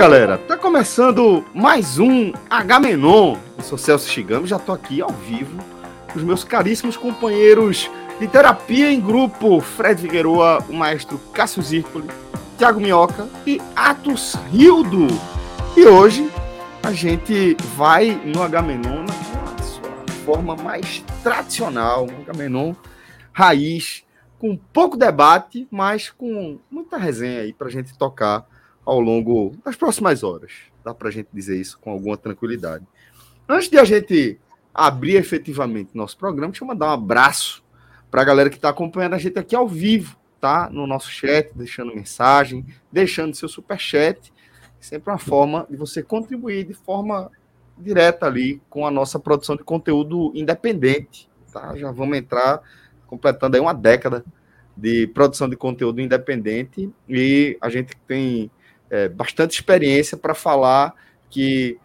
Galera, tá começando mais um H-Menon. Eu sou Celso Chigami, já tô aqui ao vivo com os meus caríssimos companheiros de terapia em grupo, Fred Figueroa, o maestro Cássio Zirpoli, Thiago Minhoca e Atos Rildo. E hoje a gente vai no H-Menon na sua forma mais tradicional, um H-Menon raiz, com pouco debate, mas com muita resenha aí pra gente tocar ao longo das próximas horas. Dá para a gente dizer isso com alguma tranquilidade. Antes de a gente abrir efetivamente nosso programa, deixa eu mandar um abraço para a galera que está acompanhando a gente aqui ao vivo, tá? No nosso chat, deixando mensagem, deixando seu super chat. Sempre uma forma de você contribuir de forma direta ali com a nossa produção de conteúdo independente, tá? Já vamos entrar completando aí uma década de produção de conteúdo independente e a gente tem é, bastante experiência para falar que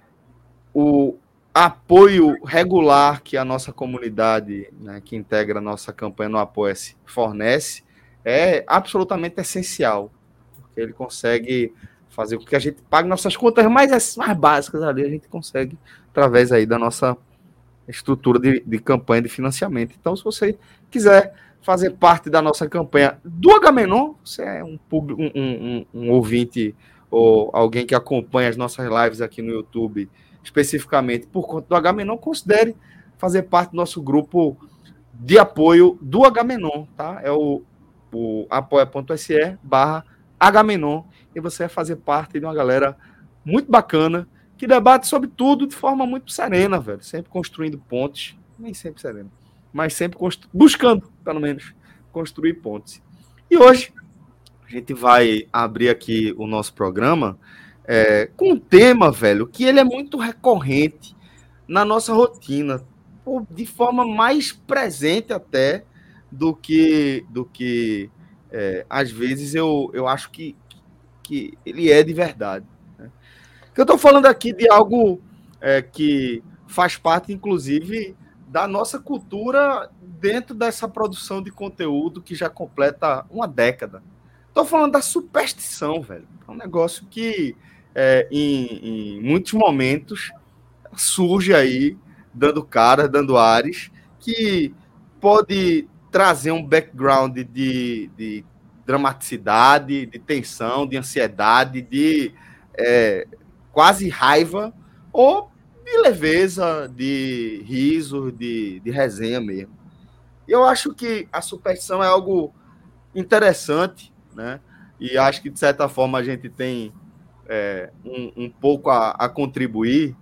o apoio regular que a nossa comunidade, né, que integra a nossa campanha no Apoia-se, fornece, é absolutamente essencial, porque ele consegue fazer com que a gente pague nossas contas mais, mais básicas ali, a gente consegue através aí da nossa estrutura de, de campanha de financiamento. Então, se você quiser fazer parte da nossa campanha do Agamenon, você é um, um, um, um ouvinte ou alguém que acompanha as nossas lives aqui no YouTube, especificamente por conta do Agamenon, considere fazer parte do nosso grupo de apoio do Agamenon, tá? É o, o apoia.se barra Agamenon, e você vai fazer parte de uma galera muito bacana que debate sobre tudo de forma muito serena, velho. Sempre construindo pontes, nem sempre serena, mas sempre buscando, pelo menos, construir pontes. E hoje a gente vai abrir aqui o nosso programa é, com um tema, velho, que ele é muito recorrente na nossa rotina, de forma mais presente até do que do que é, às vezes eu, eu acho que, que ele é de verdade. Né? Eu estou falando aqui de algo é, que faz parte, inclusive, da nossa cultura dentro dessa produção de conteúdo que já completa uma década. Tô falando da superstição, velho. É um negócio que é, em, em, muitos momentos surge aí, dando cara, dando ares, que pode trazer um background de, de dramaticidade, de tensão, de ansiedade, de é, quase raiva, ou de leveza, de riso, de, de resenha mesmo. Eu acho que a superstição é algo interessante né? E acho que, de certa forma, a gente tem é, um, um, pouco a, a contribuir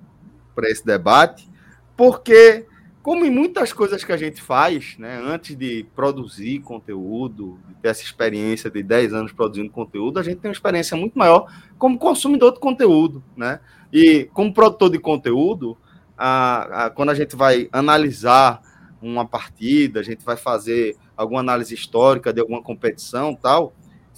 para esse debate, porque, como em muitas coisas que a gente faz, né, antes de produzir conteúdo, de ter essa experiência de 10 anos produzindo conteúdo, a gente tem uma experiência muito maior como consumidor de conteúdo. Né? E, como produtor de conteúdo, a, a, quando a gente vai analisar uma partida, a gente vai fazer alguma análise histórica de alguma competição tal,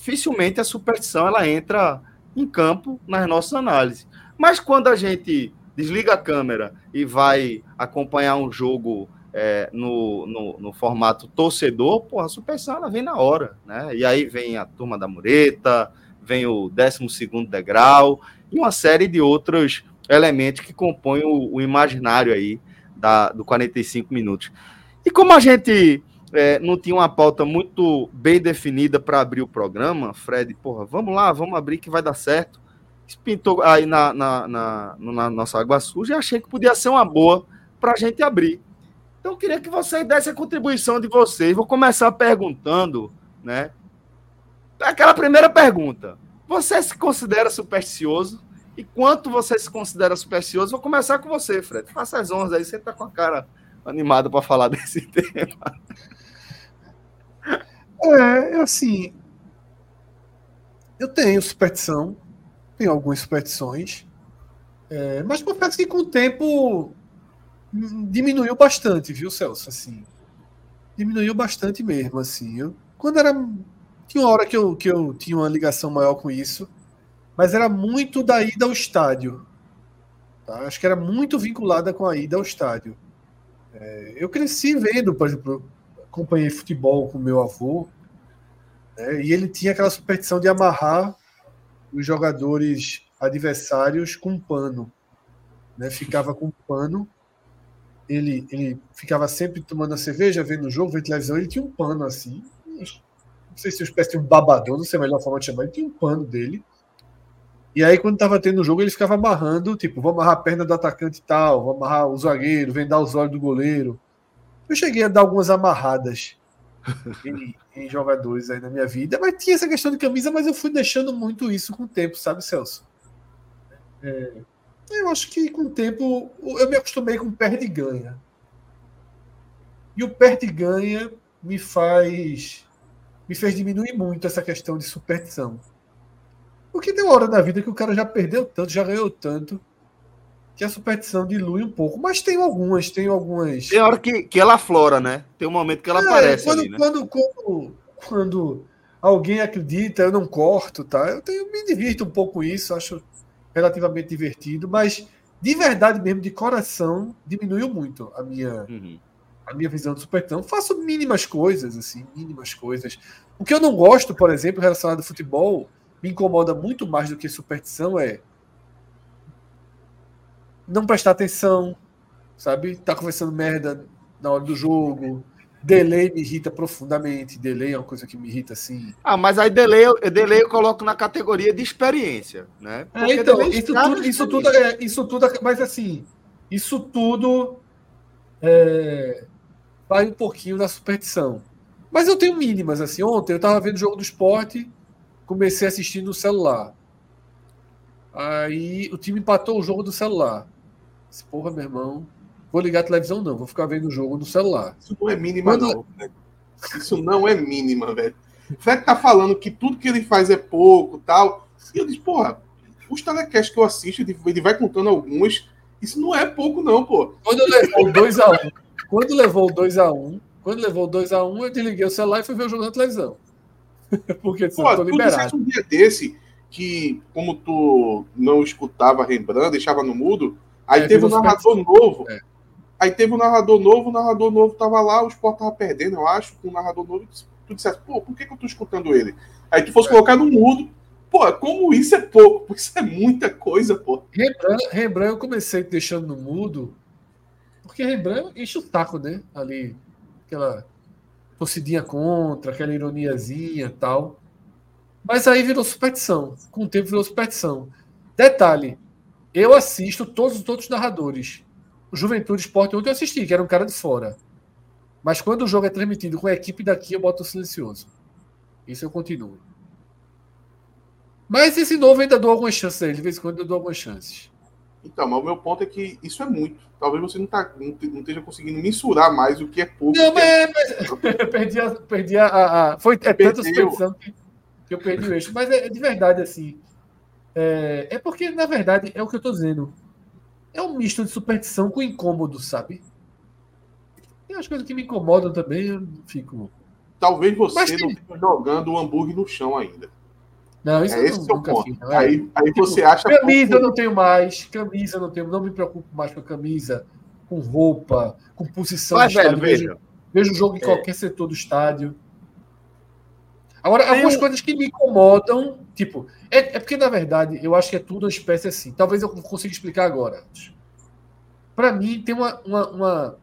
dificilmente a superstição ela entra em campo nas nossas análises. Mas quando a gente desliga a câmera e vai acompanhar um jogo é, no, no, no, formato torcedor, pô, a superstição ela vem na hora, né? E aí vem a turma da mureta, vem o 12 degrau e uma série de outros elementos que compõem o, o imaginário aí da, do 45 minutos. E como a gente é, não tinha uma pauta muito bem definida para abrir o programa, Fred, porra, vamos lá, vamos abrir que vai dar certo. Pintou aí na, na, na, na nossa água suja e achei que podia ser uma boa para a gente abrir. Então eu queria que vocês dessem a contribuição de vocês. Vou começar perguntando, né? Aquela primeira pergunta. Você se considera supersticioso? E quanto você se considera supersticioso? Vou começar com você, Fred. Faça as honras aí, você tá com a cara animada para falar desse tema. É, assim, eu tenho superstição, tenho algumas superstições, é, mas confesso que com o tempo diminuiu bastante, viu, Celso? Assim, diminuiu bastante mesmo, assim. Eu, quando era tinha uma hora que eu, que eu tinha uma ligação maior com isso, mas era muito da ida ao estádio. Tá? Acho que era muito vinculada com a ida ao estádio. É, eu cresci vendo, por exemplo, acompanhei futebol com meu avô, né, e ele tinha aquela superstição de amarrar os jogadores adversários com um pano. Né, ficava com um pano, ele, ele ficava sempre tomando a cerveja, vendo o jogo, vendo televisão, ele tinha um pano assim, não sei se uma espécie de um babador, não sei a melhor forma de chamar, ele tinha um pano dele. E aí, quando tava tendo o jogo, ele ficava amarrando, tipo, vou amarrar a perna do atacante tal, vou amarrar o zagueiro, vendar os olhos do goleiro. Eu cheguei a dar algumas amarradas em, em, jogadores aí na minha vida, mas tinha essa questão de camisa, mas eu fui deixando muito isso com o tempo, sabe, Celso? É, eu acho que com o tempo eu me acostumei com perde e ganha. E o perde e ganha me faz me fez diminuir muito essa questão de superstição. Porque tem uma hora na vida que o cara já perdeu tanto, já ganhou tanto, que a superstição dilui um pouco. Mas tem algumas, tem algumas. Tem hora que, que ela aflora, né? Tem um momento que ela é, aparece. Quando, ali, né? quando, quando, quando, alguém acredita, eu não corto, tá? Eu tenho, me divirto um pouco com isso, acho relativamente divertido, mas de verdade mesmo, de coração, diminuiu muito a minha. Uhum. A minha visão de superstição. Faço mínimas coisas, assim, mínimas coisas. O que eu não gosto, por exemplo, relacionado ao futebol, me incomoda muito mais do que superstição é não prestar atenção, sabe? Tá conversando merda na hora do jogo. Delay me irrita profundamente. Delay é uma coisa que me irrita assim. Ah, mas aí delay, delay eu coloco na categoria de experiência, né? É, então, isso tudo, isso tudo, é, isso tudo, mas assim, isso tudo é, vai um pouquinho da superstição. Mas eu tenho mínimas, assim. Ontem eu tava vendo o jogo do esporte, comecei assistindo no celular. Aí o time empatou o jogo do celular. Porra, meu irmão, vou ligar a televisão, não, vou ficar vendo o jogo no celular. Isso não é mínima, Quando... não. Né? Isso não é mínima, velho. O Fred tá falando que tudo que ele faz é pouco tal. E eu disse, porra, os telecasts que eu assisto, ele vai contando algumas. Isso não é pouco, não, pô. Quando levou 2x1, um, quando levou 2x1, um, quando levou 2x1, um, eu desliguei o celular e fui ver o jogo na televisão. Porque pô, eu tô liberado. um dia desse que, como tu não escutava Rembrandt, deixava no mudo, Aí é, teve um narrador novo. É. Aí teve um narrador novo, o narrador novo tava lá, o Sport tava perdendo, eu acho, com o narrador novo. Tu disseste, pô, por que, que eu tô escutando ele? Aí tu fosse é. colocar no mudo. Pô, como isso é pouco? Isso é muita coisa, pô. Rembrandt, Rembrandt eu comecei deixando no mudo, porque Rembrandt enche o taco, né? Ali, aquela torcidinha contra, aquela ironiazinha e tal. Mas aí virou superstição. Com o tempo virou superstição. Detalhe, eu assisto todos os outros narradores. O Juventude Esporte ontem eu assisti, que era um cara de fora. Mas quando o jogo é transmitido com a equipe daqui, eu boto silencioso. Isso eu continuo. Mas esse novo ainda dou algumas chances a ele. De vez em quando eu dou algumas chances. Então, mas o meu ponto é que isso é muito. Talvez você não, tá, não, não esteja conseguindo mensurar mais o que é pouco. Não, mas, é... mas... eu perdi a. Perdi a, a... Foi é tanta suspensão que, que eu perdi o eixo. Mas é, é de verdade, assim. É, é porque, na verdade, é o que eu estou dizendo. É um misto de superstição com incômodo, sabe? Tem as coisas que me incomodam também, eu fico. Talvez você Mas não esteja jogando o hambúrguer no chão ainda. Não, isso é esse não, nunca fiz. Não. Aí, aí tipo, você acha. Camisa eu não tenho mais, camisa eu não tenho, não me preocupo mais com a camisa, com roupa, com posição Mas, velho, veja. Vejo o jogo em é. qualquer setor do estádio. Agora, Tem algumas um... coisas que me incomodam, tipo, é, é, porque, na verdade, eu acho que é tudo uma espécie assim. Talvez eu consiga explicar agora. Para mim, tem uma, uma, uma,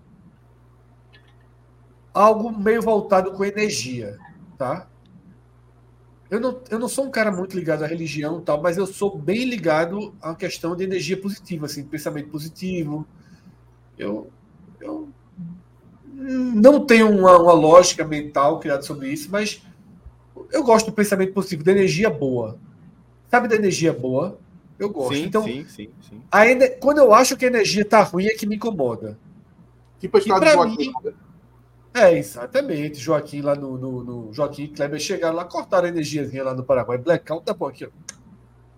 algo meio voltado com energia, tá? Eu não, eu não sou um cara muito ligado à religião tal, mas eu sou bem ligado à questão de energia positiva, assim, pensamento positivo. Eu, eu não tenho uma, uma lógica mental criada sobre isso, mas eu gosto do pensamento positivo, da energia boa. Sabe da energia boa? Eu gosto. Sim, então, sim, sim, sim. Ainda, quando eu acho que a energia tá ruim é que me incomoda. Tipo a história de Joaquim. Mim, é, exatamente. Joaquim lá no, no, no Joaquim e Kleber chegaram lá, cortaram a energiazinha lá no Paraguai. Blackout tá bom aqui, ó.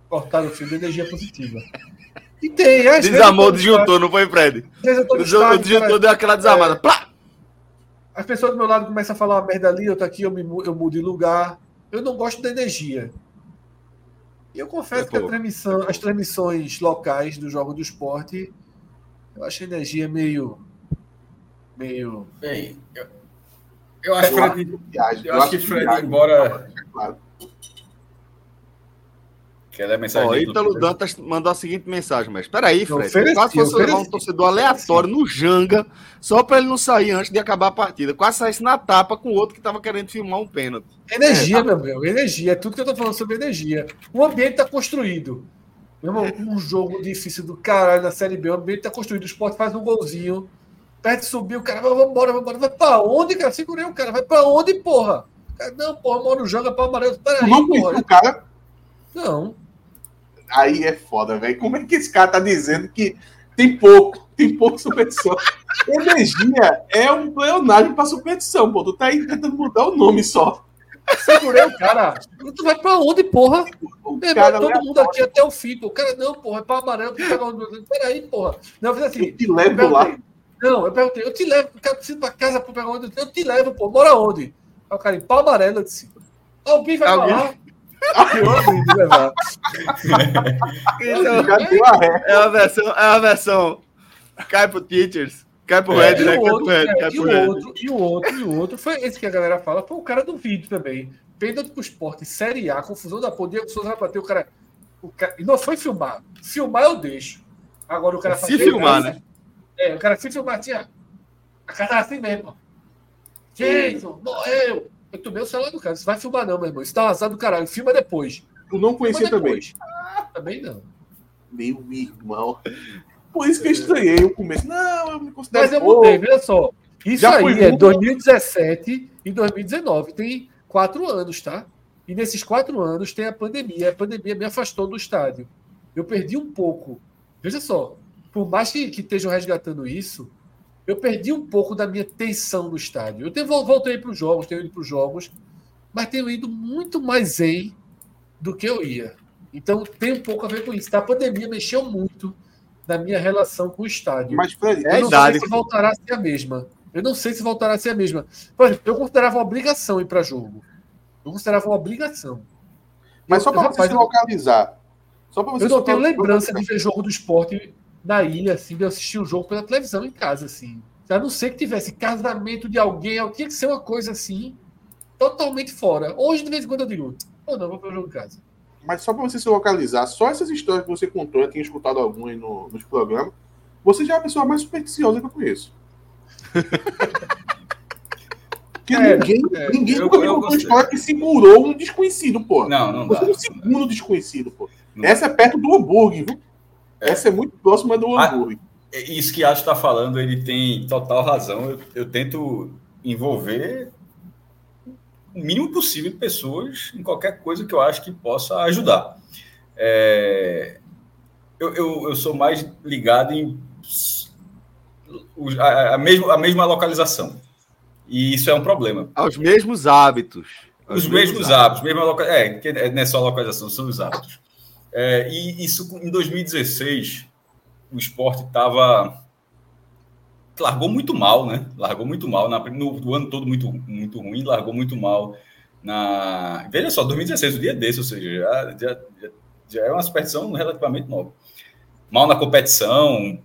Cortaram o fio de energia positiva. E tem, é. Desamou o disjuntor, não foi, Fred? O disjuntor deu aquela desarmada. É, Plá! As pessoas do meu lado começam a falar uma merda ali, eu tô aqui, eu, me, eu mudo de lugar. Eu não gosto da energia. E eu confesso é que transmissão, as transmissões locais do jogo do esporte, eu acho a energia meio. meio. Bem, eu, eu acho, eu Fred, acho, eu acho que Fred, embora. Claro. Quer dar mensagem? Ó, Ítalo Dantas mandou a seguinte mensagem, mas espera aí, Fred. Ofereci, quase fosse levar um torcedor aleatório no Janga, só para ele não sair antes de acabar a partida. Quase saísse na tapa com o outro que estava querendo filmar um pênalti. Energia, é, tá... meu meu, energia. É tudo que eu tô falando sobre energia. O ambiente está construído. Meu irmão, um jogo difícil do caralho na Série B, o ambiente está construído. O esporte faz um golzinho, perde, subir, o cara vai, embora, vai embora. Vai para onde, cara? Segurei o cara. Vai para onde, porra? Cara, não, porra, mora no Janga, para amarelo. Peraí, porra. O cara... Não aí é foda, velho. Como é que esse cara tá dizendo que tem pouco, tem pouco superstição? Energia é um pleonagem pra superstição, pô. Tu tá aí tentando mudar o nome só. Segurei o cara. Tu vai pra onde, porra? O é, cara todo mundo aqui até o fim. O cara, não, porra, é pra amarelo. Peraí, porra. Não, eu fiz assim. Eu te levo eu lá. Não, eu perguntei, eu te levo, o cara precisa pra casa pra pegar onde? Eu te levo, pô. Mora onde? Aí o cara, em pau amarelo, eu disse. Alguém vai Alguém? falar. É uma versão, é uma versão. Cai pro teachers. Cai pro é, Red, né? Cai pro Red, cai pro e, o outro, e o outro, e o outro, foi esse que a galera fala, foi o cara do vídeo também. Pênalti pro esporte, Série A, confusão da porra. Diego Souza vai bater, o cara, o cara. E não foi filmar. Filmar eu deixo. Agora o cara Se filmar, né? É, o cara se filmar, tinha. A cara assim mesmo. Jason, morreu! Eu tomei o celular do cara. Você vai filmar, não, meu irmão. Isso tá azar do caralho. Filma depois. Eu não conhecia também. Ah, também não. Meu irmão. Por isso que eu estranhei o começo. Não, eu me considero. Mas eu mudei, veja só. Isso Já aí é 2017 e 2019. Tem quatro anos, tá? E nesses quatro anos tem a pandemia. A pandemia me afastou do estádio. Eu perdi um pouco. Veja só. Por mais que, que estejam resgatando isso, eu perdi um pouco da minha tensão no estádio. Eu tenho, voltei para os jogos, tenho ido para os jogos, mas tenho ido muito mais em do que eu ia. Então tem um pouco a ver com isso. A pandemia mexeu muito na minha relação com o estádio. Mas, Fred, eu não sei se voltará a ser a mesma. Eu não sei se voltará a ser a mesma. Por exemplo, eu considerava uma obrigação ir para jogo. Eu considerava uma obrigação. Mas eu, só para você se localizar. Só você eu não tenho lembrança de ver jogo do esporte na ilha, assim, de eu assistir o jogo pela televisão em casa, assim. A não ser que tivesse casamento de alguém, tinha que ser uma coisa assim, totalmente fora. Hoje, de vez em quando, eu digo, ou oh, não, vou para o jogo em casa. Mas só para você se localizar, só essas histórias que você contou, eu tinha escutado algumas no, nos programas, você já é a pessoa mais supersticiosa que eu conheço. Porque é, ninguém, é, ninguém eu, nunca viu uma história que segurou um desconhecido, pô. Não, não Você dá. é o segundo desconhecido, pô. Não Essa é perto do hambúrguer, viu? É. Essa é muito próxima do ah, hambúrguer. Isso que Acho está falando, ele tem total razão. Eu, eu, tento envolver o mínimo possível de pessoas em qualquer coisa que eu acho que possa ajudar. É, eu, eu, eu, sou mais ligado em a, a, mesma, a mesma localização. E isso é um problema. Aos mesmos hábitos. Os mesmos, mesmos hábitos. hábitos. Mesma loca... É, não é só localização, são os hábitos. É, e isso em 2016, o esporte estava. Largou muito mal, né? Largou muito mal. Na, no, no, ano todo muito, muito ruim, largou muito mal. Na... Veja só, 2016, o dia desse, ou seja, já, já, já é uma superstição relativamente nova. Mal na competição,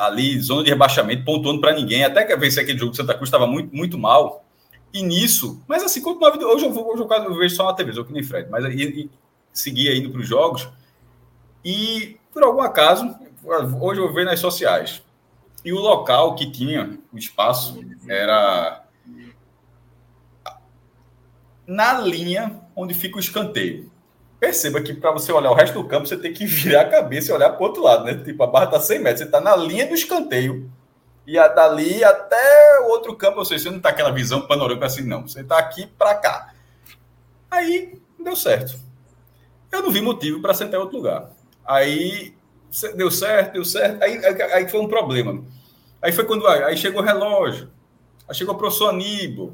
ali, zona de rebaixamento, pontuando para ninguém. Até que vencer aquele jogo de Santa Cruz estava muito, muito mal. E nisso, mas assim, continuava. Hoje eu, vou, hoje eu, vejo só na TV, eu que nem Fred, mas e, seguia indo para os jogos e, por algum acaso, hoje eu vejo nas sociais. E o local que tinha o espaço era na linha onde fica o escanteio. Perceba que para você olhar o resto do campo, você tem que virar a cabeça e olhar para o outro lado, né? Tipo, a barra está 100 metros, você está na linha do escanteio. E a, dali até o outro campo, ou seja, você não está aquela visão panorâmica assim, não. Você está aqui para cá. Aí deu certo. Eu não vi motivo para sentar em outro lugar. Aí deu certo, deu certo. Aí, aí, aí, foi um problema. Aí foi quando aí chegou o relógio. Aí chegou o professor Aníbal.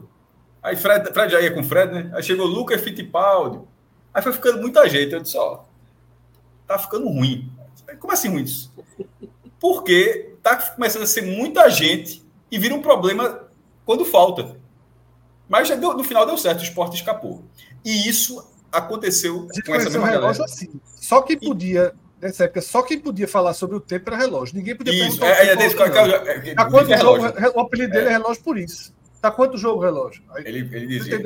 Aí Fred, Fred já ia com o Fred, né? Aí chegou o Lucas Fittipaldi. Aí foi ficando muita gente. Eu disse, ó, tá ficando ruim. Como assim ruim isso? Porque tá começando a ser muita gente e vira um problema quando falta. Mas deu, no final deu certo, o esporte escapou. E isso aconteceu com essa mesma relógio assim. Só que podia, nessa época, só quem podia falar sobre o tempo era relógio. Ninguém podia isso, é, é, desse, é, é, quanto é jogo, o apelido dele é relógio por isso. Tá quanto jogo o relógio? Aí, ele, ele dizia.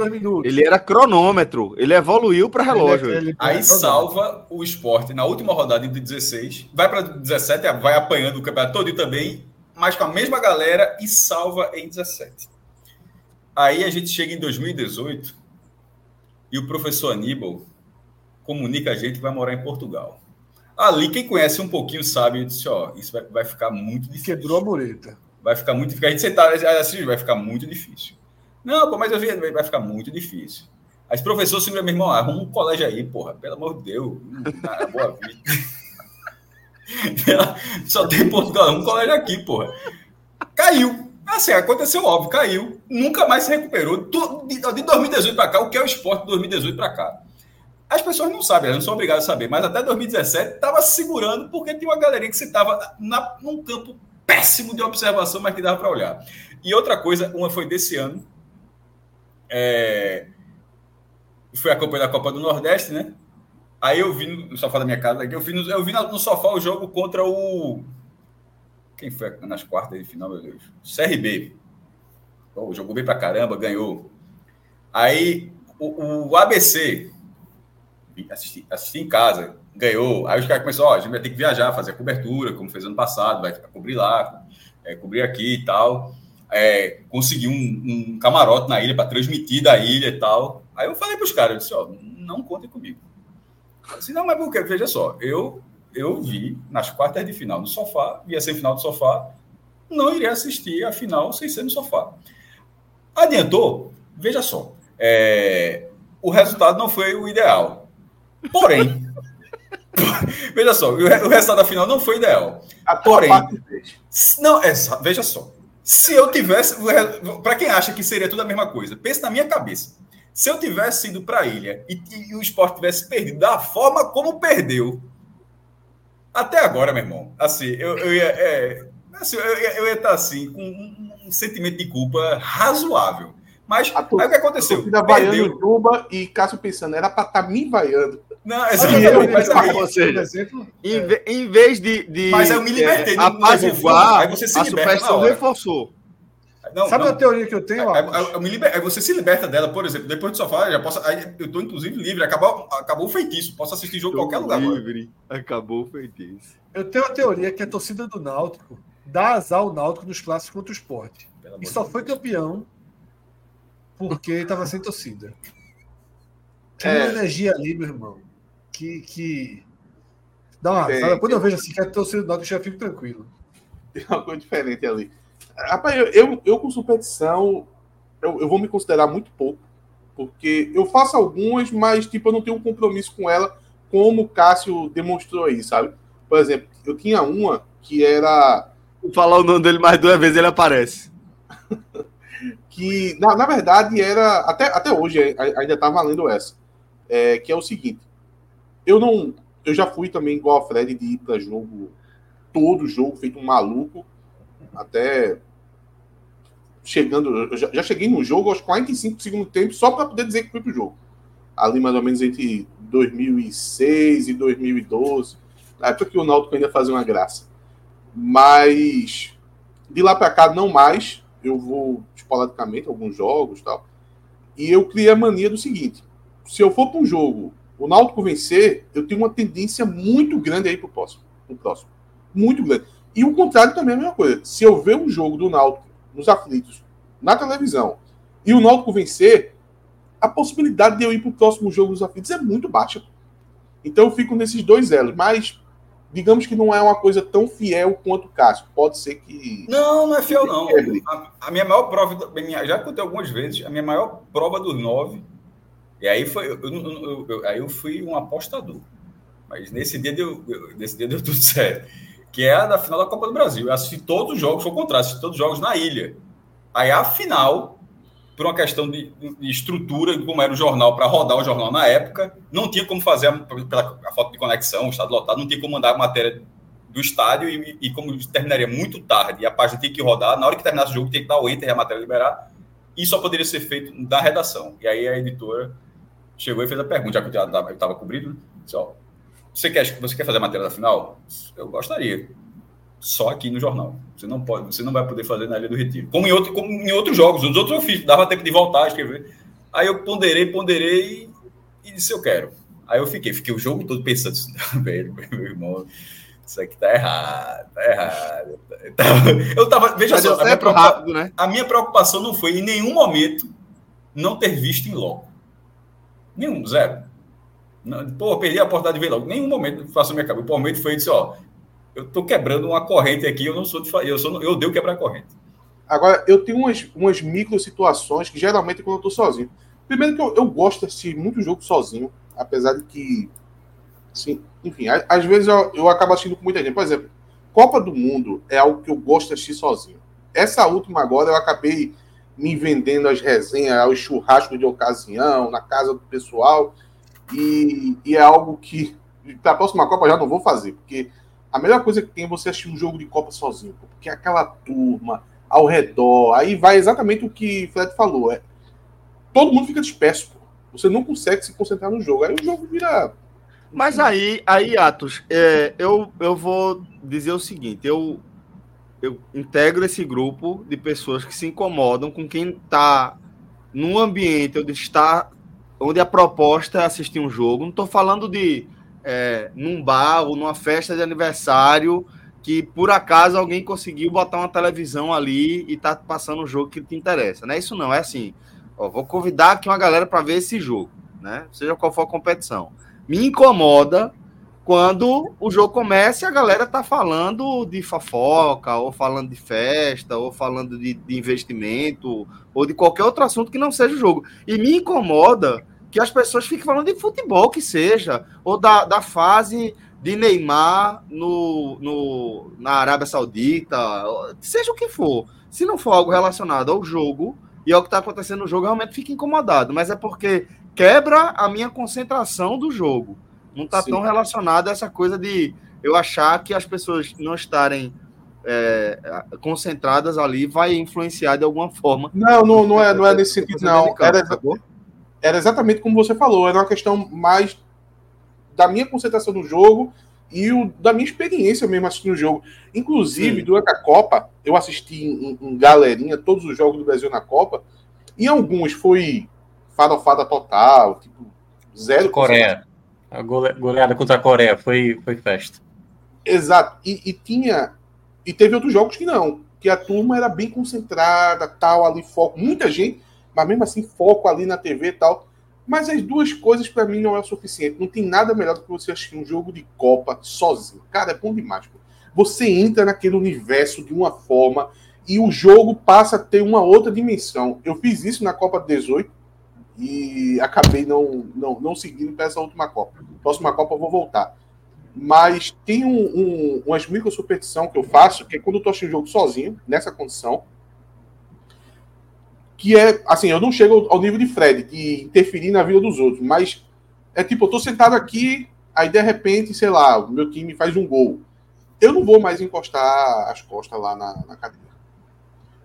Ele era cronômetro, ele evoluiu para relógio. Ele, ele, aí salva o esporte na última rodada de 16, vai para 17, vai apanhando o campeonato todo também, mas com a mesma galera e salva em 17. Aí a gente chega em 2018 e o professor Aníbal comunica a gente que vai morar em Portugal. Ali, quem conhece um pouquinho sabe, disse, ó, isso vai, vai ficar muito difícil. Quebrou a mureta. Vai ficar muito difícil. A gente sentar assim, vai ficar muito difícil. Não, pô, mas eu vi, vai ficar muito difícil. Aí professor segura meu irmão, arruma um colégio aí, porra, pelo amor de Deus. Na boa vida. Só tem Portugal, um colégio aqui, porra. Caiu. Assim, aconteceu óbvio, caiu, nunca mais se recuperou. De 2018 para cá, o que é o esporte de 2018 para cá? As pessoas não sabem, elas não são obrigadas a saber, mas até 2017 estava segurando porque tinha uma galerinha que você estava num campo péssimo de observação, mas que dava para olhar. E outra coisa, uma foi desse ano, é... foi a campanha da Copa do Nordeste, né? Aí eu vi no sofá da minha casa, eu vi no, eu vi no sofá o jogo contra o quem foi nas quartas de final, meu Deus? CRB. Pô, jogou bem pra caramba, ganhou. Aí o, o ABC, assisti, assisti, em casa, ganhou. Aí os caras começaram, ó, a gente vai ter que viajar, fazer a cobertura, como fez ano passado, vai cobrir lá, é, cobrir aqui e tal. É, conseguir um, um, camarote na ilha para transmitir da ilha e tal. Aí eu falei para os caras, eu disse, ó, não contem comigo. Disse, não, mas por quê? Veja só, eu eu vi nas quartas de final no sofá, via final do sofá, não iria assistir a final sem ser no sofá. Adiantou? Veja só, é, o resultado não foi o ideal. Porém, veja só, o, resultado da final não foi ideal. A Porém, não, é, veja só. Se eu tivesse, para quem acha que seria tudo a mesma coisa, pense na minha cabeça. Se eu tivesse ido para a ilha e, e o esporte tivesse perdido da forma como perdeu, até agora, meu irmão, assim, eu, eu ia. É, assim, eu, eu, ia estar assim, com um, um, sentimento de culpa razoável. Mas aí o que aconteceu? Perdeu. vaiando Juba e Cássio pensando, era para estar tá me vaiando. Não, exatamente. Mas aí, ou seja, exemplo, em, é. em vez de, de. Mas eu me libertei. É, apaziguar, aí você se a superstição reforçou. Não, Sabe não. a teoria que eu tenho? Aí, eu me liber... aí você se liberta dela, por exemplo, depois do sofá, já posso. Aí eu estou inclusive livre, acabou, acabou o feitiço, posso assistir jogo em qualquer lugar. Livre, agora. acabou o feitiço. Eu tenho a teoria que a torcida do Náutico dá azar ao Náutico nos clássicos contra o esporte. e só foi campeão porque estava sem torcida. Tinha é. uma energia ali, meu irmão, que. que... Dá uma é, Quando eu vejo assim que a torcida do Náutico, eu já fico tranquilo. Tem uma coisa diferente ali. Rapaz, eu, eu, eu com superstição, eu, eu, vou me considerar muito pouco, porque eu faço algumas, mas tipo, eu não tenho um compromisso com ela, como o Cássio demonstrou aí, sabe? Por exemplo, eu tinha uma que era. Vou falar o nome dele mais duas vezes, ele aparece. que, na, na verdade, era. Até, até hoje ainda tá valendo essa. É, que é o seguinte. Eu não. Eu já fui também igual a Fred de ir para jogo, todo jogo, feito um maluco. Até chegando, já, já cheguei no jogo aos 45 do segundo tempo só para poder dizer que fui pro jogo. Ali mais ou menos entre 2006 e 2012, na época que o Náutico ainda fazia uma graça. Mas de lá para cá não mais, eu vou esporadicamente alguns jogos, tal. E eu criei a mania do seguinte: se eu for para um jogo, o Náutico vencer, eu tenho uma tendência muito grande aí pro próximo, pro próximo. Muito grande. E o contrário também é a mesma coisa. Se eu ver um jogo do Náutico nos aflitos, na televisão, e o Náutico vencer, a possibilidade de eu ir para o próximo jogo dos aflitos é muito baixa. Então eu fico nesses dois elos. Mas digamos que não é uma coisa tão fiel quanto o Cássio. Pode ser que. Não, não é fiel, não. A, a minha maior prova, já contei algumas vezes, a minha maior prova dos nove. E aí foi. Eu, eu, eu, aí eu fui um apostador. Mas nesse dia deu, nesse dia deu tudo certo. Que é a da final da Copa do Brasil. Eu assisti todos os jogos, foi o contrário, assisti todos os jogos na ilha. Aí a final por uma questão de, de estrutura, como era o jornal, para rodar o jornal na época, não tinha como fazer, a, pela a foto de conexão, o estado lotado, não tinha como mandar a matéria do estádio e, e, como terminaria muito tarde a página tinha que rodar, na hora que terminasse o jogo, tinha que dar o enter e a matéria liberar, e só poderia ser feito da redação. E aí a editora chegou e fez a pergunta, já que eu estava cobrido, disse, ó, você quer, você quer fazer a matéria da final? Eu gostaria só aqui no jornal. Você não pode, você não vai poder fazer na Ilha do Retiro. Como em, outro, como em outros jogos, os outros eu fiz, dava tempo de voltar a escrever. Aí eu ponderei, ponderei e, disse eu quero. Aí eu fiquei, fiquei o jogo todo pensando, velho, meu irmão, isso aqui tá errado, tá errado. Eu tava, veja Mas só, a minha, rápido, né? a minha preocupação não foi em nenhum momento não ter visto em logo. Nenhum, zero. Não, pô, perdi a oportunidade de ver logo. Nenhum momento passou minha cabeça. O momento foi isso, ó eu estou quebrando uma corrente aqui, eu não sou de eu sou eu odeio quebrar corrente. Agora, eu tenho umas, umas micro situações que geralmente é quando eu estou sozinho. Primeiro que eu, eu gosto de assistir muito jogo sozinho, apesar de que, assim, enfim, às vezes eu, eu acabo assistindo com muita gente. Por exemplo, Copa do Mundo é algo que eu gosto de assistir sozinho. Essa última agora eu acabei me vendendo as resenhas, aos churrascos de ocasião, na casa do pessoal, e, e é algo que para a próxima Copa já não vou fazer, porque a melhor coisa que tem é você assistir um jogo de Copa sozinho, porque é aquela turma ao redor, aí vai exatamente o que Fred falou, é todo mundo fica disperso, pô. você não consegue se concentrar no jogo, aí o jogo vira mas aí, aí Atos, é, eu, eu vou dizer o seguinte: eu, eu integro esse grupo de pessoas que se incomodam com quem está num ambiente onde está, onde a proposta é assistir um jogo. Não estou falando de é, num bar ou numa festa de aniversário que por acaso alguém conseguiu botar uma televisão ali e tá passando um jogo que te interessa. Não é isso não, é assim, ó, vou convidar aqui uma galera para ver esse jogo, né? Seja qual for a competição. Me incomoda quando o jogo começa e a galera tá falando de fofoca, ou falando de festa, ou falando de, de investimento, ou de qualquer outro assunto que não seja o jogo. E me incomoda que as pessoas fiquem falando de futebol, que seja, ou da, da fase de Neymar no, no, na Arábia Saudita, seja o que for. Se não for algo relacionado ao jogo e ao que está acontecendo no jogo, realmente fica incomodado. Mas é porque quebra a minha concentração do jogo. Não está tão relacionado a essa coisa de eu achar que as pessoas não estarem é, concentradas ali vai influenciar de alguma forma. Não, não, não é, não é nesse sentido, não. Era, era exatamente como você falou, era uma questão mais da minha concentração no jogo e o, da minha experiência mesmo assistindo o jogo. Inclusive, Sim. durante a Copa, eu assisti em, em, galerinha todos os jogos do Brasil na Copa. Em alguns foi farofada total, tipo, zero. Coreia. A goleada contra a Coreia foi, foi festa. Exato. E, e, tinha. E teve outros jogos que não. Que a turma era bem concentrada, tal, ali, foco. Muita gente mas mesmo assim foco ali na TV e tal. Mas as duas coisas para mim não é o suficiente. Não tem nada melhor do que você assistir um jogo de Copa sozinho. Cara, é bom demais. Pô. Você entra naquele universo de uma forma e o jogo passa a ter uma outra dimensão. Eu fiz isso na Copa 18 e acabei não, não, não seguindo para essa última Copa. Próxima Copa eu vou voltar. Mas tem um, um, umas micro superstição que eu faço, que é quando eu tô assistindo o jogo sozinho, nessa condição, que é, assim, eu não chego ao nível de Fred, de interferir na vida dos outros, mas é tipo, eu tô sentado aqui, aí de repente, sei lá, o meu time faz um gol. Eu não vou mais encostar as costas lá na, na cadeira.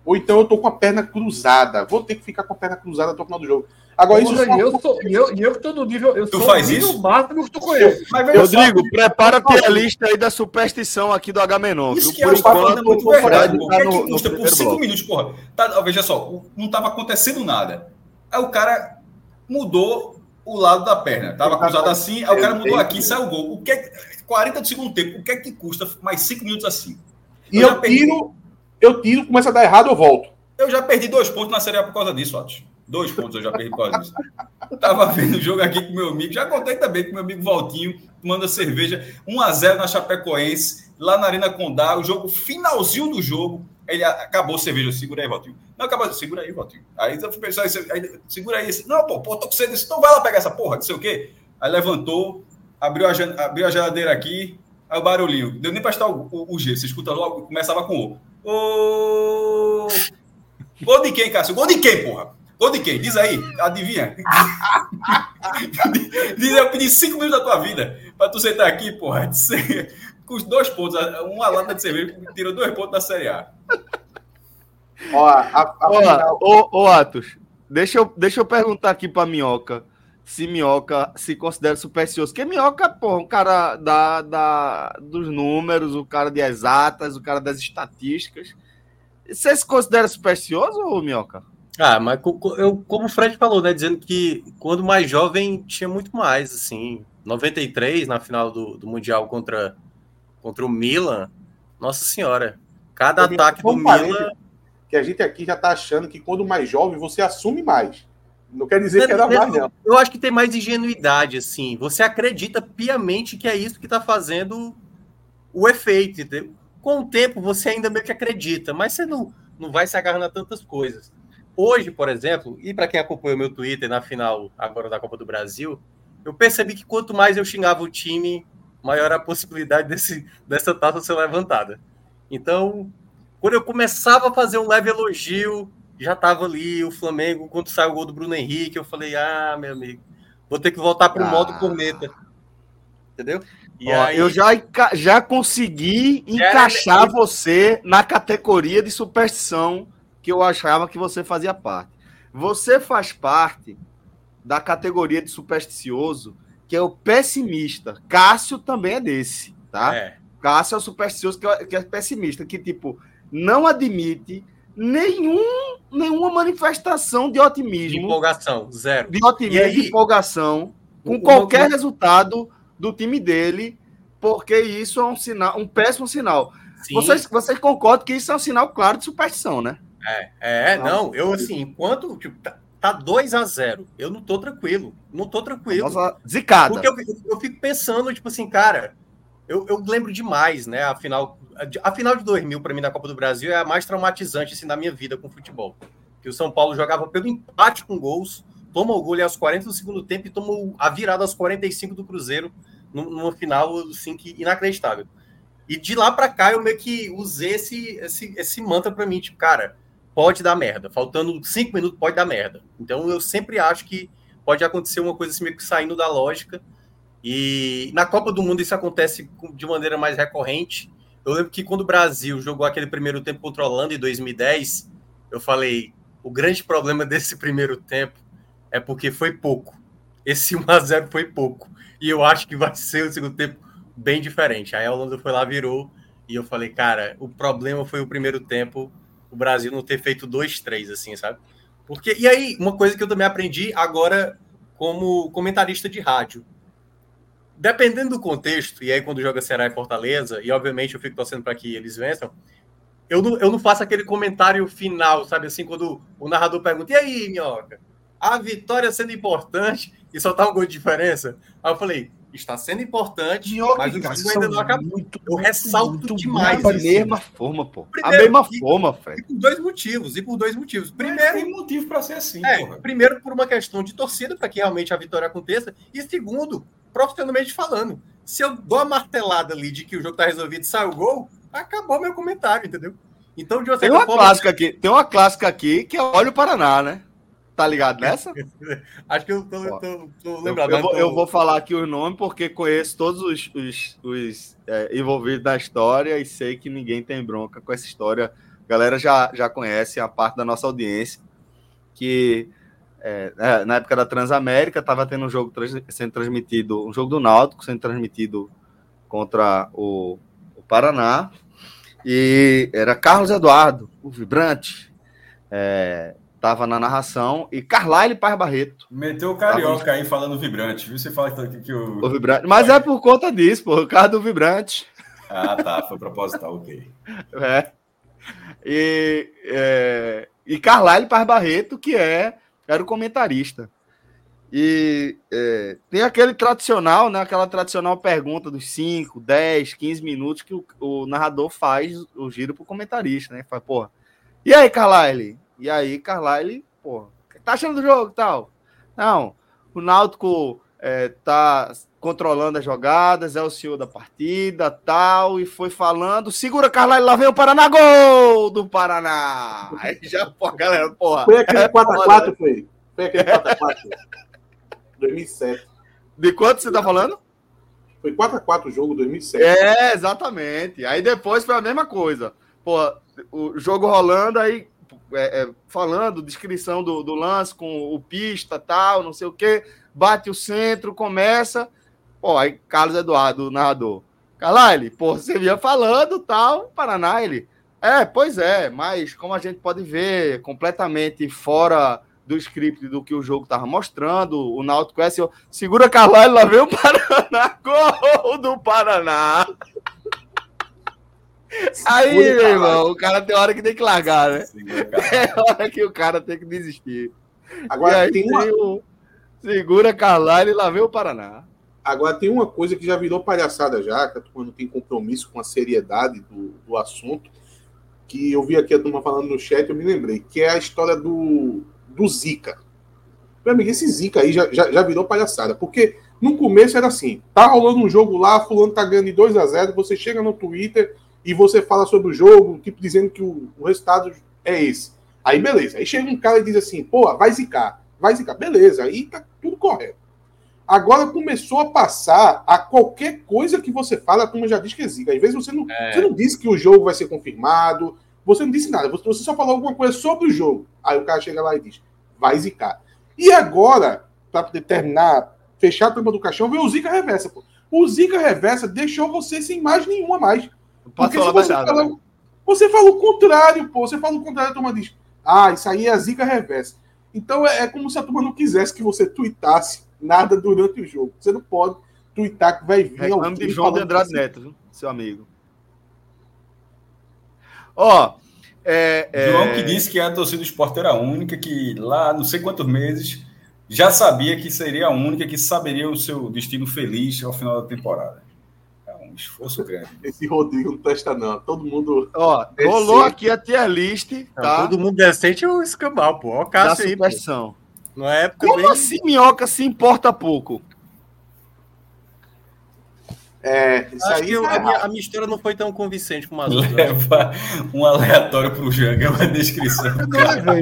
Ou então eu tô com a perna cruzada. Vou ter que ficar com a perna cruzada até o final do jogo. Agora, isso eu, sou, eu, eu que tô no nível. Eu tu faz isso? máximo que tu conhece. Rodrigo, só, prepara a lista aí da superstição aqui do Agamenon. Isso que é enquanto, é muito verdade. O que é que custa por cinco minutos, porra? Tá, veja só, não tava acontecendo nada. Aí o cara mudou o lado da perna. Tava cruzado assim, aí o cara mudou aqui, saiu o gol. O que é, 40 de segundo tempo, o que é que custa mais cinco minutos assim? Eu e eu tiro, eu tiro, começa a dar errado, eu volto. Eu já perdi dois pontos na Série A por causa disso, Atos. Dois pontos eu já perdi por causa disso. Tava vendo o jogo aqui com meu amigo. Já contei também com meu amigo Valtinho, tomando cerveja. 1x0 na Chapecoense, lá na Arena Condá. O jogo, finalzinho do jogo. Ele acabou a cerveja. Segura aí, Valtinho. Não, acabou. Segura aí, Valtinho. Aí o pessoal, aí, segura aí. Não, pô, pô, tô com sede. Então vai lá pegar essa porra, não sei o quê. Aí levantou, abriu a, abriu a geladeira aqui. Aí o barulhinho. Deu nem pra estar o, o, o G. Você escuta logo, começava com o. Ô. Gol de quem, Cássio? Gol de quem, porra? Gol de quem? Diz aí, adivinha? Diz aí, eu pedi cinco minutos da tua vida pra tu sentar aqui, porra. Com os dois pontos, uma lata de cerveja tirou dois pontos da Série A. Ó, a, a ó, final... ô, ô, Atos, deixa eu, deixa eu perguntar aqui pra Minhoca se Minhoca se considera supersticioso. Porque Minhoca, pô, um cara da, da, dos números, o cara de exatas, o cara das estatísticas. Você se considera supersticioso, ou Minhoca? Ah, mas eu, como o Fred falou, né? Dizendo que quando mais jovem tinha muito mais, assim. 93, na final do, do Mundial contra, contra o Milan. Nossa Senhora. Cada ataque do Milan. Que a gente aqui já tá achando que quando mais jovem você assume mais. Não quer dizer que era mais, não. Eu acho que tem mais ingenuidade, assim. Você acredita piamente que é isso que tá fazendo o efeito, entendeu? Com o tempo, você ainda meio que acredita, mas você não, não vai se agarrando a tantas coisas. Hoje, por exemplo, e para quem acompanhou meu Twitter na final agora da Copa do Brasil, eu percebi que quanto mais eu xingava o time, maior a possibilidade desse, dessa taça ser levantada. Então, quando eu começava a fazer um leve elogio, já estava ali o Flamengo, quando saiu o gol do Bruno Henrique, eu falei, ah, meu amigo, vou ter que voltar para o ah. modo cometa. Entendeu? E Ó, aí... Eu já, já consegui encaixar você na categoria de superstição que eu achava que você fazia parte. Você faz parte da categoria de supersticioso, que é o pessimista. Cássio também é desse, tá? É. Cássio é o supersticioso que é, que é pessimista, que, tipo, não admite nenhum, nenhuma manifestação de otimismo. De empolgação, zero. De otimismo, aí, de empolgação, com qualquer resultado do time dele, porque isso é um sinal, um péssimo sinal. Vocês, vocês concordam que isso é um sinal claro de superstição, né? É, é não, eu assim, enquanto tipo, tá, tá 2 a 0 eu não tô tranquilo. Não tô tranquilo. Nossa, zicada. Porque eu, eu fico pensando, tipo assim, cara, eu, eu lembro demais, né? A final, a final de 2000, para mim, na Copa do Brasil, é a mais traumatizante assim, da minha vida com futebol. Que o São Paulo jogava pelo empate com gols, toma o gol aos 40 do segundo tempo e toma a virada aos 45 do Cruzeiro, numa final assim, que inacreditável. E de lá para cá eu meio que usei esse, esse, esse mantra para mim, tipo, cara, pode dar merda. Faltando cinco minutos, pode dar merda. Então eu sempre acho que pode acontecer uma coisa assim, meio que saindo da lógica. E na Copa do Mundo isso acontece de maneira mais recorrente. Eu lembro que quando o Brasil jogou aquele primeiro tempo contra a Holanda em 2010, eu falei: o grande problema desse primeiro tempo é porque foi pouco. Esse 1x0 foi pouco. E eu acho que vai ser o segundo tempo bem diferente. Aí a Holanda foi lá, virou. E eu falei, cara, o problema foi o primeiro tempo o Brasil não ter feito dois, três, assim, sabe? Porque, e aí, uma coisa que eu também aprendi agora como comentarista de rádio. Dependendo do contexto, e aí quando joga Ceará e Fortaleza, e obviamente eu fico torcendo para que eles vençam, eu não, eu não faço aquele comentário final, sabe assim, quando o narrador pergunta, e aí, Minhoca, a vitória sendo importante e só tá um gol de diferença? Aí eu falei, está sendo importante, mas o jogo ainda não acabou. Muito, eu ressalto muito, demais. Da mesma forma, pô. Primeiro, a mesma e, forma, Fred. E por dois motivos. E por dois motivos. Primeiro, tem motivo para ser assim. É, primeiro, por uma questão de torcida, para que realmente a vitória aconteça. E segundo, profissionalmente falando. Se eu dou a martelada ali de que o jogo está resolvido e sai o gol, acabou meu comentário, entendeu? Então, de uma tem uma forma... clássica aqui, tem uma clássica aqui que é Olha o Paraná, né? Tá ligado nessa? Acho que eu tô, tô, tô lembrado. Eu, eu, vou, tô... eu, vou, falar aqui o nome porque conheço todos os, os, os é, envolvidos na história e sei que ninguém tem bronca com essa história. A galera já, já conhece a parte da nossa audiência que é, é, na época da Transamérica estava tendo um jogo trans, sendo transmitido, um jogo do Náutico sendo transmitido contra o, o Paraná e era Carlos Eduardo, o vibrante. É, Tava na narração. E Carlyle Paz Barreto. Meteu o carioca aí falando vibrante, viu? Você fala que, que o. o vibrante. Mas é por conta disso, pô. O carro do vibrante. Ah, tá. Foi proposital, ok. É. E, é, e Carlyle Paz Barreto, que é, era o comentarista. E é, tem aquele tradicional, né? Aquela tradicional pergunta dos 5, 10, 15 minutos que o, o narrador faz o giro pro comentarista, né? Fala, porra, e aí, Carlyle? E aí, Carlyle, o que tá achando do jogo tal? Não, o Náutico é, tá controlando as jogadas, é o senhor da partida, tal, e foi falando, segura Carlyle, lá vem o Paraná, gol do Paraná! Aí já, pô, galera, porra. Foi aquele 4x4, é foi? Foi aquele 4x4. 2007. De quanto você tá falando? Foi 4x4 o jogo, 2007. É, exatamente. Aí depois foi a mesma coisa. Pô, o jogo rolando, aí é, é, falando, descrição do, do lance com o pista, tal, não sei o quê, bate o centro, começa Pô, aí Carlos Eduardo, narrador. Carlyle, pô, você vinha falando, tal, Paraná, ele. É, pois é, mas como a gente pode ver, completamente fora do script do que o jogo tava mostrando, o Náutico é assim, segura Carlyle, lá vem o Paraná, gol do Paraná. Aí, meu irmão, o cara tem hora que tem que largar, né? É hora que o cara tem que desistir. Agora aí, tem uma... o... Segura Carlyle, lá vem o Paraná. Agora, tem uma coisa que já virou palhaçada já, que a turma não tem compromisso com a seriedade do, do assunto, que eu vi aqui a turma falando no chat, eu me lembrei, que é a história do, do Zika. Meu amigo, esse Zika aí já, já, já virou palhaçada, porque no começo era assim, tá rolando um jogo lá, fulano tá ganhando de 2 a 0 você chega no Twitter e você fala sobre o jogo, tipo, dizendo que o, o resultado é esse. Aí beleza, aí chega um cara e diz assim, pô, vai zicar, vai zicar, beleza, aí tá tudo correto. Agora começou a passar a qualquer coisa que você fala, a turma já diz que é zica. Às vezes você não, é. você não disse que o jogo vai ser confirmado, você não disse nada, você só falou alguma coisa sobre o jogo. Aí o cara chega lá e diz, vai zicar. E agora, para terminar, fechar a turma do caixão, veio o Zica Reversa. Pô. O Zica Reversa deixou você sem mais nenhuma mais. Porque se você, fala, né? você fala o contrário, pô. Você fala o contrário, a turma diz, ah, isso aí é a Zica Reversa. Então é, é como se a turma não quisesse que você tuitasse nada durante o jogo. Você não pode twittar que vai vir. Reclame de João de Andrade Neto, viu? seu amigo. Ó. É, é... João que disse que a torcida do esporte era a única, que lá não sei quantos meses já sabia que seria a única que saberia o seu destino feliz ao final da temporada. É um esforço grande. Esse Rodrigo não testa, não. Todo mundo. Ó, rolou aqui a tier list. Tá? Não, todo mundo decente é o escambau, pô. Ó, o Cássio aí. Pô. Não é época Como bem... assim minhoca se importa pouco? É, isso Acho aí que eu, a, minha, a, minha, história não foi tão convincente como a outra. Leva um aleatório para o Janga, uma descrição.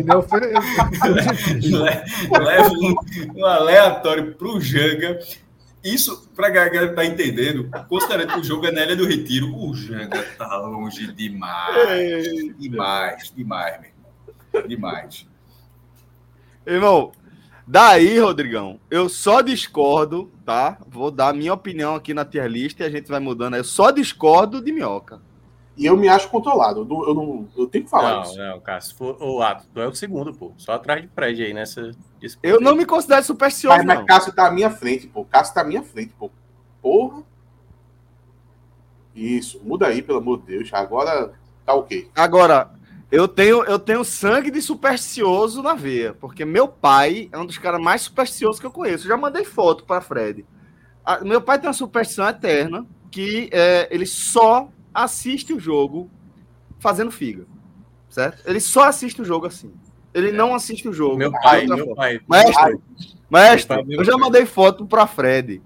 Não, foi... Leva um, um aleatório para o Janga. Isso, para a galera estar tá entendendo, considerando que o jogo é na Ilha do Retiro, o Janga está longe demais. Demais, demais, meu irmão. Demais. Irmão, Daí, Rodrigão, eu só discordo, tá? Vou dar a minha opinião aqui na tier list e a gente vai mudando. Eu só discordo de minhoca. E eu me acho controlado. Eu, não, eu, não, eu tenho que falar não, isso. Não, cara, se for o ato, tu é o segundo, pô. Só atrás de Fred aí nessa. Eu não me considero supersticioso. Mas, mas Cássio tá à minha frente, pô. Cássio tá à minha frente, pô. Porra. Isso, muda aí, pelo amor de Deus. Agora tá ok. Agora, eu tenho, eu tenho sangue de supersticioso na veia, porque meu pai é um dos caras mais supersticiosos que eu conheço. Eu já mandei foto para Fred. A, meu pai tem uma superstição eterna que é, ele só assiste o jogo fazendo figa, certo? Ele só assiste o jogo assim. Ele é. não assiste o jogo. Meu pai, meu pai. Mestre, mestre, eu já mandei foto para Fred.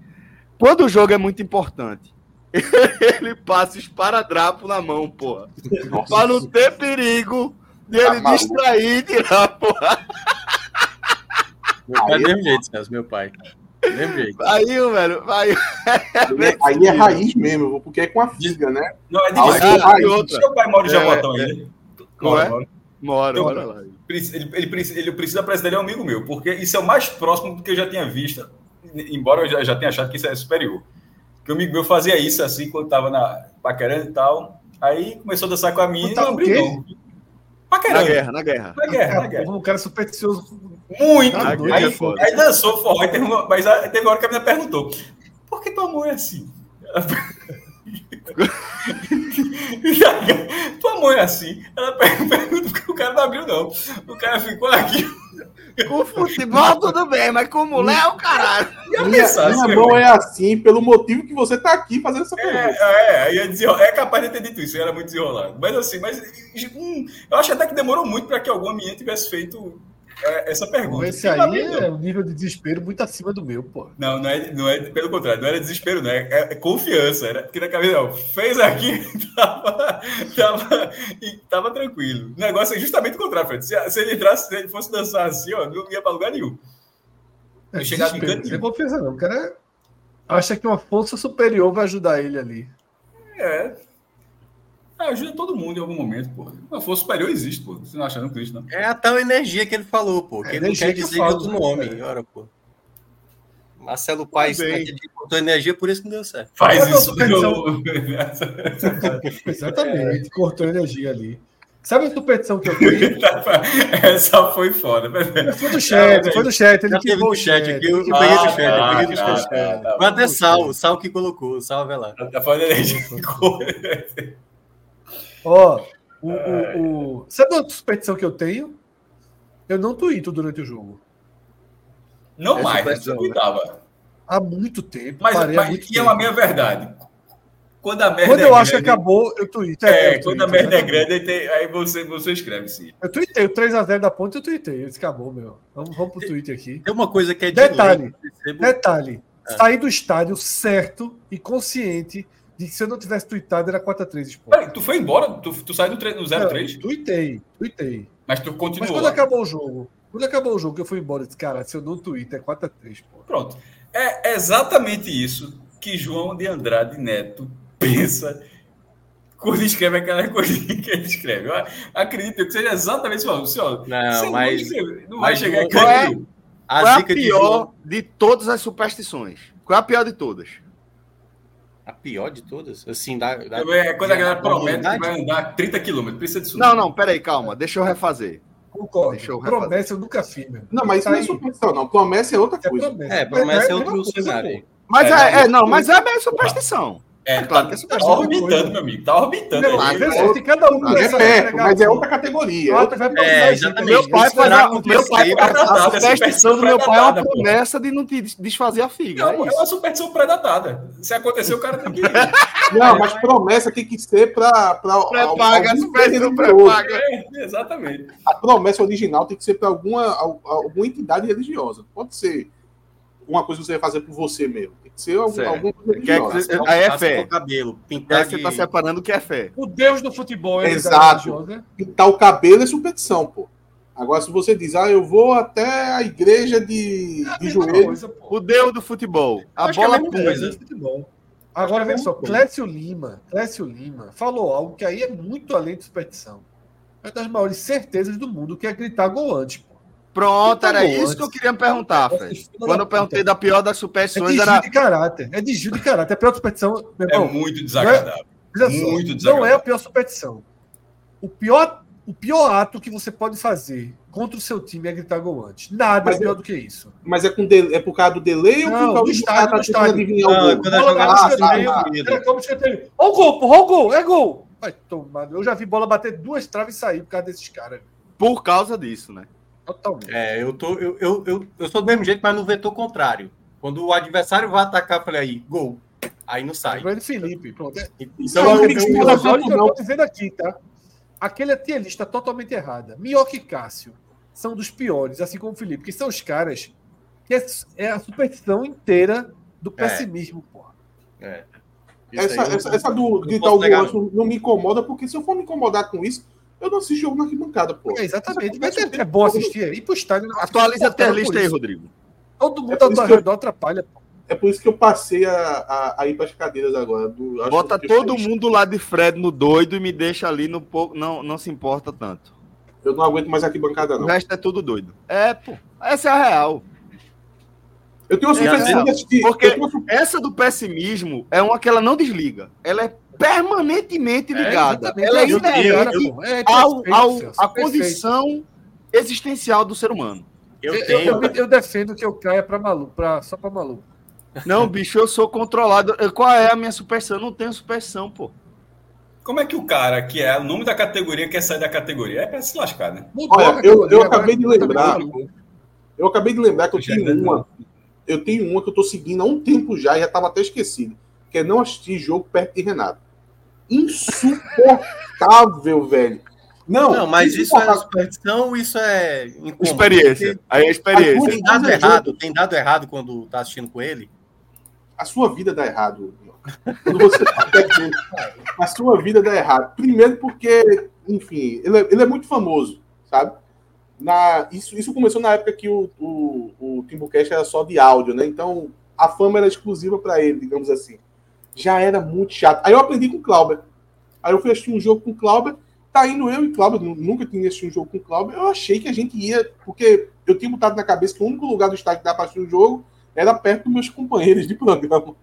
Quando o jogo é muito importante, ele passa esparadrapo na mão, porra. Nossa. Pra não ter perigo de ele tá distrair e tirar, porra. Meu pai é mesmo jeito, Celso, meu pai. Jeito. Aí, velho, aí. aí é raiz mesmo, porque é com a figa, né? Não, é de ah, outra. Seu pai mora em Jabotão é, aí, Não é? Mora, mora lá. Ele, ele, ele precisa apresentar ele é um amigo meu, porque isso é o mais próximo do que eu já tinha visto, embora eu já, já tenha achado que isso é superior. Que o amigo meu fazia isso assim quando tava na paquerando e tal. Aí começou a dançar com a minha e não abriu, não. Paquerando. Na guerra, na guerra. Na guerra, na guerra. Um cara supersticioso. Muito. Ah, aí, é aí, dançou forró. Teve uma, mas teve uma hora que a menina perguntou: por que tua amor é assim? tua mãe é assim. Ela pergunta porque o cara não abriu, não. O cara ficou aqui. Com futebol tudo bem, mas com mulher é o caralho. Minha, minha mão é assim pelo motivo que você tá aqui fazendo essa pergunta. É, é, é, é capaz de ter dito isso, era muito desenrolado. Mas assim, mas hum, eu acho até que demorou muito para que alguma menina tivesse feito é, essa pergunta. Esse aí é um nível de desespero muito acima do meu, pô. Não, não é, não é pelo contrário, não era desespero, não, é, é confiança. Era, porque na cabeça, não, fez aqui, tava, tava, tava tranquilo. O negócio é justamente o contrário, Fred. Se, se ele entrasse, se ele fosse dançar assim, ó, não ia para lugar nenhum. É, em canto. Não é confiança, não. O cara acha que uma força superior vai ajudar ele ali. É, é, ajuda todo mundo em algum momento, pô. Uma força superior existe, pô. Você não acha não, Cristo, não? É a tal energia que ele falou, pô. Que é ele não quer dizer outro né? nome. Ora, pô. Marcelo Paes cortou energia, por isso que não deu certo. Faz isso. Eu... Exatamente, cortou energia ali. Sabe a superstição que eu tenho? Essa foi foda. Foi do chat, foi do chat. Ele teve no chat aqui. Eu peguei do chat. Eu peguei do chat. Vai até Sal, o Sal que colocou. Sal vai lá. Tá falando energia. Ó, o, o, o, sabe a superstição que eu tenho? Eu não tuito durante o jogo. Não é mais, você tuitava. Há muito tempo. Mas, mas muito e tempo. é uma meia verdade. Quando a merda Quando eu é acho grande, que acabou, eu tuito. É, é eu quando a merda é grande, aí você, você escreve sim. Eu tuitei, o 3x0 da ponte eu tuitei. Eu disse, acabou, meu. Vamos, vamos pro Twitter aqui. Tem uma coisa que é de Detalhe, lei, detalhe. É. Sair do estádio certo e consciente se eu não tivesse tweetado, era 4x3 Peraí, tu foi embora? Tu, tu saiu do, no 0x3? Tuitei, tuitei. Mas tu continuou. Mas quando acabou o jogo, quando acabou o jogo, que eu fui embora, eu disse, cara, se eu não tweeto, é 4x3, pô. Pronto. É exatamente isso que João de Andrade Neto pensa quando escreve aquela coisa que ele escreve. Eu acredito que seja exatamente isso. Senhor, não, mas. Não vai chegar aqui. Qual é, qual é a pior de, de todas as superstições? Qual é a pior de todas? A pior de todas? Assim, da, da é quando a galera promete que vai andar 30 km. Precisa disso. Não, não, peraí, calma. Deixa eu refazer. Concordo. Deixa eu refazer. Promessa eu nunca fiz, meu. Não, mas isso não é superstição, não. Promessa é outra coisa. É, promessa é, promessa é, é outro cenário. Mas é, é, não, mas é bem superstição. É, claro que é super. Tá orbitando, meu amigo. Tá orbitando. Não, aí. É, cada um é perto, mas é outra categoria. É, exatamente. Meu pai faz a, meu pai, a superstição do meu pai é uma promessa de não te desfazer a figa. Não, é, é uma superstição predatada. Se acontecer, o cara tem que. Não, mas promessa tem que ser para. Pré-paga, superstição pré-paga. É, exatamente. A promessa original tem que ser para alguma, alguma entidade religiosa. Pode ser uma coisa que você vai fazer por você mesmo. Que ser algum, alguma coisa que você, Aí é fé. cabelo, pintar que você está separando o que é fé. O deus do futebol é Exato. Né? Pintar o cabelo é superstição, pô. Agora, se você diz, ah, eu vou até a igreja de, é de joelhos. o deus do futebol. A bola é coisa. futebol. Agora, vem só, Clécio Lima, Clécio Lima falou algo que aí é muito além de superstição. É das maiores certezas do mundo, que é gritar gol antes. Pronto, era isso antes. que eu queria perguntar, Fred. Quando eu perguntei da pior das superstições, é de era. de caráter. É de giro de caráter. A pior superstição. é muito desagradável. Não é, muito desagradável. Não é a pior superstição. O pior, o pior ato que você pode fazer contra o seu time é gritar gol antes. Nada mas é pior é, do que isso. Mas é, com de, é por causa do delay não, ou por causa do estádio? Do estádio. Não, não, quando a jogada ah, tá, tá. O gol, porra, ó o gol, é gol. Vai tomar. Eu já vi bola bater duas traves e sair por causa desses caras. Por causa disso, né? Totalmente. É, eu, tô, eu, eu, eu, eu sou do mesmo jeito, mas no vetor contrário. Quando o adversário vai atacar, eu falei aí, gol. Aí não sai. Grande Felipe, pronto. Então, não, eu, eu, eu, eu, eu tô dizendo aqui, tá? Aquele é a lista totalmente errada. Minhoca e Cássio são dos piores, assim como o Felipe, que são os caras que é, é a superstição inteira do é. pessimismo, é. porra. É. Essa, essa, essa, do o gol não me incomoda, porque se eu for me incomodar com isso, eu não assisto jogo na arquibancada, pô. É, exatamente. Mas é, é, bom assistir. Ir pro estádio. Atualiza a lista aí, Rodrigo. Todo mundo é ao redor atrapalha, pô. É por isso que eu passei a, a, a ir para as cadeiras agora. Do, Bota todo mundo lá de Fred no doido e me deixa ali no pouco. Não, não se importa tanto. Eu não aguento mais aqui bancada, não. O resto é tudo doido. É, pô. Essa é a real. Eu tenho uma é, de Porque tenho... essa do pessimismo é uma que ela não desliga. Ela é permanentemente é, ligada. É, ela é inerente é ao, ao, à condição existencial do ser humano. Eu, eu, eu, eu defendo que eu caia para maluco, pra, só para maluco. Não, bicho, eu sou controlado. Qual é a minha superstição? Eu não tenho superstição, pô. Como é que o cara, que é o nome da categoria, quer sair da categoria? É para se lascar, né? Olha, eu, eu acabei de lembrar. Eu acabei de lembrar que eu tenho uma. Eu tenho uma que eu tô seguindo há um tempo já e já tava até esquecido. Que é não assistir jogo perto de Renato. Insuportável, velho. Não, não mas isso é superstição ou isso é incômodo? Experiência. Aí é experiência. Tem dado errado, tem dado errado quando tá assistindo com ele? A sua vida dá errado. Quando você tá a sua vida dá errado. Primeiro porque, enfim, ele é, ele é muito famoso, sabe? Na, isso, isso começou na época que o, o, o Timbucast era só de áudio, né? Então a fama era exclusiva para ele, digamos assim. Já era muito chato. Aí eu aprendi com o Clauber. Aí eu fui assistir um jogo com o Clauber Tá indo eu e Cláudio, nunca tinha assistido um jogo com o Cláudio. Eu achei que a gente ia, porque eu tinha botado na cabeça que o único lugar do estádio que dá para assistir um jogo era perto dos meus companheiros de programa.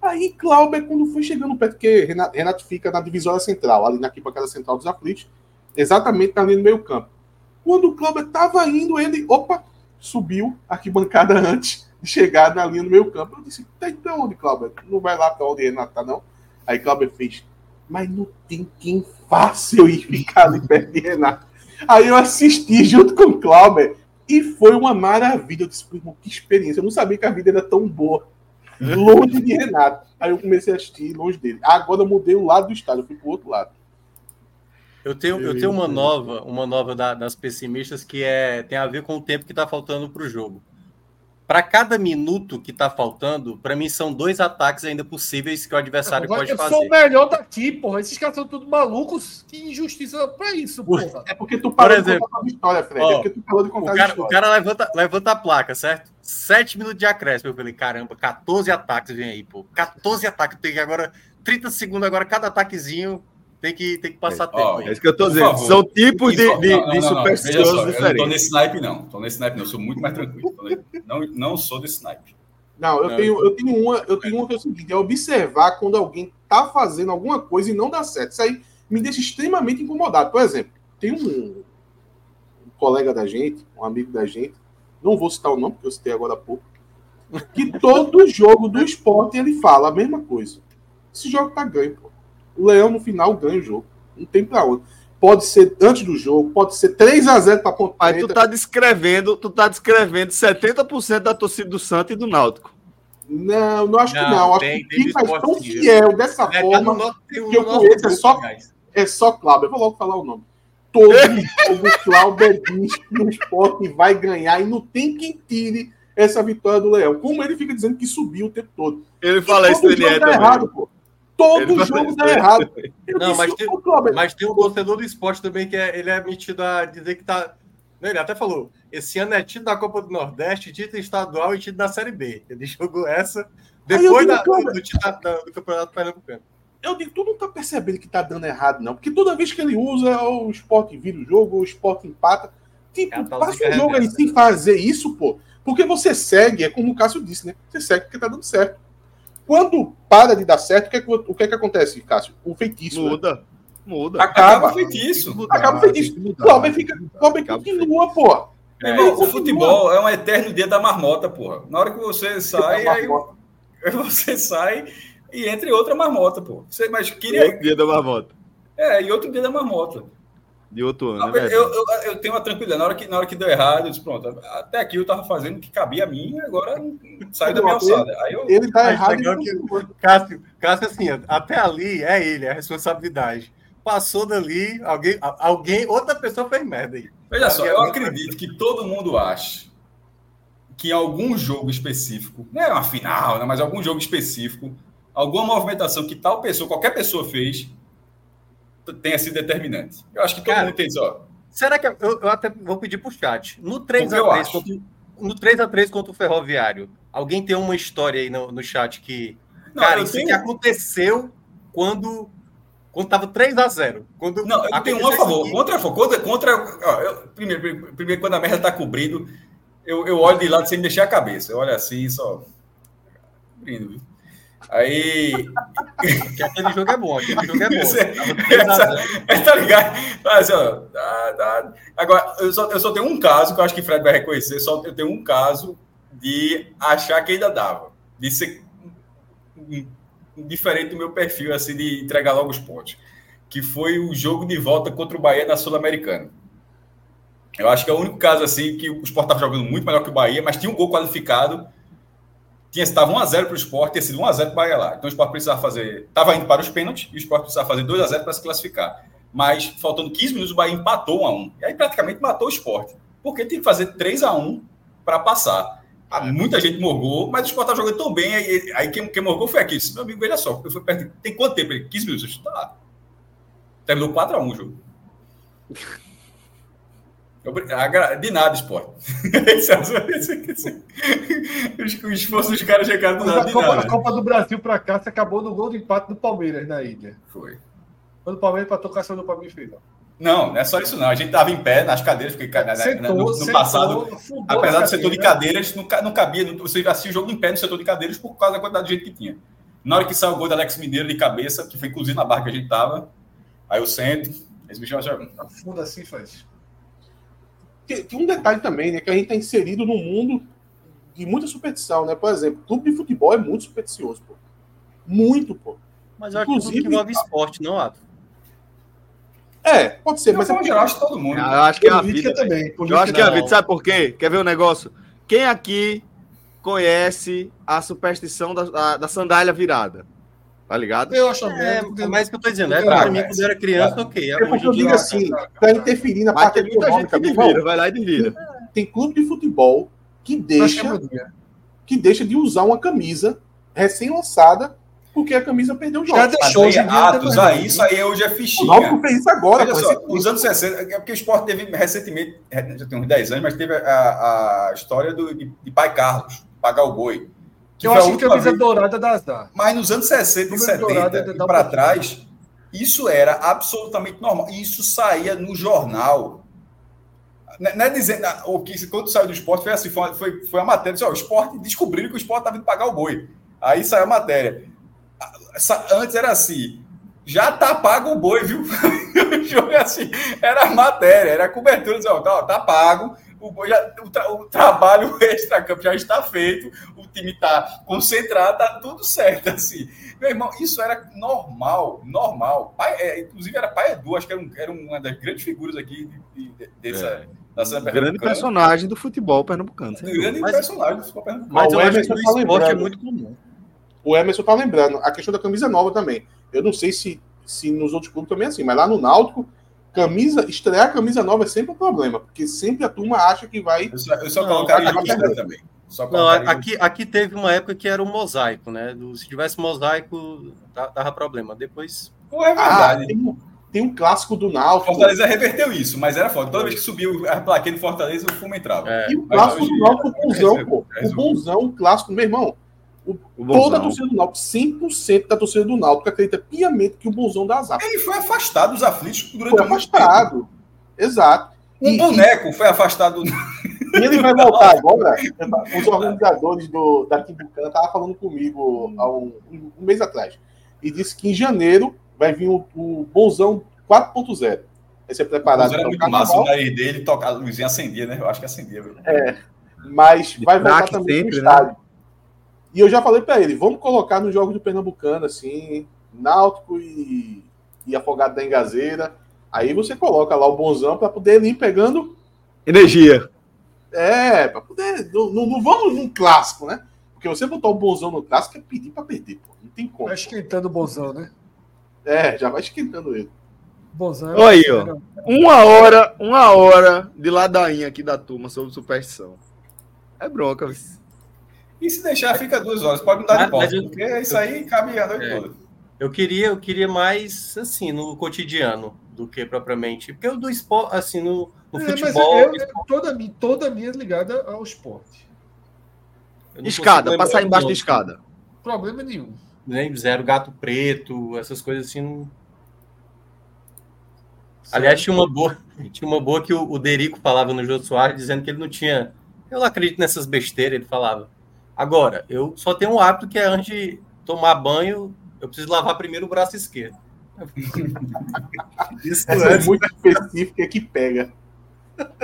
Aí Cláudio, quando foi chegando perto, porque Renato, Renato fica na divisória central, ali na arquibancada central dos aflitos, exatamente ali no meio campo. Quando o Cláudio estava indo, ele, opa, subiu a arquibancada antes de chegar na linha do meio campo. Eu disse, tá então onde, Cláudio? Não vai lá para onde Renato tá, não? Aí Cláudio fez, mas não tem quem faça eu ir ficar ali perto de Renato. Aí eu assisti junto com o Clauber e foi uma maravilha. Eu disse, que experiência. Eu não sabia que a vida era tão boa. Longe de Renato. Aí eu comecei a assistir longe dele. Agora eu mudei o lado do estádio, eu fui pro outro lado. Eu tenho, eu tenho uma nova, uma nova da, das pessimistas que é, tem a ver com o tempo que está faltando para o jogo para cada minuto que tá faltando, para mim são dois ataques ainda possíveis que o adversário não, pode eu fazer. Eu sou o melhor daqui, porra. Esses caras são tudo malucos. Que injustiça para isso, porra. É porque tu parou de contar a história, Fred. Ó, é porque tu parou de contar o cara, história. O cara levanta, levanta a placa, certo? Sete minutos de acréscimo. Eu falei, caramba, 14 ataques vem aí, pô. 14 ataques. Tem que agora, 30 segundos agora, cada ataquezinho tem que, tem que passar é, tempo. Ó, é isso que eu tô dizendo. Favor, São tipos de, de, não, não, de supersticiosos diferentes. Eu não tô nesse snipe, não. Tô nesse snipe, não. Eu sou muito mais tranquilo. Não, não sou desse snipe. Não, eu, não, tenho, eu tenho uma, eu tenho uma que é o seguinte: é observar quando alguém tá fazendo alguma coisa e não dá certo. Isso aí me deixa extremamente incomodado. Por exemplo, tem um, um colega da gente, um amigo da gente, não vou citar o nome, porque eu citei agora há pouco, que todo jogo do esporte ele fala a mesma coisa. Esse jogo tá ganho, o Leão no final ganha o jogo. Não tem pra onde. Pode ser antes do jogo, pode ser 3 a 0 para Ponte Aí tu tá descrevendo, tu tá descrevendo 70% da torcida do Santos e do Náutico. Não, não acho não, que não. Acho tem, que quem faz tão fiel dessa é, forma tá no, que eu conheço é só, é só Cláudio. Eu vou logo falar o nome. Todo jogo Cláudio diz que o esporte vai ganhar e não tem quem tire essa vitória do Leão. Como ele fica dizendo que subiu o tempo todo. Ele fala isso, ele é tá errado, pô. Todo jogo dá errado. Eu não, mas tem, mas tem um torcedor do esporte também que é, ele é metido a dizer que tá. Ele até falou: esse ano é título da Copa do Nordeste, título estadual e título da Série B. Ele jogou essa depois da, do, do, do, do Campeonato Pernambucano. Eu digo, tu não tá percebendo que tá dando errado, não. Porque toda vez que ele usa, o esporte vira o jogo, o esporte empata. Tipo, tá passa o jogo aí sem fazer isso, pô. Porque você segue, é como o Cássio disse, né? Você segue porque tá dando certo. Quando para de dar certo, o que é que, o que, é que acontece, Cássio? O feitiço. Muda. Né? Muda. Acaba. Acaba o feitiço. Mudar, acaba o feitiço. O Cláudio fica. Cláudio continua, pô. É, o futebol é um eterno dia da marmota, porra. Na hora que você sai, aí, você sai e entre outra marmota, pô. Você, mas queria. Outro dia da marmota. É, e outro dia da marmota de outro ano. Não, né, eu, eu, eu, tenho uma tranquilidade. Na hora, que, na hora que deu errado, eu disse, pronto, até aqui eu estava fazendo o que cabia a mim, agora saiu da minha alçada. Aí eu, ele está errado. Que, Cássio, Cássio, assim, até ali é ele, é a responsabilidade. Passou dali, alguém, alguém outra pessoa fez merda aí. Veja só, eu acredito que todo mundo acha que em algum jogo específico, não é uma final, né, mas algum jogo específico, alguma movimentação que tal pessoa, qualquer pessoa fez, tenha sido determinante. Eu acho que todo Cara, mundo tem isso. Ó. Será que eu, eu até vou pedir para o chat? No 3x3 contra, no 3 a 3 contra o Ferroviário, alguém tem uma história aí no, no chat que. Não, cara, isso tenho... que aconteceu quando. Quando tava 3 a 0 quando Não, eu tenho um a favor. Contra, contra, contra ó, eu, primeiro, primeiro, quando a merda tá cobrindo, eu, eu olho de lado sem mexer a cabeça. Eu olho assim, só. Cobrindo, viu? Aí. que aquele jogo é bom, aquele jogo é bom. é, tá ligado? Mas, ó, tá, tá. Agora, eu só, eu só tenho um caso que eu acho que o Fred vai reconhecer, só eu tenho um caso de achar que ainda dava. De ser diferente do meu perfil, assim, de entregar logo os pontos. Que foi o jogo de volta contra o Bahia na Sul-Americana. Eu acho que é o único caso assim que o Sport estava jogando muito melhor que o Bahia, mas tinha um gol qualificado. Tinha, estava 1x0 para o Sport, tinha sido 1x0 para o lá. Então o Sport precisava fazer. Estava indo para os pênaltis e o Sport precisava fazer 2x0 para se classificar. Mas faltando 15 minutos, o Bahia empatou 1x1. E aí praticamente matou o Sport. Porque tinha que fazer 3x1 para passar. Ah, muita gente morgou, mas o Sport estava jogando tão bem. Aí, aí quem, quem morgou foi aqui. Meu amigo, veja só. Eu fui perto, tem quanto tempo? 15 minutos. Tá. Terminou 4x1 o jogo. De nada, esporte. o esforço dos caras chegaram do nada. A Copa, a Copa do Brasil para cá se acabou no gol de empate do Palmeiras na ilha. Foi. Quando o Palmeiras empatou, o caçador do Palmeiras fez. Não, não é só isso não. A gente tava em pé nas cadeiras, porque né, setor, no, no setor, passado, apesar do setor de cadeiras, não, não cabia. Você assistiu o jogo em pé no setor de cadeiras por causa da quantidade de gente que tinha. Na hora que saiu o gol do Alex Mineiro de cabeça, que foi inclusive na barra que a gente tava, aí eu sento, esse bicho já. Afunda assim faz. Tem, tem um detalhe também, né? Que a gente está inserido num mundo de muita superstição, né? Por exemplo, clube de futebol é muito supersticioso, pô. Muito, pô. Mas eu Inclusive, acho que envolve esporte, não, Ato? É, pode ser, mas é eu acho todo mundo. Eu acho que é a vida também. Eu acho que é a vida. Sabe por quê? Quer ver o um negócio? Quem aqui conhece a superstição da, da, da sandália virada? Tá ligado? Eu acho é, é mais que eu tô dizendo. É, pra mim, quando eu era criança, ok. É porque eu digo assim, tá interferindo na parte econômica. Gente vira, vai lá e vira. Tem clube de futebol que deixa, que deixa de usar uma camisa recém-lançada porque a camisa perdeu o jogo. Já deixou de atos aí, ah, isso aí hoje é fichinha. O Náutico fez isso agora. Olha só, nos anos 60, é porque o esporte teve recentemente, já tem uns 10 anos, mas teve a, a história do, de, de Pai Carlos, pagar o boi. Que eu acho que a camisa vez. dourada da Azar. Mas nos anos 60 e 70 e para trás, isso era absolutamente normal. Isso saía no jornal. Não é dizendo ah, o que quando saiu do esporte foi assim, foi, foi, foi a matéria. Disse, ó, o esporte descobriram que o esporte estava indo pagar o boi. Aí saiu a matéria antes era assim, já tá pago o boi, viu? o jogo é assim, era matéria, era cobertura, ó, tá, tá pago, o, já, o, tra, o trabalho extra-campo já está feito, o time está concentrado, tá tudo certo, assim. Meu irmão, isso era normal, normal. Pai, é, inclusive era pai Edu, acho que era, um, era uma das grandes figuras aqui de, de, dessa... É. Grande personagem do futebol pernambucano. Grande mas, personagem do futebol pernambucano. Mas, mas eu acho que o esporte é muito comum o Emerson tá lembrando, a questão da camisa nova também. Eu não sei se, se nos outros clubes também é assim, mas lá no Náutico, camisa, estrear camisa nova é sempre um problema, porque sempre a turma acha que vai. Eu só, eu só colocaria aqui também. Só não, aqui, aqui teve uma época que era um mosaico, né? Se tivesse mosaico, dava problema. Depois. Pô, é verdade. Ah, tem, um, tem, um, clássico do Náutico. Fortaleza reverteu isso, mas era foda. Toda vez que subiu a plaquinha do Fortaleza, o fumo entrava. É, e o clássico do Náutico, o bonzão, pô. O bonzão, o clássico, meu irmão. O, toda a torcida do Náutico, 100% da torcida do Náutico acredita piamente que o Bonzão dá azar. Ele foi afastado dos aflitos durante foi afastado. Tempo. Exato. Um e, boneco e, foi afastado. E ele vai voltar agora. Os organizadores do, da Quimbucana estavam falando comigo há um, um, mês atrás. E disse que em janeiro vai vir o, o Bonzão 4.0. Vai ser preparado. O era muito massa. O nariz dele tocar, a luzinha acendia, né? Eu acho que acendia. Viu? É. Mas vai voltar também sempre, no né? estádio. Né? E eu já falei para ele, vamos colocar nos jogos do Pernambucano, assim, Náutico e, e Afogado da Engazeira. Aí você coloca lá o bonzão para poder ir pegando energia. É, para poder. Não, não, vamos num clássico, né? Porque você botar o bonzão no clássico é pedir para perder, pô. Não tem como. Vai esquentando o bonzão, né? É, já vai esquentando ele. Bonzão. É Olha aí, ó. Uma hora, uma hora de ladainha aqui da turma sobre superstição. É bronca, viu? E se deixar, fica duas horas. Pode mudar de pauta, porque isso aí cabe a noite é. toda. Eu queria, eu queria mais assim no cotidiano do que propriamente. Porque o do esporte, assim, no, no é, futebol. Eu, eu, toda, toda a minha é ligada ao esporte. Escada, passar embaixo da escada. Problema nenhum. Nem zero gato preto, essas coisas assim. Não... Aliás, tinha uma boa, tinha uma boa que o, o Derico falava no Jô Soares, dizendo que ele não tinha. Eu não acredito nessas besteiras, ele falava. Agora, eu só tenho um hábito que é antes de tomar banho, eu preciso lavar primeiro o braço esquerdo. Isso Essa é, é muito específica que pega.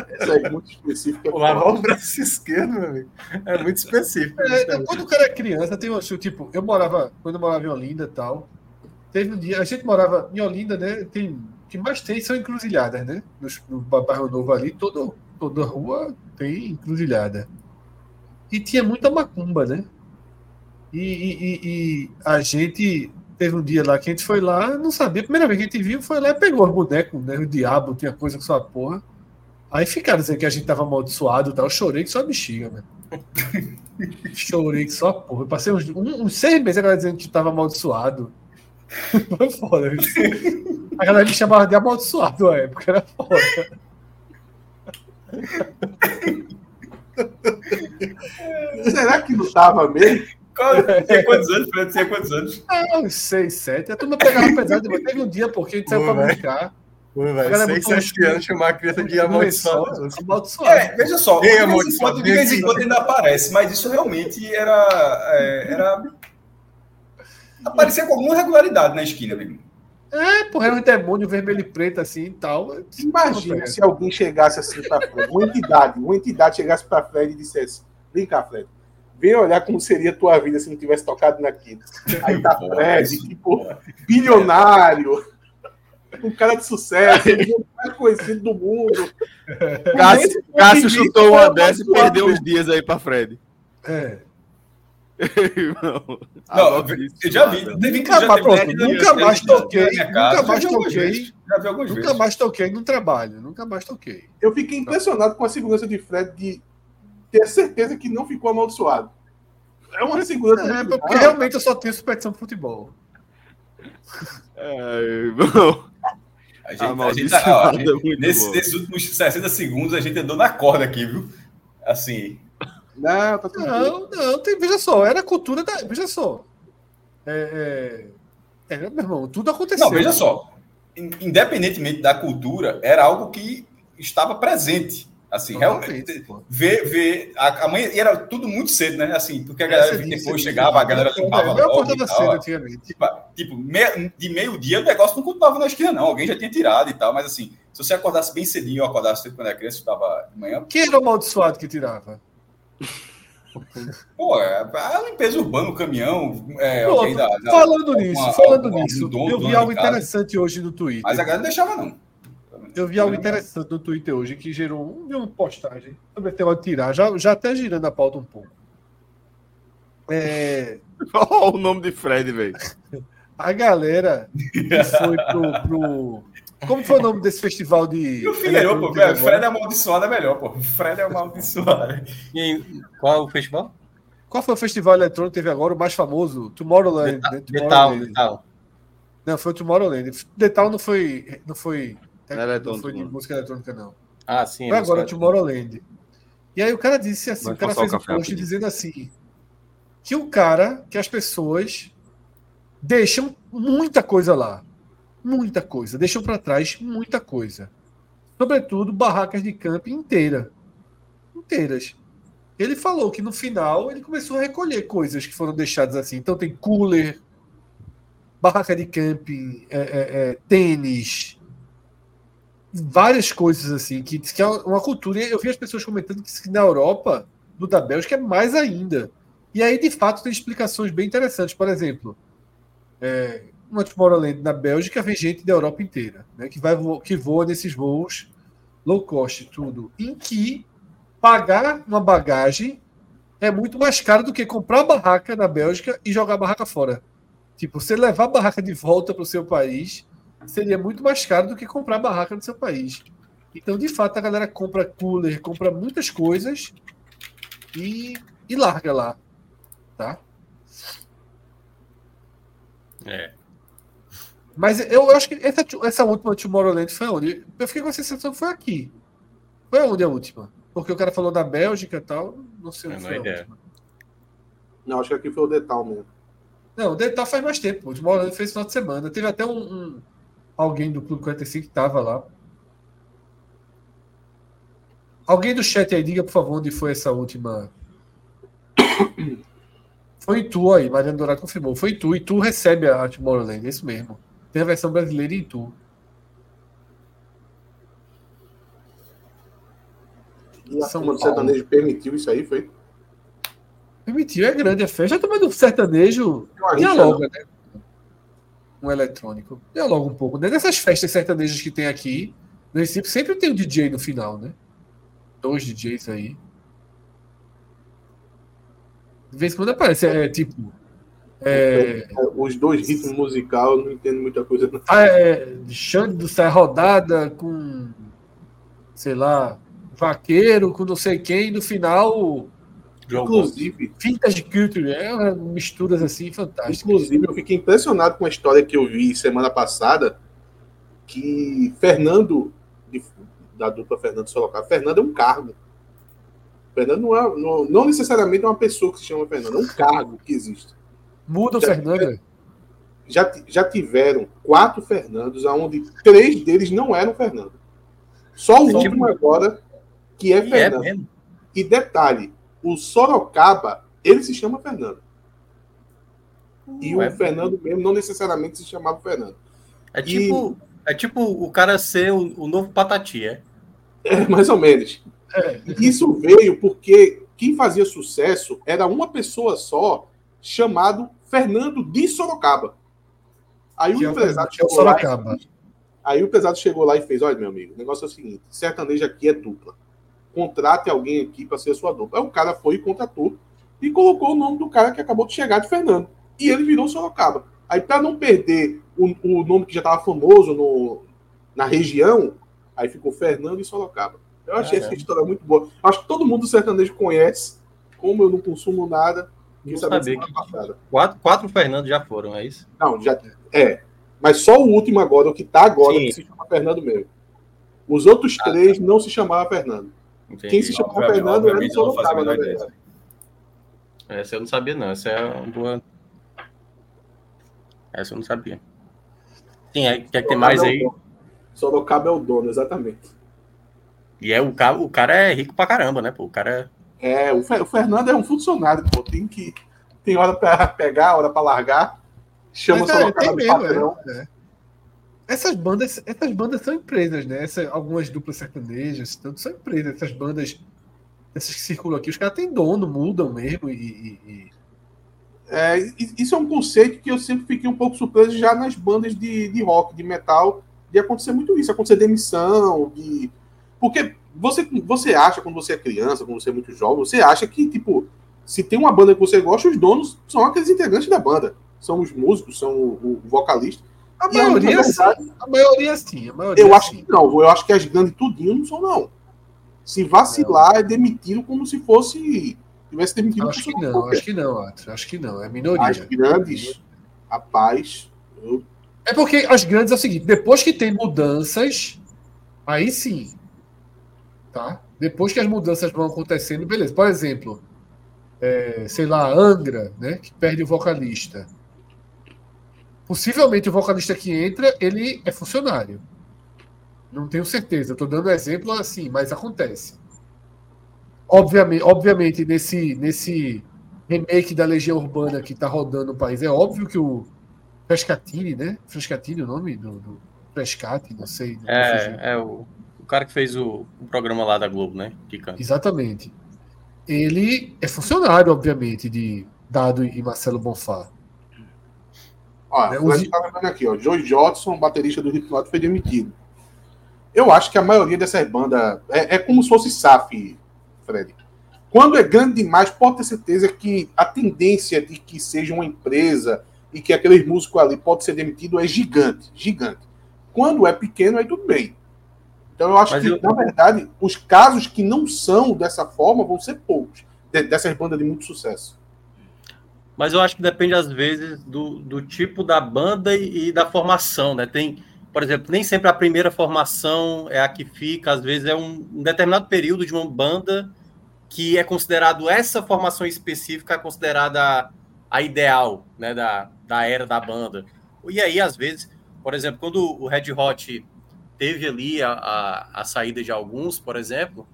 Essa é muito específica. Lavar o braço esquerdo, meu amigo. É muito específico. É, quando o cara é criança, tem um tipo, eu morava, quando eu morava em Olinda e tal, teve um dia, a gente morava em Olinda, né? Tem que mais tem são encruzilhadas, né? No, no bairro Novo ali, todo, toda rua tem encruzilhada. E tinha muita macumba, né? E, e, e, a gente teve um dia lá que a gente foi lá, não sabia, a primeira vez que a gente viu, foi lá e pegou os bonecos, né? O diabo, tinha coisa com sua porra. Aí ficaram dizendo que a gente tava amaldiçoado e tal. Eu chorei que só bexiga, mano. chorei que só porra. Eu passei uns, uns seis meses a galera dizendo que tava amaldiçoado. Foi foda. A galera me chamava de amaldiçoado na época, era foda. Será que não tava mesmo? Tem quantos anos, Fred? Tinha quantos anos? Ah, uns seis, sete. A turma pegava pesado. Teve um dia, porque a gente saiu pra brincar. Pô, velho, seis, sete anos chamar a criança de amaldiçoado. É, veja só, de vez em quando ainda aparece, mas isso realmente era, é, era Aparecia com alguma regularidade na esquina, amigo. É, porra, era um demônio vermelho e preto assim e tal. Imagina se alguém chegasse assim pra Fred, uma entidade, uma entidade chegasse pra Fred e dissesse: Vem cá, Fred, vem olhar como seria a tua vida se não tivesse tocado naquilo. Aí tá Fred, tipo, bilionário, um cara de sucesso, o mais conhecido do mundo. Cássio, Cássio chutou uma dessa e perdeu os dias aí pra Fred. É. não, não eu já vi. nunca, mais, pronto, nunca mais toquei. Nunca mais toquei. Nunca mais toquei no trabalho. Nunca mais toquei. Eu fiquei impressionado com a segurança de Fred de ter certeza que não ficou amaldiçoado. É uma segurança. É, porque realmente eu só tenho superstição de futebol. É, irmão. A gente, a gente, tá, ó, a gente, nesse, nesses últimos 60 segundos a gente andou na corda aqui, viu? Assim, não, tá tudo não, não, tem, veja só, era a cultura da. Veja só. É, é, é, meu irmão, tudo aconteceu. Não, veja só. Independentemente da cultura, era algo que estava presente. Assim, realmente. Ver, ver. A, a mãe era tudo muito cedo, né? Assim, porque a galera depois chegava, a galera ficava. Eu acordava cedo antigamente. Tipo, tipo me, de meio-dia o negócio não cultuava na esquina, não. Alguém já tinha tirado e tal, mas assim, se você acordasse bem cedinho, eu acordasse cedo quando era criança, estava de manhã. Quem era o amaldiçoado que tirava? Pô, é a limpeza urbana, o caminhão. É, Pronto, da, da, falando nisso, falando nisso, dono, eu vi algo interessante hoje no Twitter. Mas a galera não deixava, não. Eu vi algo interessante no Twitter hoje que gerou um, uma postagem sobre ter de tirar, já, já até girando a pauta um pouco. É... Olha o nome de Fred, velho. A galera que foi pro, pro como foi o nome desse festival de. E o Figueiredo, pô, velho. Fred é amaldiçoado é melhor, pô. Fred é amaldiçoado. e qual é o festival? Qual foi o festival eletrônico que teve agora, o mais famoso? Tomorrowland. Detal, né? Tomorrowland. Detal, Não, foi o Tomorrowland. Detal não foi. Não foi, não foi de música eletrônica, não. Ah, sim. Foi agora o Tomorrowland. E aí o cara disse assim: Vai o cara fez um post dizendo assim: que o cara, que as pessoas deixam muita coisa lá muita coisa, deixou para trás muita coisa. Sobretudo barracas de camping inteira. Inteiras. Ele falou que no final ele começou a recolher coisas que foram deixadas assim. Então tem cooler, barraca de camping, é, é, é, tênis, várias coisas assim, que, que é uma cultura. Eu vi as pessoas comentando que na Europa, no da Bélgica, é mais ainda. E aí, de fato, tem explicações bem interessantes. Por exemplo, é, uma Tomorrowland na Bélgica vem gente da Europa inteira, né, que, vai, que voa nesses voos low cost tudo, em que pagar uma bagagem é muito mais caro do que comprar barraca na Bélgica e jogar barraca fora. Tipo, você levar a barraca de volta para o seu país seria muito mais caro do que comprar barraca no seu país. Então, de fato, a galera compra cooler, compra muitas coisas e, e larga lá. Tá? É. Mas eu acho que essa, essa última Tomorrowland foi onde? Eu fiquei com a sensação que foi aqui. Foi onde a última? Porque o cara falou da Bélgica e tal. Não sei onde foi a última. Não, acho que aqui foi o Detal mesmo. Não, o Detal faz mais tempo. O Tomorrowland fez final de semana. Teve até um, um alguém do Clube 45 que tava lá. Alguém do chat aí, diga, por favor, onde foi essa última. Foi tu aí, Mariano Dourado confirmou. Foi tu. E tu recebe a Tomorrowland, é isso mesmo. Tem a versão brasileira em tu. E a São turma do sertanejo permitiu isso aí, foi? Permitiu, é grande a festa. A turma do sertanejo dialoga, né? um eletrônico. Deu logo um pouco. Né? Nessas festas sertanejas que tem aqui, no Recife, sempre tem um DJ no final, né? Dois DJs aí. De vez em quando aparece, é tipo. É... Os dois ritmos musicais, eu não entendo muita coisa. Não. Ah, é, Xande do Sai Rodada com. Sei lá. Vaqueiro com não sei quem, no final Inclusive. Vintage Culture, é misturas assim fantásticas. Inclusive, eu fiquei impressionado com a história que eu vi semana passada, que Fernando, da dupla Fernando Sorocaba, Fernando é um cargo. Fernando não, é, não, não, necessariamente é uma pessoa que se chama Fernando, é um cargo que existe. Muda o Fernando. já, já tiveram quatro Fernandos, onde três deles não eram Fernando. Só o é último tipo... agora, que é, é Fernando. É e detalhe, o Sorocaba, ele se chama Fernando. E o Fernando mesmo não necessariamente se chamava Fernando. É tipo, e... é tipo o cara ser o, o novo Patati, é? É, mais ou menos. É. Isso veio porque quem fazia sucesso era uma pessoa só, chamado Fernando de Sorocaba. Aí que o é empresário chegou Sorocaba. lá. E, aí o empresário chegou lá e fez: olha, meu amigo, o negócio é o seguinte: sertanejo aqui é dupla contrate alguém aqui para ser sua dupla. Aí o cara foi e contratou e colocou o nome do cara que acabou de chegar de Fernando. E ele virou Sorocaba. Aí, para não perder o, o, nome que já estava famoso no, na região, aí ficou Fernando e Sorocaba. Eu achei é, essa é. história muito boa. Acho que todo mundo do sertanejo conhece. Como eu não consumo nada, não sabia que quatro, quatro Fernando já foram, é isso? Não, já é. Mas só o último agora, o que está agora, Sim. que se chama Fernando mesmo. Os outros ah, três tá. não se chamavam Fernando. Entendi. Quem se chamou Fernando era o Sorocaba, na verdade. Essa eu não sabia, não. Essa é uma boa. Essa eu não sabia. Sim, é, quer que tem mais é aí? Sorocaba é o dono, exatamente. E é o cara, o cara é rico pra caramba, né? Pô, o cara é. É, o, o Fernando é um funcionário, pô. Tem que. Tem hora pra pegar, hora pra largar. Chama Mas, o Sorocaba de patrão. É. é. Essas bandas, essas bandas são empresas, né? Essa, algumas duplas sertanejas, tanto são empresas. Essas bandas, essas que circulam aqui, os caras têm dono, mudam mesmo e, e... É, isso é um conceito que eu sempre fiquei um pouco surpreso já nas bandas de, de rock, de metal, de acontecer muito isso, acontecer demissão, de... Porque você, você acha, quando você é criança, quando você é muito jovem, você acha que, tipo, se tem uma banda que você gosta, os donos são aqueles integrantes da banda. São os músicos, são o, o vocalista. A maioria, sim. A maioria sim. A maioria, eu acho que não. Eu acho que as grandes tudinho não são, não. Se vacilar, é demitido como se fosse. Tivesse demitido acho que não, acho que não, acho, acho que não. É minoria. As grandes, rapaz. Eu... É porque as grandes é o seguinte: depois que tem mudanças, aí sim. Tá? Depois que as mudanças vão acontecendo, beleza. Por exemplo, é, sei lá, Angra, né? Que perde o vocalista Possivelmente o vocalista que entra, ele é funcionário. Não tenho certeza. Estou dando exemplo assim, mas acontece. Obviamente, obviamente nesse, nesse remake da Legião Urbana que está rodando no país, é óbvio que o Frescatini, né? Frescatini, o nome do, do Frescati, não sei. Não é, é o, o, cara que fez o, o, programa lá da Globo, né? Exatamente. Ele é funcionário, obviamente, de Dado e Marcelo Bonfá. Ó, é, os... tá vendo aqui, ó. Joe Jodson, baterista do Slipknot, foi demitido. Eu acho que a maioria dessas bandas é, é como se fosse SAF, Fred. Quando é grande demais, pode ter certeza que a tendência de que seja uma empresa e que aquele músico ali pode ser demitido é gigante, gigante. Quando é pequeno, aí tudo bem. Então eu acho Mas que, eu... na verdade, os casos que não são dessa forma vão ser poucos, dessas bandas de muito sucesso. Mas eu acho que depende, às vezes, do, do tipo da banda e, e, da formação, né? Tem, por exemplo, nem sempre a primeira formação é a que fica, às vezes é um, um determinado período de uma banda que é considerado essa formação específica é considerada a ideal, né, da, da era da banda. E aí, às vezes, por exemplo, quando o Red Hot teve ali a, a, a saída de alguns, por exemplo,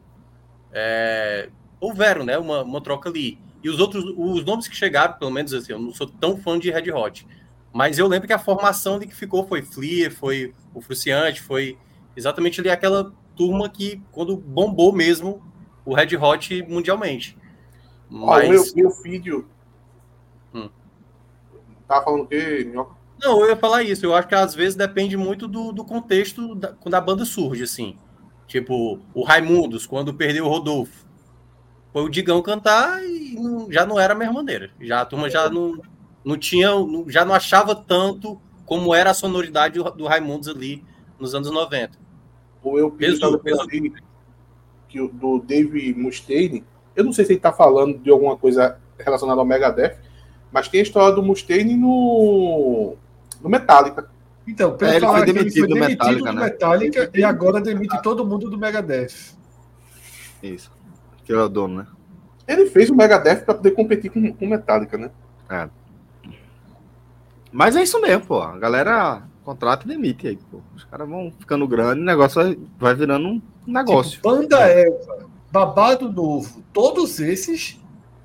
é, houveram, né, uma, uma troca ali. E os outros, os nomes que chegaram, pelo menos assim, eu não sou tão fã de Red Hot, mas eu lembro que a formação de que ficou foi Flea, foi o Fruciante, foi exatamente ali aquela turma que, quando bombou mesmo o Red Hot mundialmente. Mas... Olha, meu, meu filho. Hum. Tava falando o quê, Minhoca? Não, eu ia falar isso. Eu acho que às vezes depende muito do, do contexto da, quando a banda surge, assim. Tipo, o Raimundos, quando perdeu o Rodolfo. Foi o Digão cantar e não, já não era a mesma maneira. Já a turma já não, não tinha, já não achava tanto como era a sonoridade do, do Raimundos ali nos anos 90. Ou eu pensava que o do Dave Mustaine, eu não sei se ele tá falando de alguma coisa relacionada ao Megadeth, mas tem a história do Mustaine no, no Metallica. Então, pelo é, ele foi demitido, ele foi demitido do Metallica, do Metallica né? e agora demite todo mundo do Megadeth. Isso. Que é o dono, né? Ele fez o Megadeth para poder competir com o Metallica, né? É. Mas é isso mesmo, pô. A galera contrata e demite aí, pô. Os caras vão ficando grande, o negócio vai, vai virando um negócio. Tipo, Banda é. Eva, Babado Novo, todos esses,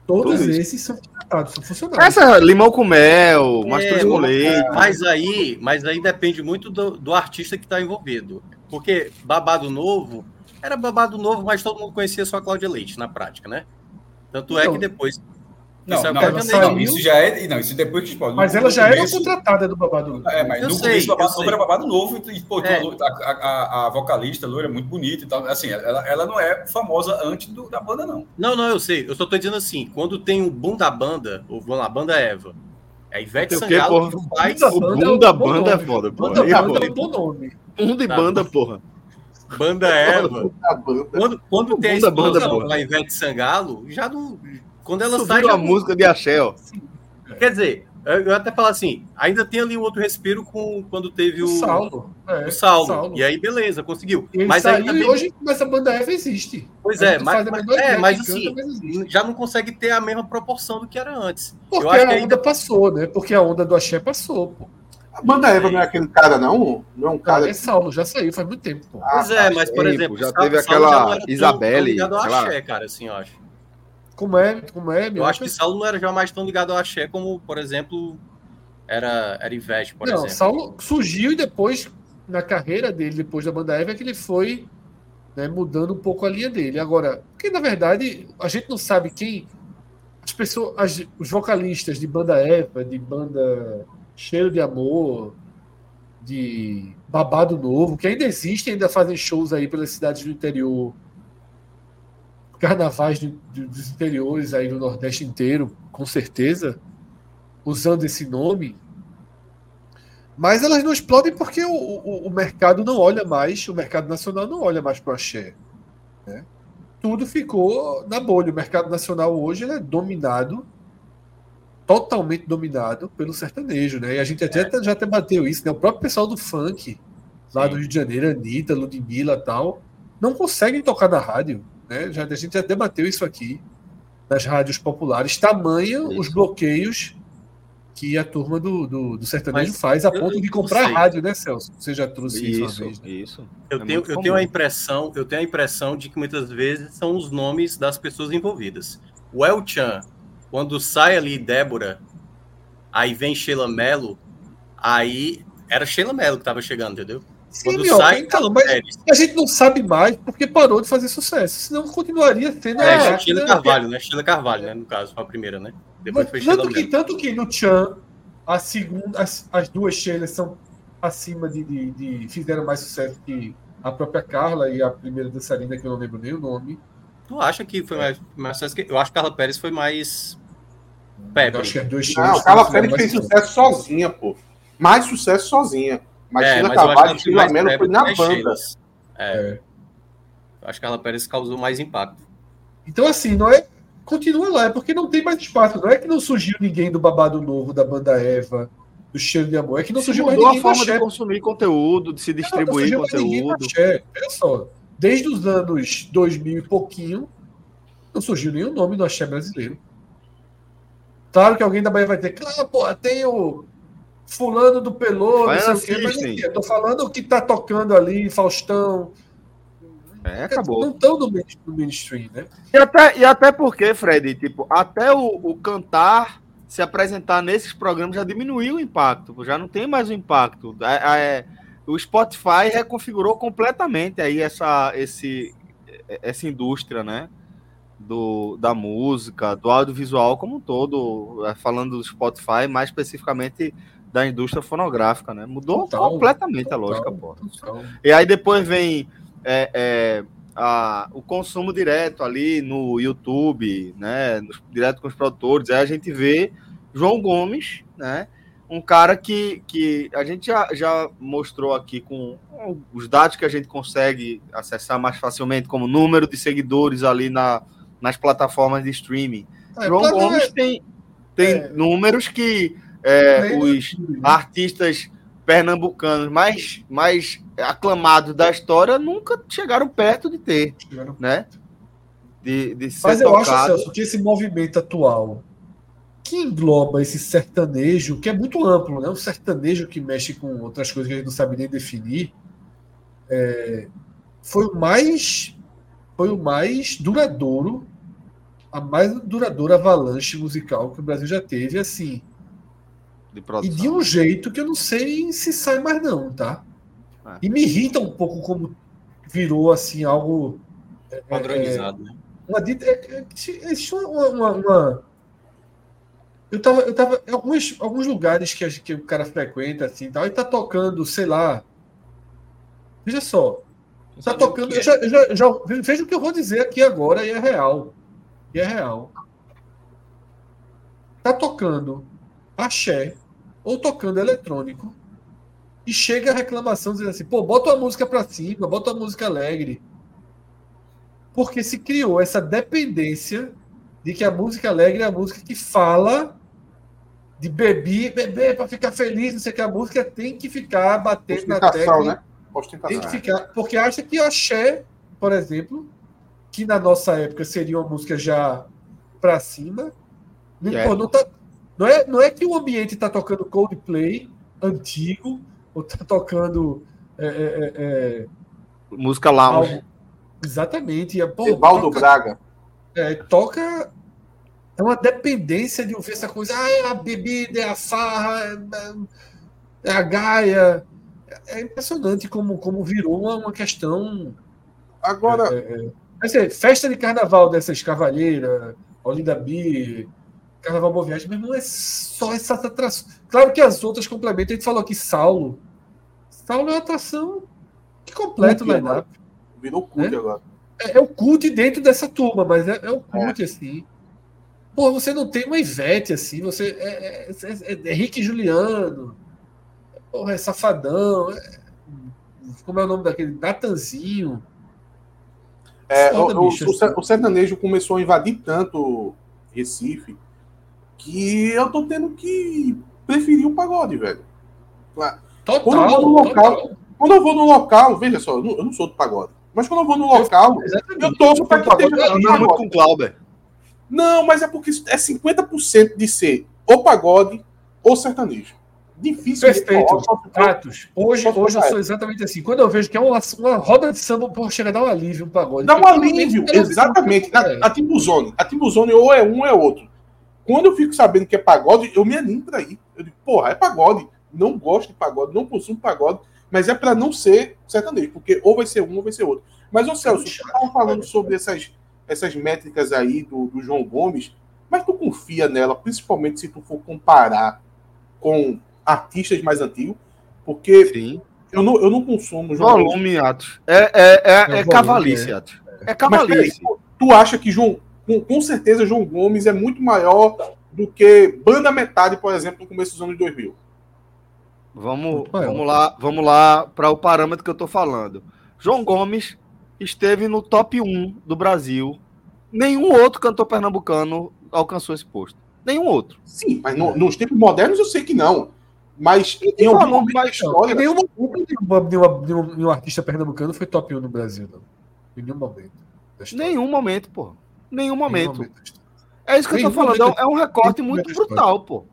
todos Tudo esses isso. são são funcionários. Essa limão com mel, é, com leite. Mas aí, mas aí depende muito do, do artista que está envolvido. Porque Babado Novo era Babado Novo, mas todo mundo conhecia só a Cláudia Leite na prática, né? Tanto é então, que depois não, isso, não, não, isso já é. Não, isso depois que pode. Mas ela já começo, era contratada do babado. É, mas eu no sei, começo babado novo era babado novo e, pô, é. a, a, a, vocalista loira é muito bonita e tal. Assim, ela, ela não é famosa antes do, da banda, não. Não, não, eu sei. Eu só tô dizendo assim: quando tem o boom da banda, ou vamos lá, banda Eva. É a Ivete Sangalo que faz. O boom da banda é foda, porra. Banda, banda é bom nome. Boom de banda, porra. Banda Eva. Quando, quando tem a explosão da Ivete Sangalo, já não quando ela Subiram sai. Já... a música de Axé, ó. Quer dizer, eu até falo assim, ainda tem ali um outro respiro com quando teve o, o Saulo. É, o Saulo. Saulo. E aí, beleza, conseguiu. mas aí também... hoje essa banda F existe. Pois é, mas, mas, é, mas assim, já não consegue ter a mesma proporção do que era antes. Porque eu acho a onda ainda... passou, né? Porque a onda do Axé passou, pô. A banda Eva não é aquele cara, não? Não é um cara. é Saulo, já saiu faz muito tempo. Pô. Pois é, mas, por exemplo, já teve aquela Isabelle. Ligado ao Axé, cara, assim, eu acho. Como é? Como é? Eu acho que Saulo não era jamais tão ligado ao axé como, por exemplo, era, era Ivete, por não, exemplo. Saulo surgiu e depois, na carreira dele, depois da banda Eva, é que ele foi né, mudando um pouco a linha dele. Agora, porque na verdade, a gente não sabe quem. As pessoas, as, os vocalistas de banda Eva, de banda Cheiro de Amor, de Babado Novo, que ainda existem, ainda fazem shows aí pelas cidades do interior carnavais de, de, dos interiores aí do Nordeste inteiro, com certeza, usando esse nome. Mas elas não explodem porque o, o, o mercado não olha mais, o mercado nacional não olha mais para o axé. Né? Tudo ficou na bolha. O mercado nacional hoje é dominado, totalmente dominado pelo sertanejo. Né? E a gente até, é. já até bateu isso. Né? O próprio pessoal do funk, lá Sim. do Rio de Janeiro, Anitta, Ludmilla tal, não conseguem tocar na rádio. Né? Já, a gente já debateu isso aqui nas rádios populares. Tamanha isso. os bloqueios que a turma do, do, do sertanejo Mas faz a ponto de comprar rádio, né, Celso? Você já trouxe isso, isso uma vez. Né? Isso. Eu, é tenho, eu tenho a impressão, eu tenho a impressão de que muitas vezes são os nomes das pessoas envolvidas. O El Chan, quando sai ali Débora, aí vem Sheila Mello, aí era Sheila Mello que estava chegando, entendeu? Sim, Quando sai, então, mas a gente não sabe mais porque parou de fazer sucesso. Senão continuaria sendo. É, a Sheila Carvalho, né? Sheila Carvalho, né? No caso, foi a primeira, né? Depois mas, foi tanto, que, tanto que no Chan, a segunda, as, as duas Sheilas são acima de, de, de, fizeram mais sucesso que a própria Carla e a primeira dançarina, que eu não lembro nem o nome. Tu acha que foi mais, mais sucesso que. Eu acho que a Carla Pérez foi mais. Pepe. Acho que as duas Não, a Carla Pérez fez sucesso sozinha, pô. Mais sucesso sozinha. Mas é, Sheila Carvalho e Sheila Mello foi na banda. É. é. Acho que a Carla Pérez causou mais impacto. Então, assim, não é. Continua lá, é porque não tem mais espaço. Não é que não surgiu ninguém do babado novo da banda Eva, do cheiro de amor. É que não se surgiu mais ninguém. a forma de consumir conteúdo, de se distribuir não, não conteúdo. Olha só, desde os anos 2000 e pouquinho, não surgiu nenhum nome do axé brasileiro. Claro que alguém da Bahia vai ter, claro, pô, tem o fulano do Pelô, não sei o quê, mas eu tô falando o que tá tocando ali, Faustão. É, acabou. Não estão no, no mainstream, né? E até, e até porque, Fred, tipo, até o, o cantar se apresentar nesses programas já diminuiu o impacto, já não tem mais o impacto. É, é, o Spotify reconfigurou completamente aí essa, esse, essa indústria, né? Do, da música, do audiovisual como um todo, é, falando do Spotify, mais especificamente da indústria fonográfica, né? Mudou total, completamente total, a lógica, pô. E aí depois vem é, é, a, o consumo direto ali no YouTube, né? Direto com os produtores. Aí a gente vê João Gomes, né? Um cara que, que a gente já, já mostrou aqui com os dados que a gente consegue acessar mais facilmente, como número de seguidores ali na, nas plataformas de streaming. É, João Gomes tem, tem é. números que é, os artistas pernambucanos mais, mais aclamados da história nunca chegaram perto de ter, né? De, de Mas eu tocado. acho, Celso, que esse movimento atual que engloba esse sertanejo, que é muito amplo, né? Um sertanejo que mexe com outras coisas que a gente não sabe nem definir, é, foi o mais foi o mais duradouro, a mais duradoura avalanche musical que o Brasil já teve, assim. De e de um jeito que eu não sei se sai mais não, tá? É. E me irrita um pouco como virou assim algo é, é, padronizado. É, uma, é, existe uma, uma, uma, eu tava, eu tava em alguns, alguns lugares que, que o cara frequenta assim, tal, e tá tocando, sei lá. Veja só. Tá tocando. Eu já, eu já, já, veja o que eu vou dizer aqui agora e é real. E é real. Tá tocando axé ou tocando eletrônico e chega a reclamação dizendo assim, pô, bota a música para cima, bota a música alegre. Porque se criou essa dependência de que a música alegre é a música que fala de beber, beber para ficar feliz, não sei que a música tem que ficar batendo na tecla. Né? Tem que ficar, porque acha que axé, por exemplo, que na nossa época seria uma música já para cima, não, yeah. pô, não tá, não é, não é que o ambiente está tocando Coldplay antigo, ou está tocando. É, é, é, é, Música lounge. Algo, exatamente. É, pô, Evaldo toca, Braga. É, toca. É uma dependência de ouvir essa coisa. Ah, é a bebida, é a farra, é, é a gaia. É impressionante como, como virou uma, questão. Agora. É, festa de carnaval dessas cavalheiras, Olinda Bi, Carnaval Boa Viagem, mas não é só essa atração. Claro que as outras complementam. A gente falou aqui Saulo. Saulo é uma atração que completa o line-up. Virou cult né? agora. É, é, o cult dentro dessa turma, mas é, é o cult, é. assim. Pô, você não tem uma Ivete, assim. Você é, é, é, é Rick Juliano. Porra, é Safadão. É, como é o nome daquele? Natanzinho. É, o, o, o, o sertanejo começou a invadir tanto Recife que eu tô tendo que preferir o pagode, velho. Total, quando eu vou no local, total. quando eu vou no local, veja só, eu não, eu não sou do pagode, mas quando eu vou no local, eu, eu torço para que esteja não, muito com Clauber. Não, mas é porque é 50% de ser ou pagode ou sertanejo. Difícil. Perfeito. Atos. Hoje, hoje eu sou exatamente assim. Quando eu vejo que é uma, uma roda de samba, pô, chega a dar um alívio um pagode. Dá um alívio, exatamente. A, a Timbuzone. A Timbuzone ou é um ou é outro. Quando eu fico sabendo que é pagode, eu me animo pra ir. Eu digo, porra, é pagode. Não gosto de pagode, não consumo pagode, mas é para não ser sertanejo, porque ou vai ser um ou vai ser outro. Mas, ô Celso, você estava falando sobre essas, essas métricas aí do, do João Gomes, mas tu confia nela, principalmente se tu for comparar com artistas mais antigos, porque Sim. Eu, não, eu não consumo João Volume, Gomes. Atos. É, é, é, é, cavalice, é. Atos. É cavalice. Mas, tu acha que João, com, com certeza João Gomes é muito maior do que Banda Metade, por exemplo, no começo dos anos 2000. Vamos, vamos lá, vamos lá para o parâmetro que eu estou falando. João Gomes esteve no top 1 do Brasil. Nenhum outro cantor pernambucano alcançou esse posto. Nenhum outro. Sim, mas no, nos tempos modernos eu sei que não. Mas em algum momento da história. Nenhum, nenhum, nenhum, nenhum, artista pernambucano foi top 1 no Brasil, não. Em nenhum momento. Nenhum momento, pô. Nenhum momento. Nenhum momento. É isso que Nenhum eu tô falando. Momento. É um recorte muito brutal, pô.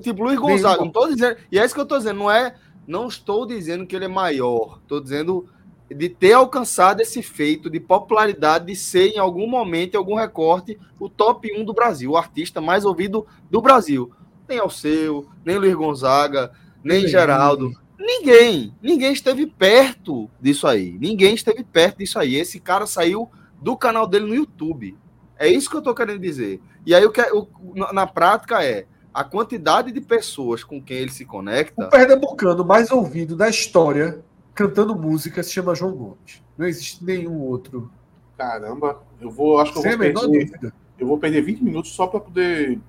Tipo, Luiz Gonzaga, não tô dizendo. E é isso que eu tô dizendo, não é. Não estou dizendo que ele é maior. Estou dizendo de ter alcançado esse feito de popularidade, de ser em algum momento, em algum recorte, o top 1 do Brasil, o artista mais ouvido do Brasil. Nem Alceu, nem Luiz Gonzaga, nem Geraldo. Ninguém, ninguém esteve perto disso aí. Ninguém esteve perto disso aí. Esse cara saiu do canal dele no YouTube. É isso que eu estou querendo dizer. E aí o que o, na prática é a quantidade de pessoas com quem ele se conecta. O pernambucano mais ouvido da história cantando música se chama João Gomes. Não existe nenhum outro. Caramba, eu vou, acho que eu Sem vou a perder, dúvida. eu vou perder 20 minutos só para poder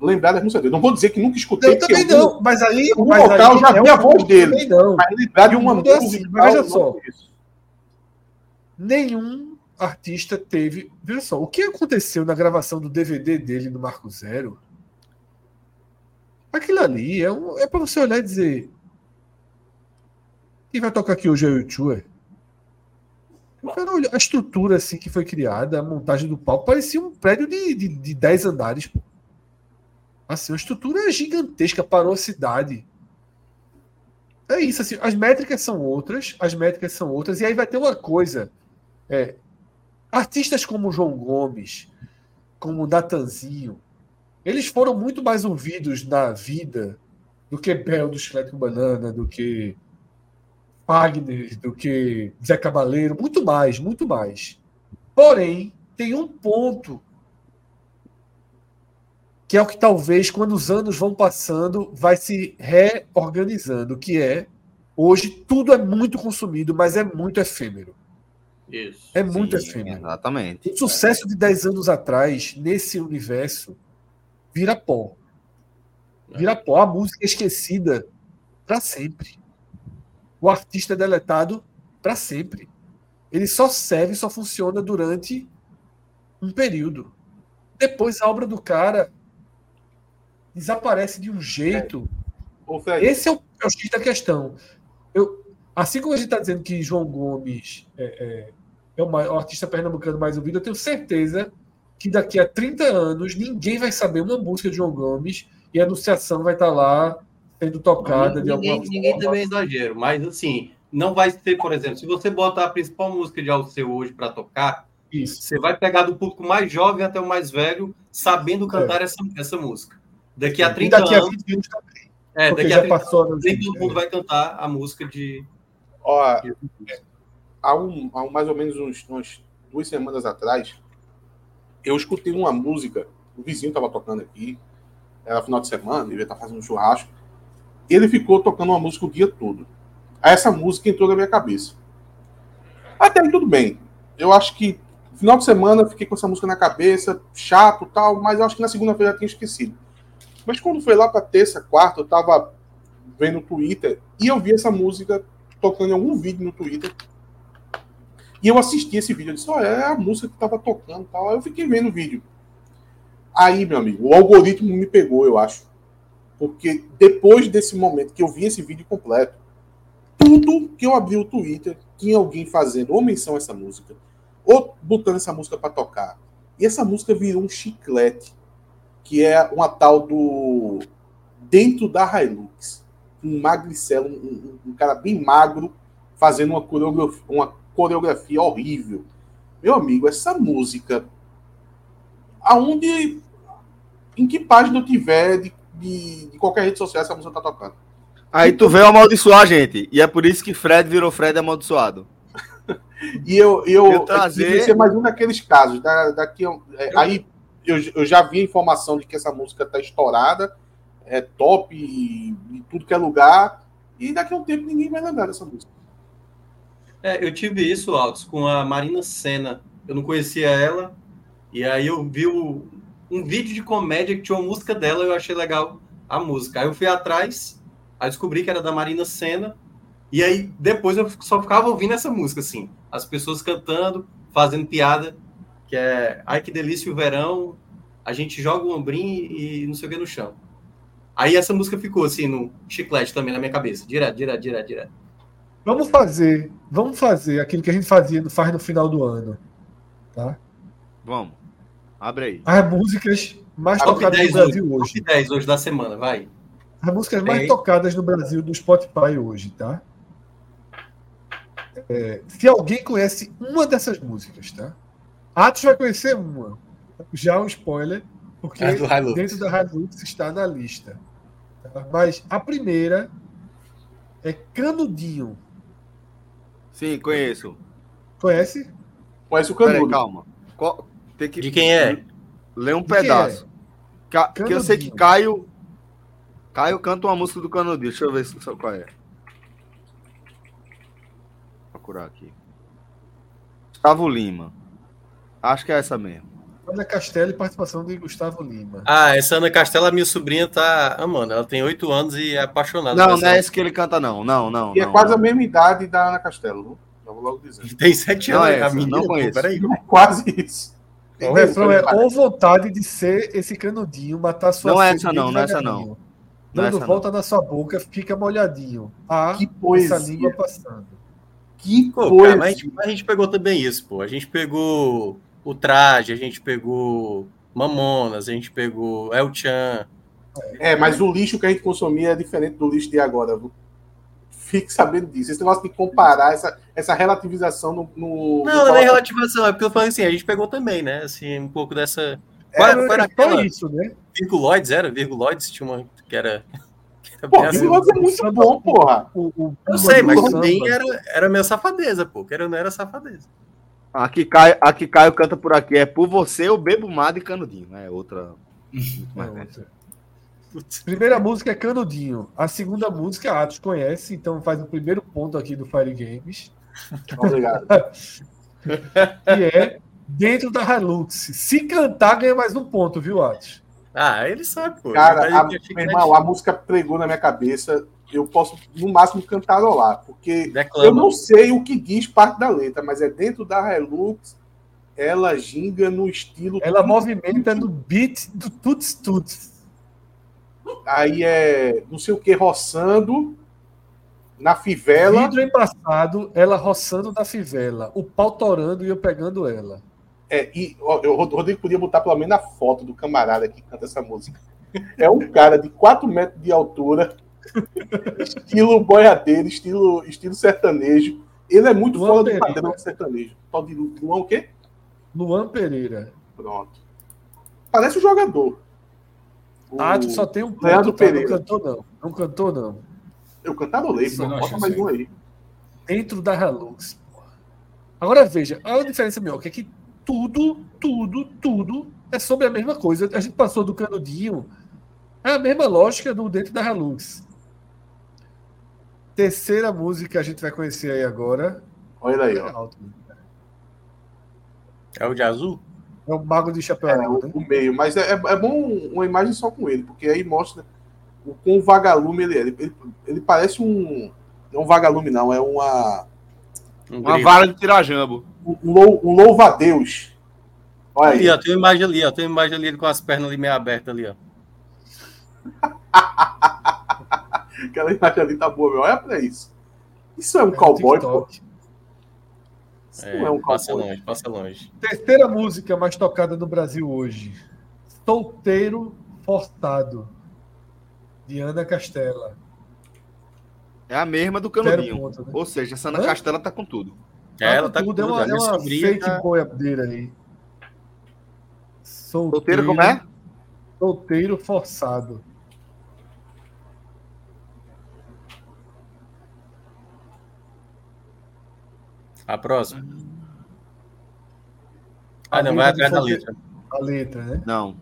lembrar das músicas dele. Não vou dizer que nunca escutei. Eu também eu- não, mas aí. mas local já vi a um voz dele. Também não. Mas lembrar de uma é música. assim, mas veja só. conheço. Nenhum artista teve. Veja só, o que aconteceu na gravação do DVD dele no Marco Zero? Aquilo ali é, um, é para você olhar e dizer. Quem vai tocar aqui hoje é o YouTube? Olhou- A estrutura assim que foi criada, a montagem do palco, parecia um prédio de, de, de 10 andares. Assim, a estrutura é gigantesca, parou a cidade. É isso, assim, as métricas são outras, as métricas são outras, e aí vai ter uma coisa. É, artistas como João Gomes, como Natanzinho, eles foram muito mais ouvidos na vida do que Bel do Chiclete Banana, do que Wagner, do que Zé Cabaleiro, muito mais, muito mais. Porém, tem um ponto que é o que talvez, quando os anos vão passando, vai se reorganizando, que é hoje tudo é muito consumido, mas é muito efêmero. Isso. É muito Sim, efêmero. Exatamente. O sucesso de 10 anos atrás, nesse universo, vira pó. Vira pó. A música é esquecida para sempre. O artista é deletado para sempre. Ele só serve, só funciona durante um período. Depois a obra do cara desaparece de um jeito. Fred, Esse é o, é o X da questão. Eu, assim como a gente está dizendo que João Gomes é, é, é o, maior, o artista pernambucano mais ouvido, eu tenho certeza que daqui a 30 anos ninguém vai saber uma música de João Gomes e a anunciação vai estar lá sendo tocada de ninguém, alguma ninguém forma. também é exagero, mas assim, não vai ser, por exemplo, se você botar a principal música de Alceu hoje para tocar, Isso. você vai pegar do público mais jovem até o mais velho sabendo cantar essa, essa música. Daqui a E 30 daqui a anos, 20 anos também. é, daqui a já 30 passou. anos, nem todo mundo vai cantar a música de. ó, há, um, há mais ou menos uns, duas semanas atrás, eu escutei uma música, o vizinho estava tocando aqui, era final de semana, ele ia estar fazendo um churrasco. Ele ficou tocando uma música o dia todo. Aí essa música entrou na minha cabeça. Até aí tudo bem. Eu acho que final de semana fiquei com essa música na cabeça, chato tal, mas eu acho que na segunda-feira já tinha esquecido. Mas quando foi lá para terça, quarta, eu tava vendo o Twitter e eu vi essa música tocando em algum vídeo no Twitter. E eu assisti esse vídeo, eu disse, olha, é a música que tava tocando tal. Aí eu fiquei vendo o vídeo. Aí, meu amigo, o algoritmo me pegou, eu acho. Porque depois desse momento que eu vi esse vídeo completo, tudo que eu abri o Twitter tinha alguém fazendo ou menção a essa música, ou botando essa música para tocar. E essa música virou um chiclete, que é uma tal do Dentro da Hilux. Um magricelo, um, um- um cara bem magro, fazendo uma coreografia, uma coreografia horrível. Meu amigo, essa música, aonde, em que página eu tiver de, de, de qualquer rede social, essa música tá tocando. Aí tu veio amaldiçoar a gente. E é por isso que Fred virou Fred amaldiçoado. E eu, eu, Eu trazer- ser mais um daqueles casos. Da, daqui, é, aí eu, eu já vi a informação de que essa música tá estourada, é top em tudo que é lugar, e daqui a um tempo ninguém vai lembrar dessa música. É, eu tive isso, Altos, com a Marina Senna. Eu não conhecia ela, e aí eu vi o- um vídeo de comédia que tinha uma música dela, eu achei legal a música. Aí eu fui atrás, aí descobri que era da Marina Senna, e aí depois eu só ficava ouvindo essa música, assim. As pessoas cantando, fazendo piada, que é ai que delícia o verão, a gente joga o ombrinho e não sei o que no chão. Aí essa música ficou assim no chiclete também na minha cabeça, direto, direto, direto, direto. Vamos fazer, vamos fazer aquilo que a gente fazia, faz no final do ano. Tá? Vamos. Abre aí. As músicas mais Top tocadas 10 no Brasil hoje, hoje. top 10 hoje da semana, vai. As músicas mais tocadas no Brasil do Spotify hoje, tá? É, se alguém conhece uma dessas músicas, tá? Atos vai conhecer uma. Já um spoiler, porque A do Hilux. dentro da Hilux está na lista. tá? Mas a primeira é Canudinho. Sim, conheço. Conhece? Conhece o Peraí, Canudo. calma. Qual- Tem que De quem é? ler um De quem pedaço. Ca- Que eu sei que. Caio Caio canta uma música do Canudinho. Deixa eu ver se qual é. Vou procurar aqui. Gustavo Lima. Acho que é essa mesmo. Ana Castela e participação de Gustavo Lima. Ah, essa Ana Castela, minha sobrinha, tá amando. Ela tem oito anos e é apaixonada. Não, não é esse que ele canta, não. Não, não. E é não, quase não. a mesma idade da Ana Castelo. Já vou logo dizer. Tem sete Não anos. é a essa, menina, não conheço. Peraí. É quase isso. O refrão é ou vontade de ser esse canudinho, matar sua Não é essa não, não é essa não. Não é Dando essa volta na sua boca, fica molhadinho. Ah, Que essa poesia. língua passando. Que Pô, coisa. cara, mas a gente, a gente pegou também isso, pô. A gente pegou o traje, a gente pegou Mamonas, a gente pegou El Chan. É, mas o lixo que a gente consumia é diferente do lixo de agora. viu? Fique sabendo disso. Esse negócio de comparar, essa, essa relativização no. no Não, não é nem relativação, é porque eu falei assim, a gente pegou também, né? Assim, um pouco dessa. Qual era, qual era É aquela? isso, né? Virguloides, era? Virguloides tinha uma que era. Pô, assim. Virguloides é muito bom, porra. O, o, Eu sei, mas o também era, era meio safadeza, pô. Que era, não era safadeza. Aqui Caio, aqui Caio canta por aqui. É por você, eu bebo mar de canudinho. É outra. muito mais É. Primeira música é Canudinho. A segunda música a Atos conhece, então faz o primeiro ponto aqui do Fire Games, Obrigado. que é Dentro da Hilux. Se cantar, ganha mais um ponto, viu, Atos? Ah, ele sabe, pô. Cara, a, irmão, a música pregou na minha cabeça. Eu posso, no máximo, cantarolar, porque Declama. eu não sei o que diz parte da letra, mas é dentro da Hilux, ela ginga no estilo. Ela movimenta no beat do Tuts Tuts. Aí é não sei o que roçando na fivela. Vidro embaçado, ela roçando na fivela. O pau torando e eu pegando ela. É, e ó, eu- o Rodrigo podia botar pelo menos a foto do camarada que canta essa música. É um cara de 4 metros de altura, estilo boiadeiro, estilo, estilo sertanejo. Ele é muito Luan fora do Pereira. padrão sertanejo. Tal de Luan o quê? Luan Pereira. Pronto. Parece um jogador. O... Atos só tem um ponto. Leandro tá? Não Pereira. cantou, não. Não cantou, não. Eu cantarolei, pô. não Bota mais um aí. Dentro da porra. Agora veja, a diferença maior que é que tudo, tudo, tudo é sobre a mesma coisa. A gente passou do canudinho. É a mesma lógica do dentro da Hilux. Terceira música a gente vai conhecer aí agora. Olha aí, É ó. alto. É o de azul? É o Mago de Chapéu É, Azul, né? o meio. Mas é, é bom uma imagem só com ele, porque aí mostra o quão vagalume ele é. Ele, ele, ele parece um. Não um vagalume, não. É uma, Um Uma vara de tirajambo. um, lou- um louva-a-Deus. Olha Ali, aí. ó, tem uma imagem ali, ó. Tem uma imagem ali com as pernas ali meio abertas ali, ó. Aquela imagem ali tá boa, meu. Olha pra isso. Isso é um É cowboy, pô. Isso É, não é um passa cowboy. longe, passa longe. Terceira música mais tocada no Brasil hoje. Solteiro Forçado. De Ana Castela. É a mesma do canudinho. ponto, né? Ou seja, essa Ana Hã? Castela tá com tudo. É, ela tá tudo, com é tudo. uma, a minha é uma sobrinha fake tá- boiadeira aí. Solteiro, Solteiro como é? Solteiro forçado. A próxima. A Ah, não, vai atrás da letra. A letra, né? Não,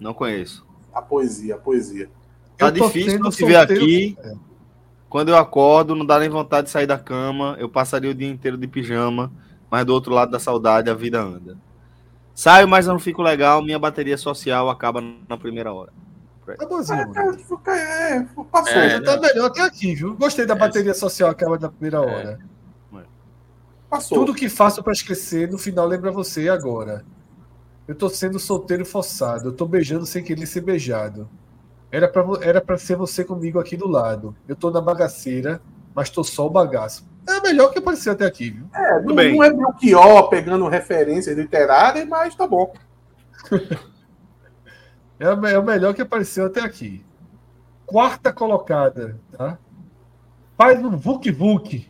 não conheço. A poesia, a poesia. Tá Eu difícil não se ver aqui. É. Quando eu acordo, não dá nem vontade de sair da cama. Eu passaria o dia inteiro de pijama, mas do outro lado da saudade a vida anda. Saio, mas não fico legal. Minha bateria social acaba na primeira hora. Tá bonzinho, É, mano. é, é, passou. É, Já tá melhor até aqui, viu? Gostei da É. bateria social acaba na primeira hora. Passou. Tudo que faço pra esquecer, no final lembra você agora. Eu tô sendo solteiro forçado. Eu tô beijando sem querer ser beijado. Era pra, era pra ser você comigo aqui do lado. Eu tô na bagaceira, mas tô só o bagaço. É melhor que apareceu até aqui, viu? É, não, bem. não é Belchior pegando referências literárias, mas tá bom. É é o melhor que apareceu até aqui. Quarta colocada, tá? Faz um Vuk Vuk.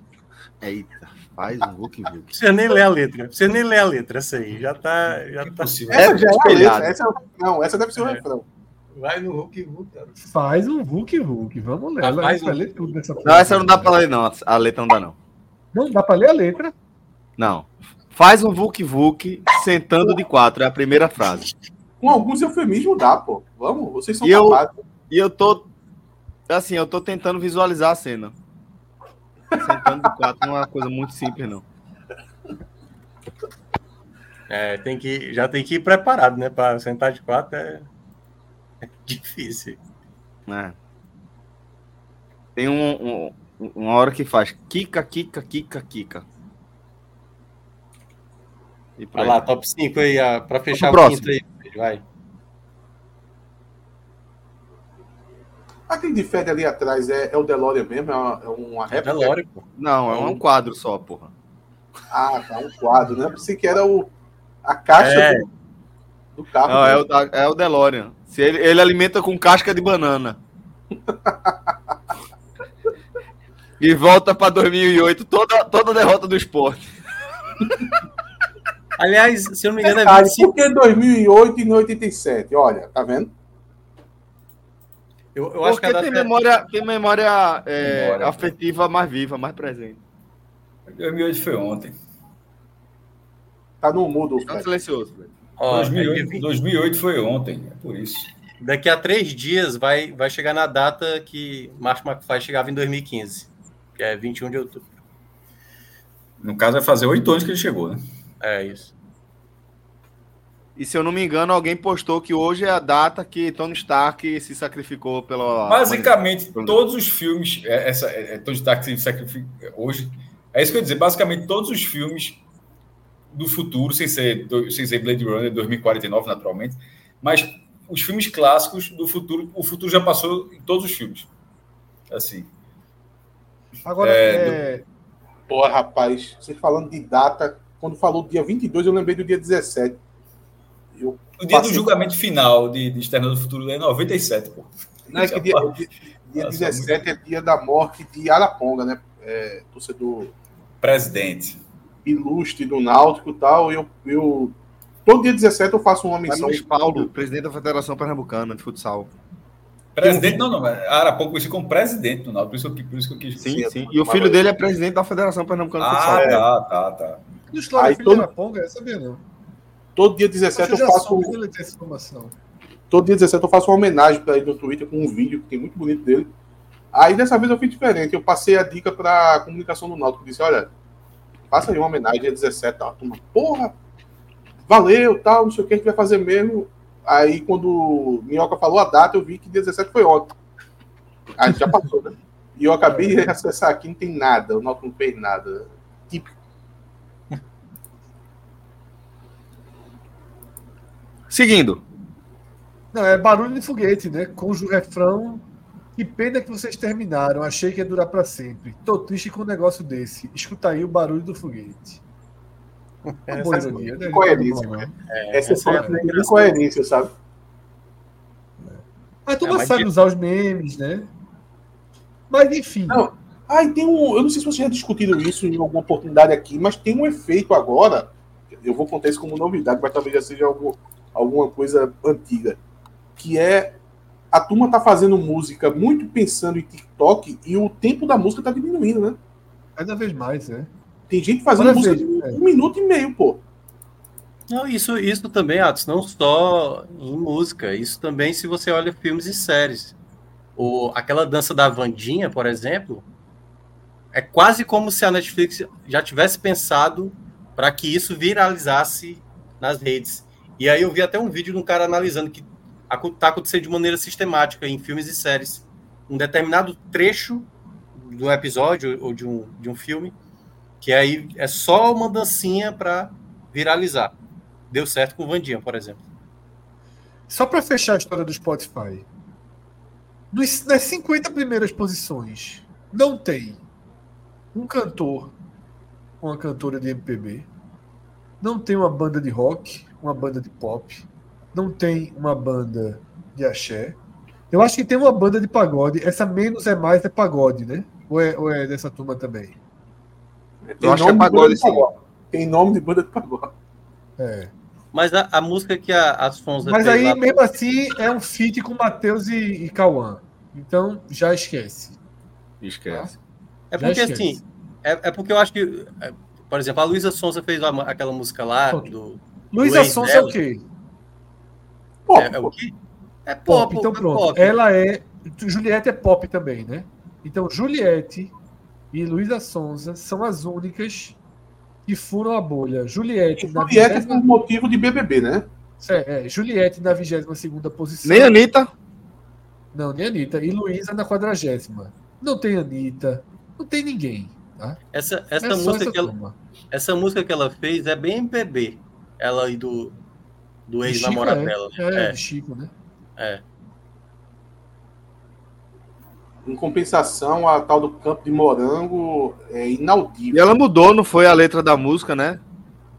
Eita, faz um look look. Você nem lê a letra. Você nem lê a letra, essa aí. Já tá. Já tá... Impossível. Essa já é a letra. Essa, não, essa deve ser o É. refrão. Vai no Hulk Hulk, cara. Faz um Vuk Vuk. Vamos ler. Ah, vai um- ler tudo dessa Não, essa não dá pra ler, não. A letra não dá, não. Não dá pra ler a letra. Não. Faz um Vuk Vuk sentando de quatro. É a primeira frase. Com alguns eufemismos dá, pô. Vamos, vocês são E eu- capazes. E eu tô Assim, eu tô tentando visualizar a cena. Sentando de quatro não é uma coisa muito simples, não. É, tem que, já tem que ir preparado, né? Para sentar de quatro é, é difícil. É. Tem um, um, uma hora que faz kika, kika, kika, kika. Vai lá, top 5 aí, para fechar o próximo. quinto aí. Vai. Aquele de Fed ali atrás é, é o DeLorean mesmo? É uma, é uma réplica? DeLorean, pô. Não, é um quadro só, porra. Ah, tá, um quadro, né? Pensei que era o, a caixa é. do, do, carro. Não, é o, é o DeLorean. Se ele, ele alimenta com casca de banana. e volta para 2008, toda, toda derrota do esporte. Aliás, se eu não me engano, é 25... Por que 2008 e 87? Olha, tá vendo? Eu, eu acho que tem memória, tem memória, é, memória afetiva mais viva, mais presente. 2008 foi ontem. Tá no mudo. Tá silencioso. Ó, 2008, 2008 foi ontem, é por isso. Daqui a três dias vai, vai chegar na data que Martin McFly chegava em 2015, que é 21 de outubro. No caso, vai fazer oito anos que ele chegou, né? É isso. E se eu não me engano, alguém postou que hoje é a data que Tony Stark se sacrificou pela. Basicamente, todos os filmes. É, essa, é, é, Tony Stark se sacrificou hoje. É isso que eu ia dizer. Basicamente, todos os filmes do futuro, sem ser, sem ser Blade Runner 2049, naturalmente, mas os filmes clássicos do futuro, o futuro já passou em todos os filmes. Assim. Agora, é. Do... Pô, rapaz, você falando de data, quando falou dia 22, eu lembrei do dia 17 eu o dia do julgamento final de, de Externo do Futuro é 97, pô. Não, é que dia, dia, dia 17 é dia da morte de Araponga, né? É, torcedor. Presidente. Ilustre do Náutico e tal. Eu, eu, todo dia 17 eu faço uma missão. Luiz Paulo, presidente da Federação Pernambucana de Futsal. Presidente, não, não. Araponga conhecido como presidente do Náutico, por isso, que, por isso que eu quis. Sim, sim. E o filho dele é presidente da Federação Pernambucana de ah, Futsal. Ah, tá, tá, tá. E o história Aí, todo... de Araponga, eu sabia não. Todo dia 17 eu, eu faço. Todo dia 17 eu faço uma homenagem para ele no Twitter com um vídeo que tem muito bonito dele. Aí dessa vez eu fiz diferente. Eu passei a dica para a comunicação do Náutico. Disse: olha, faça aí uma homenagem dia 17. Tá? Turma, porra, valeu, tal, não sei o que a gente vai fazer mesmo. Aí quando Minhoca falou a data, eu vi que dia 17 foi ontem. Aí já passou, né? E eu acabei de acessar aqui, não tem nada. O Náutico não fez nada. Típico. Seguindo. Não, é barulho de foguete, né? Com o refrão. Que pena que vocês terminaram. Achei que ia durar para sempre. Tô triste com um negócio desse. Escuta aí o barulho do foguete. É, boa ironia, né? Coerência. Né? É, essa é a incoerência, sabe? A turma é, sabe usar os memes, né? Mas enfim. Não. Ah, tem um. Eu não sei se vocês já discutiram isso em alguma oportunidade aqui, mas tem um efeito agora. Eu vou contar isso como novidade, mas talvez já seja algo alguma coisa antiga, que é a turma tá fazendo música muito pensando em TikTok e o tempo da música tá diminuindo, né? Cada vez mais, né? Tem gente fazendo Cada música vez, de é. um minuto e meio, pô. Não, isso, isso também, Atos, não só em música, isso também se você olha filmes e séries. O, aquela dança da Vandinha, por exemplo, é quase como se a Netflix já tivesse pensado para que isso viralizasse nas redes. E aí eu vi até um vídeo de um cara analisando que está acontecendo de maneira sistemática em filmes e séries. Um determinado trecho um episódio ou de um, de um filme, que aí é só uma dancinha para viralizar. Deu certo com o Vandinha, por exemplo. Só para fechar a história do Spotify. nas 50 primeiras posições, não tem um cantor, uma cantora de MPB, não tem uma banda de rock, uma banda de pop, não tem uma banda de axé. Eu acho que tem uma banda de pagode. Essa menos é mais é pagode, né? Ou é, ou é dessa turma também? Tem Eu acho que é pagode, sim. Tem nome de banda de pagode. É. Mas a, a música que a, as Fonza Mas aí, lá... mesmo assim, é um feat com Matheus e, e Cauã. Então, já esquece. Esquece. É porque, assim, é, é, porque eu acho que, é, por exemplo, a Luísa Sonza fez aquela música lá do Luísa Sonza é o quê? Pop. É, é, o quê? É pop. pop então é pronto. Pop. Ela é Juliette é pop também, né? Então, Juliette e Luísa Sonza são as únicas que furam a bolha. Juliette. na Juliette 20... por motivo de BBB, né? É, é Juliette na 22 posição. Nem Anitta. Não, nem Anitta. E Luísa na 40. Não tem Anitta. Não tem ninguém. Tá? Essa, essa, é música que ela, essa música que ela fez é bem MPB. Ela e do, do ex-namorado é. dela. É, é, Chico, né? É. Em compensação, a tal do Campo de Morango é inaudível. E ela mudou, não foi a letra da música, né?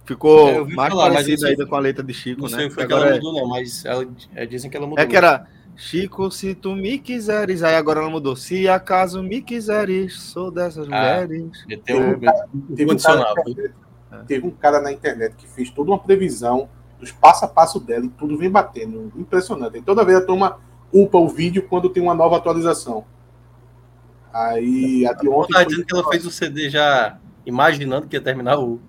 Ficou é, mais falar, parecida ainda com a letra de Chico, não né? Não sei foi que ela é... mudou, não, mas ela, é, dizem que ela mudou. É que era Chico, se tu me quiseres, aí agora ela mudou. Se acaso me quiseres, sou dessas ah, mulheres. Um, teve, um cara, teve um cara na internet que fez toda uma previsão dos passo a passo dela e tudo vem batendo. Impressionante. E toda vez a turma upa o vídeo quando tem uma nova atualização. Aí a de ontem. Tá dizendo que ela fez o CD já imaginando que ia terminar o,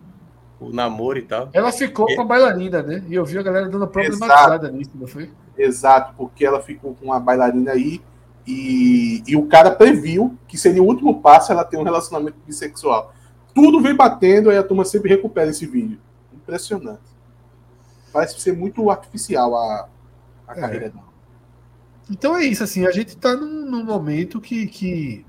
o namoro e tal. Ela ficou com a bailarina, né? E eu vi a galera dando problematizada nisso, não foi? Exato, porque ela ficou com uma bailarina aí e, e o cara previu que seria o último passo ela ter um relacionamento bissexual. Tudo vem batendo, aí a turma sempre recupera esse vídeo. Impressionante. Parece ser muito artificial a, a é. carreira dela. Então é isso, assim, a gente está num, num momento que, que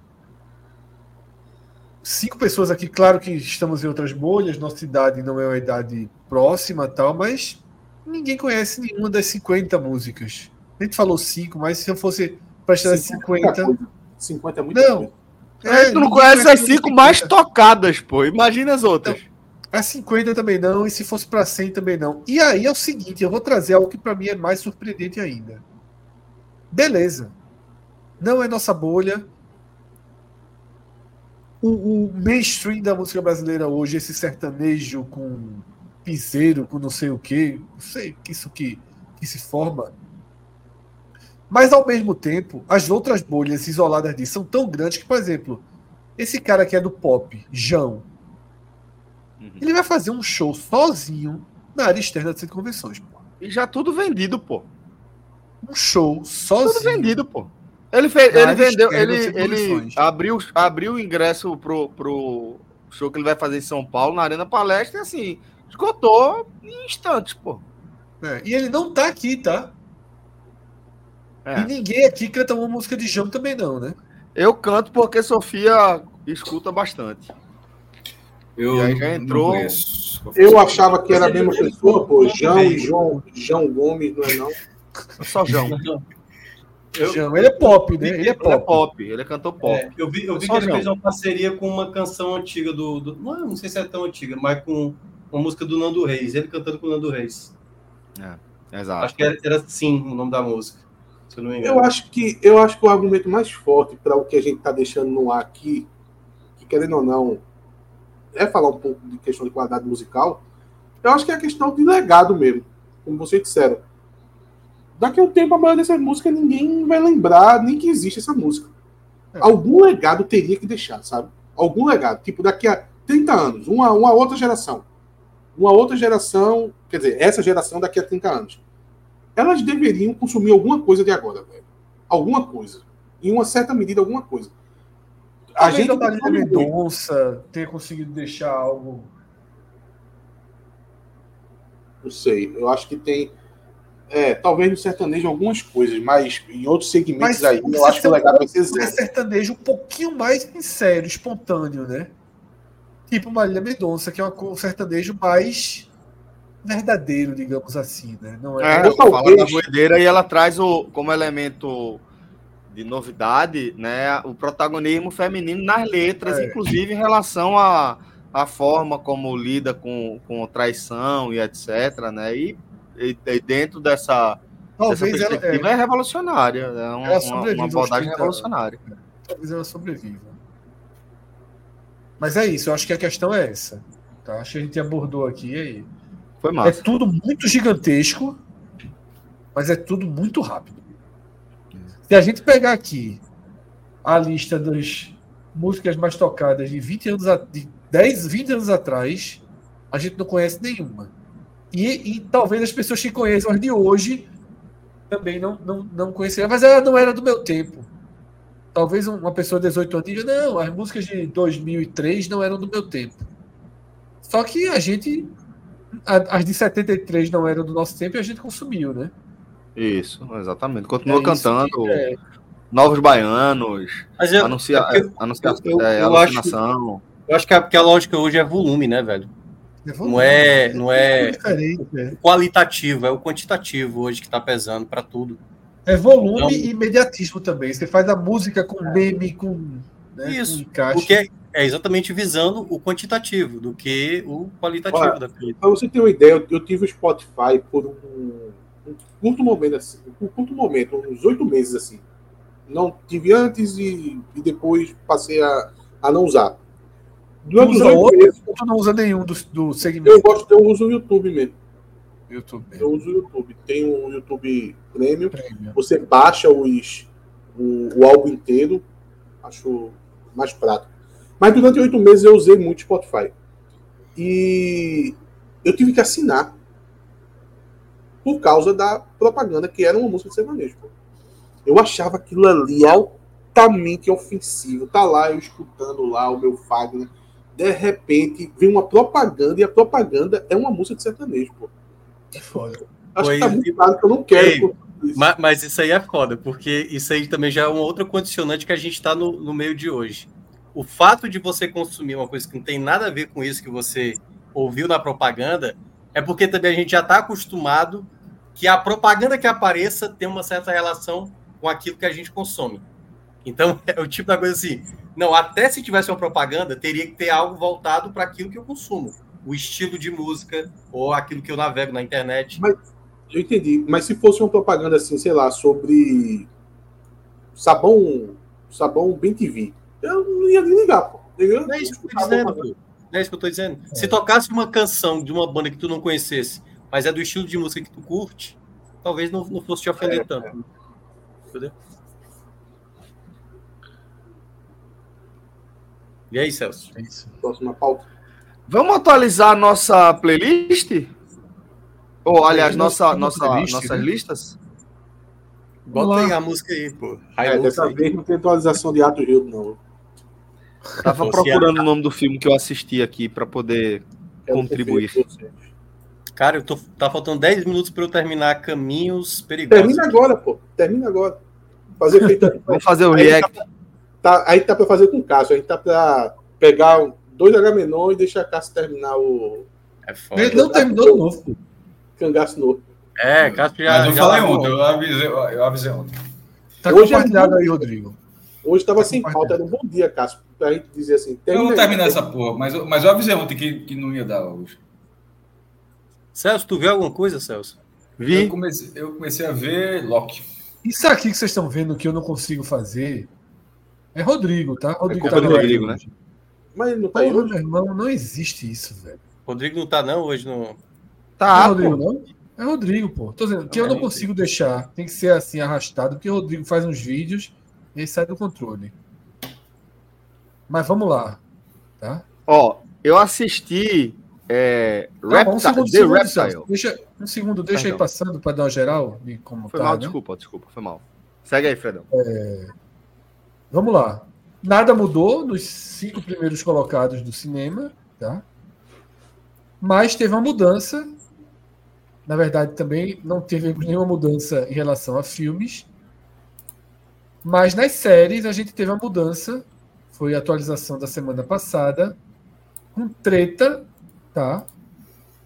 cinco pessoas aqui, claro que estamos em outras bolhas, nossa idade não é uma idade próxima tal, mas ninguém conhece nenhuma das 50 músicas. A gente falou cinco, mas se eu fosse prestar 50. 50 é muito Não. É, tu não conhece as cinco mais tocadas, pô. Imagina as outras. Então, as 50 também não, e se fosse para 100 também não. E aí é o seguinte, eu vou trazer algo que para mim é mais surpreendente ainda. Beleza. Não é nossa bolha, o, o mainstream da música brasileira hoje, esse sertanejo com piseiro, com não sei o que, não sei que isso que, que se forma. Mas ao mesmo tempo, as outras bolhas isoladas disso são tão grandes que, por exemplo, esse cara que é do pop, João, uhum. ele vai fazer um show sozinho na área externa centro de convenções. Pô. E já tudo vendido, pô. Um show sozinho. Tudo vendido, pô. Ele, fez, ele vendeu, ele, ele abriu, abriu o ingresso pro, pro show que ele vai fazer em São Paulo, na Arena Palestra, e assim, esgotou em instantes, pô. É, e ele não tá aqui, tá? É. E ninguém aqui canta uma música de João também, não, né? Eu canto porque Sofia escuta bastante. Eu e aí já entrou. Eu achava que era a mesma pessoa, pô. João e João, João Gomes, não é não? Só João. Eu, ele é pop, né? Ele é pop. Ele é, pop, ele é cantor pop. É, eu vi, eu vi que ele fez uma parceria com uma canção antiga do. do não, não, sei se é tão antiga, mas com uma música do Nando Reis. Ele cantando com o Nando Reis. É, exato. Acho que era, era sim o nome da música. Se eu, não me engano. eu acho que eu acho que o argumento mais forte para o que a gente está deixando no ar aqui, que querendo ou não, é falar um pouco de questão de qualidade musical. Eu acho que é a questão de legado mesmo, como vocês disseram daqui a um tempo a maioria dessas músicas ninguém vai lembrar nem que existe essa música. É. Algum legado teria que deixar, sabe? Algum legado. Tipo, daqui a 30 anos, uma, uma outra geração. Uma outra geração, quer dizer, essa geração daqui a 30 anos. Elas deveriam consumir alguma coisa de agora, velho. Alguma coisa. Em uma certa medida, alguma coisa. A Talvez gente. Marília Mendonça tenha conseguido deixar algo. Não sei. Eu acho que tem é, talvez no sertanejo algumas coisas, mas em outros segmentos mas, aí, eu acho que o legado vai ser zero. sertanejo um pouquinho mais sincero, espontâneo, né? Tipo Marília Mendonça, que é um sertanejo mais verdadeiro, digamos assim, né? Não é, é fala da doideira e ela traz o, como elemento de novidade, né, o protagonismo feminino nas letras, é. inclusive em relação a a forma como lida com, com traição e etc, né? E e, e dentro dessa, Talvez ela, é, é revolucionária. É um, uma, uma abordagem revolucionária. Talvez ela sobreviva. Mas é isso, eu acho que a questão é essa. Tá? Acho que a gente abordou aqui aí. Foi massa. É tudo muito gigantesco, mas é tudo muito rápido. Se a gente pegar aqui a lista das músicas mais tocadas de 20 anos, a, de 10, 20 anos atrás, a gente não conhece nenhuma. E, e talvez as pessoas que conheçam as de hoje também não, não, não conheceram, mas ela não era do meu tempo. talvez uma pessoa de 18 anos diga, não, as músicas de 2003 não eram do meu tempo. Só que a gente, as de 73 não eram do nosso tempo e a gente consumiu, né? Isso, exatamente. Continua É cantando. que- é. Novos Baianos, Mas eu, anuncia, é porque anuncia, eu- é, eu acho- alucinação. eu acho que a, porque a lógica hoje é volume, né, velho? Não é, não é diferente, é. qualitativo, é o quantitativo hoje que tá pesando para tudo. É volume Não. e imediatismo também. Você faz a música com meme, com, né, Isso, com. Porque é exatamente visando o quantitativo do que o qualitativo Olha, da coisa. Pra você ter uma ideia, eu, eu tive o Spotify por um, um curto momento, assim, um curto momento, uns oito meses assim. Não tive antes e, e depois passei a, a não usar. Tu Durante os usa outro? meses, Tu não usa nenhum do, do eu segmento gosto, eu uso o YouTube mesmo. YouTube. Eu uso o YouTube. Tem o YouTube Premium. Premium. Você baixa os, o, o álbum inteiro. Acho mais prático. Mas durante oito meses eu usei muito Spotify. E eu tive que assinar por causa da propaganda que era uma música de sertanejo. pô. Eu achava aquilo ali altamente ofensivo. Tá lá eu escutando lá o meu Fagner. De repente vem uma propaganda e a propaganda é uma música de sertanejo. Pô. É foda. Acho que tá muito claro que eu não quero. Ei, isso. Mas, mas isso aí é foda, porque isso aí também já é uma outra condicionante que a gente está no, no meio de hoje. O fato de você consumir uma coisa que não tem nada a ver com isso que você ouviu na propaganda é porque também a gente já está acostumado que a propaganda que apareça tem uma certa relação com aquilo que a gente consome. Então, é o tipo da coisa assim. Não, até se tivesse uma propaganda, teria que ter algo voltado para aquilo que eu consumo. O estilo de música ou aquilo que eu navego na internet. Eu entendi, mas se fosse uma propaganda assim, sei lá, sobre sabão, sabão bem TV, eu não ia nem ligar, pô. Eu, Não é isso que eu tô dizendo, pô. Não é isso que eu tô dizendo. Se tocasse uma canção de uma banda que tu não conhecesse, mas é do estilo de música que tu curte, talvez não, não fosse te ofender É, tanto. Entendeu? E aí, Celso? É isso. Próxima pauta. Vamos atualizar a nossa playlist? Ou, aliás, nossa, Nossa playlist, nossas né? listas? Bota aí a música aí, pô. É, Hilux dessa aí. vez não tem atualização de Ato Rio, não. Tava procurando o nome do filme que eu assisti aqui para poder Quero contribuir. Cara, eu tô, tá faltando 10 minutos para eu terminar Caminhos Perigosos. Termina agora, pô. Termina agora. Fazer feito. Vamos fazer o Aí react. tá, aí tá pra fazer com o Cássio. A gente tá pra pegar dois Agamenon e deixar a Cássio terminar o É foda. Ele não terminou de novo. pô. cangaço novo. É, Cássio já. Mas eu já falei ontem, eu avisei, eu avisei ontem. Tá Hoje é compartilhado muito- aí, Rodrigo. Hoje estava Tá sem pauta. Era um bom dia, Cássio. Pra gente dizer assim. Eu vou aí. terminar essa porra, mas, eu- mas eu avisei ontem que, que não ia dar hoje. Celso, tu viu alguma coisa, Celso? Eu Vi. comecei, eu comecei a ver Loki. Isso aqui que vocês estão vendo que eu não consigo fazer é Rodrigo, tá? Rodrigo culpa tá do aí Rodrigo, hoje. Mas ele não tá aí Porra, hoje. meu irmão, não existe isso, velho. Rodrigo não tá, não, hoje no. Não é Tá, Rodrigo, pô. não? É Rodrigo, pô. Tô dizendo que eu não consigo deixar. Tem que ser assim, arrastado, porque o Rodrigo faz uns vídeos e aí sai do controle. Mas vamos lá. Tá? Ó, eu assisti é, Calma, Reptile, um segundo, The segundo, Reptile. Deixa, um segundo, deixa aí passando para dar uma geral de como Foi tá, mal, né? desculpa, desculpa, foi mal. Segue aí, Fredão. Vamos lá. Nada mudou nos cinco primeiros colocados do cinema, tá? Mas teve uma mudança. Na verdade, também não teve nenhuma mudança em relação a filmes. Mas nas séries a gente teve uma mudança. Foi a atualização da semana passada. Com treta, tá?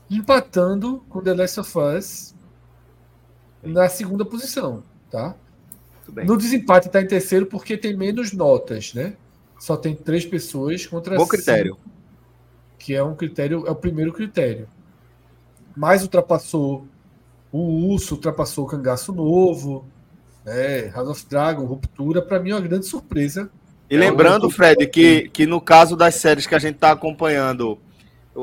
Empatando com The Last of Us na segunda posição, tá? No desempate está em terceiro porque tem menos notas, né? Só tem três pessoas contra Bom critério. cinco, que é um critério, é o primeiro critério. Mas ultrapassou o Urso, ultrapassou o Cangaço Novo, né? House of Dragon, Ruptura, para mim é uma grande surpresa. E É, lembrando, tô- Fred, que, que no caso das séries que a gente está acompanhando,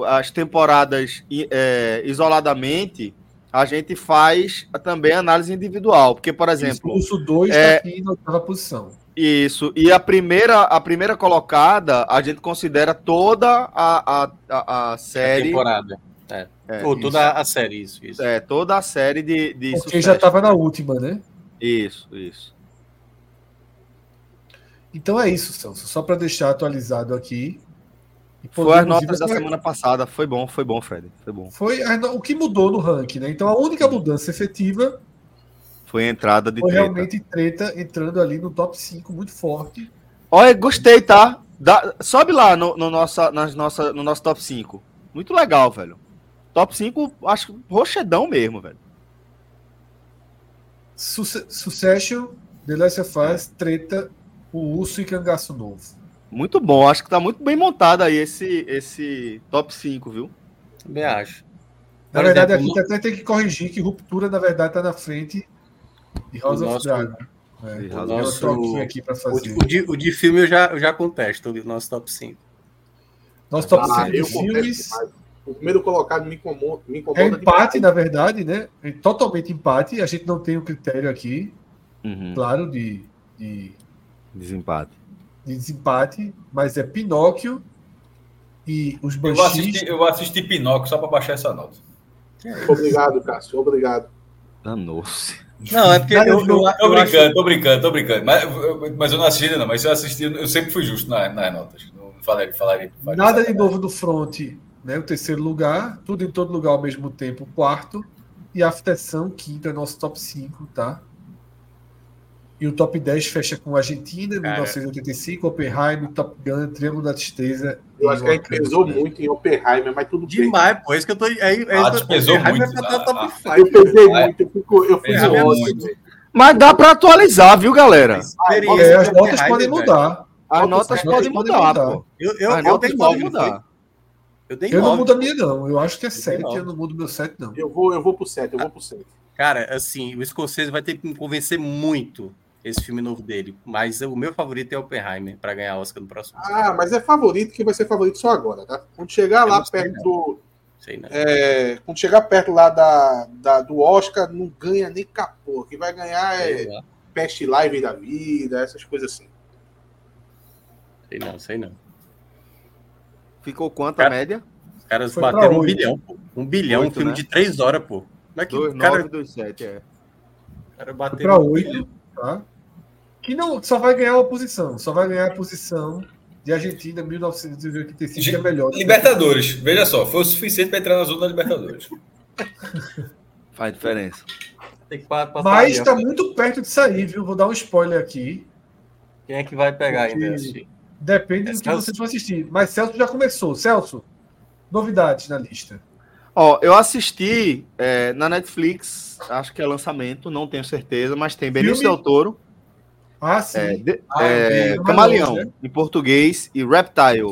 as temporadas é, isoladamente, a gente faz também análise individual. Porque, por O exemplo, Urso 2 está é- aqui na oitava posição. isso. E a primeira, a primeira colocada, a gente considera toda a, a, a, a série. temporada. É, Ou isso. toda a série, isso. isso. É, toda a série de, de Porque sucesso. já estava na última, né? Isso, isso. Então é isso, Celso. Só para deixar atualizado aqui. Foi as notas da semana passada. Foi bom, foi bom, Fred. Foi bom. Foi o que mudou no ranking, né? Então a única mudança efetiva foi a entrada de foi treta. realmente treta entrando ali no top 5 muito forte. Olha, gostei, tá? Dá, sobe lá no, no, nossa, nas nossa, no nosso top 5. Muito legal, velho. Top 5, acho que rochedão mesmo, velho. Succession, The Last of Us, Treta, O Urso e Cangaço Novo. Muito bom, acho que tá muito bem montado aí esse, esse top 5, viu? Também acho. Na Por verdade, exemplo, a gente até tem que corrigir que Ruptura, na verdade, tá na frente de House of nosso... Dragon. É, o nosso... aqui fazer. O, o, de, o de filme eu já, eu já contesto, o nosso top 5. Nosso top ah, 5 de filmes. O primeiro colocado me incomoda. Me incomoda é empate, na verdade, né? É totalmente empate. A gente não tem o um critério aqui, uhum. claro, de, de. Desempate. De desempate, mas é Pinóquio e os Banshees. Eu assisti, eu assisti Pinóquio só para baixar essa nota. Obrigado, Cássio. Obrigado. Danou-se. Não, é porque eu, eu, eu, tô brincando, acho... tô brincando, tô brincando. Mas, mas eu não assisti, não. Mas se eu assisti, eu sempre fui justo nas, nas notas. Não falei, falei, falei Nada de novo do front, né? O terceiro lugar, tudo em todo lugar ao mesmo tempo, quarto. E Aftersun, quinto, é nosso top 5, tá? E o top 10 fecha com Argentina, Cara. 1985, Oppenheimer, Top Gun, Triângulo da Tristeza. Eu acho que a gente pesou muito em Oppenheimer, mas tudo Demais, bem. Demais, pô. É isso que eu tô. É, é, ah, pesou muito. Tá top 5, eu pesei muito, eu, fico, eu fui ótimo. Mas dá para atualizar, viu, galera? É, as notas podem mudar. As notas podem mudar, pô. Eu, eu, as notas podem mudar. Eu, eu não mudo a minha, não. Eu acho que é 7, eu não mudo meu 7, não. Eu vou, eu vou pro 7, eu vou pro 7. Cara, assim, o escocese vai ter que me convencer muito esse filme novo dele. Mas o meu favorito é Oppenheimer para ganhar Oscar no próximo. Ah, mas é favorito que vai ser favorito só agora, tá? Quando chegar lá perto do. Sei não. É, quando chegar perto lá da, da, do Oscar, não ganha nem capô. que vai ganhar é Pest Live da vida, essas coisas assim. Sei não, sei não. Ficou quanto a média? Os caras Foi bateram um bilhão, pô. Um bilhão, 8, um filme né? de três horas, pô. Como é que 2, cara... 9, 2, 7, é. O cara bateu pra 8, tá? que não só vai ganhar uma posição, só vai ganhar a posição de Argentina 1985, que é melhor. Libertadores, veja só, foi o suficiente para entrar na zona da Libertadores. Faz diferença. Mas está muito perto de sair, viu? Vou dar um spoiler aqui. Quem é que vai pegar ainda? Depende é do que Celso? vocês vão assistir. Mas Celso já começou. Celso, novidades na lista. Ó, eu assisti é, na Netflix, acho que é lançamento, não tenho certeza, mas tem Benício Del Toro. Ah, sim. É, de, ah, é, Camaleão, né? em português, e Reptile,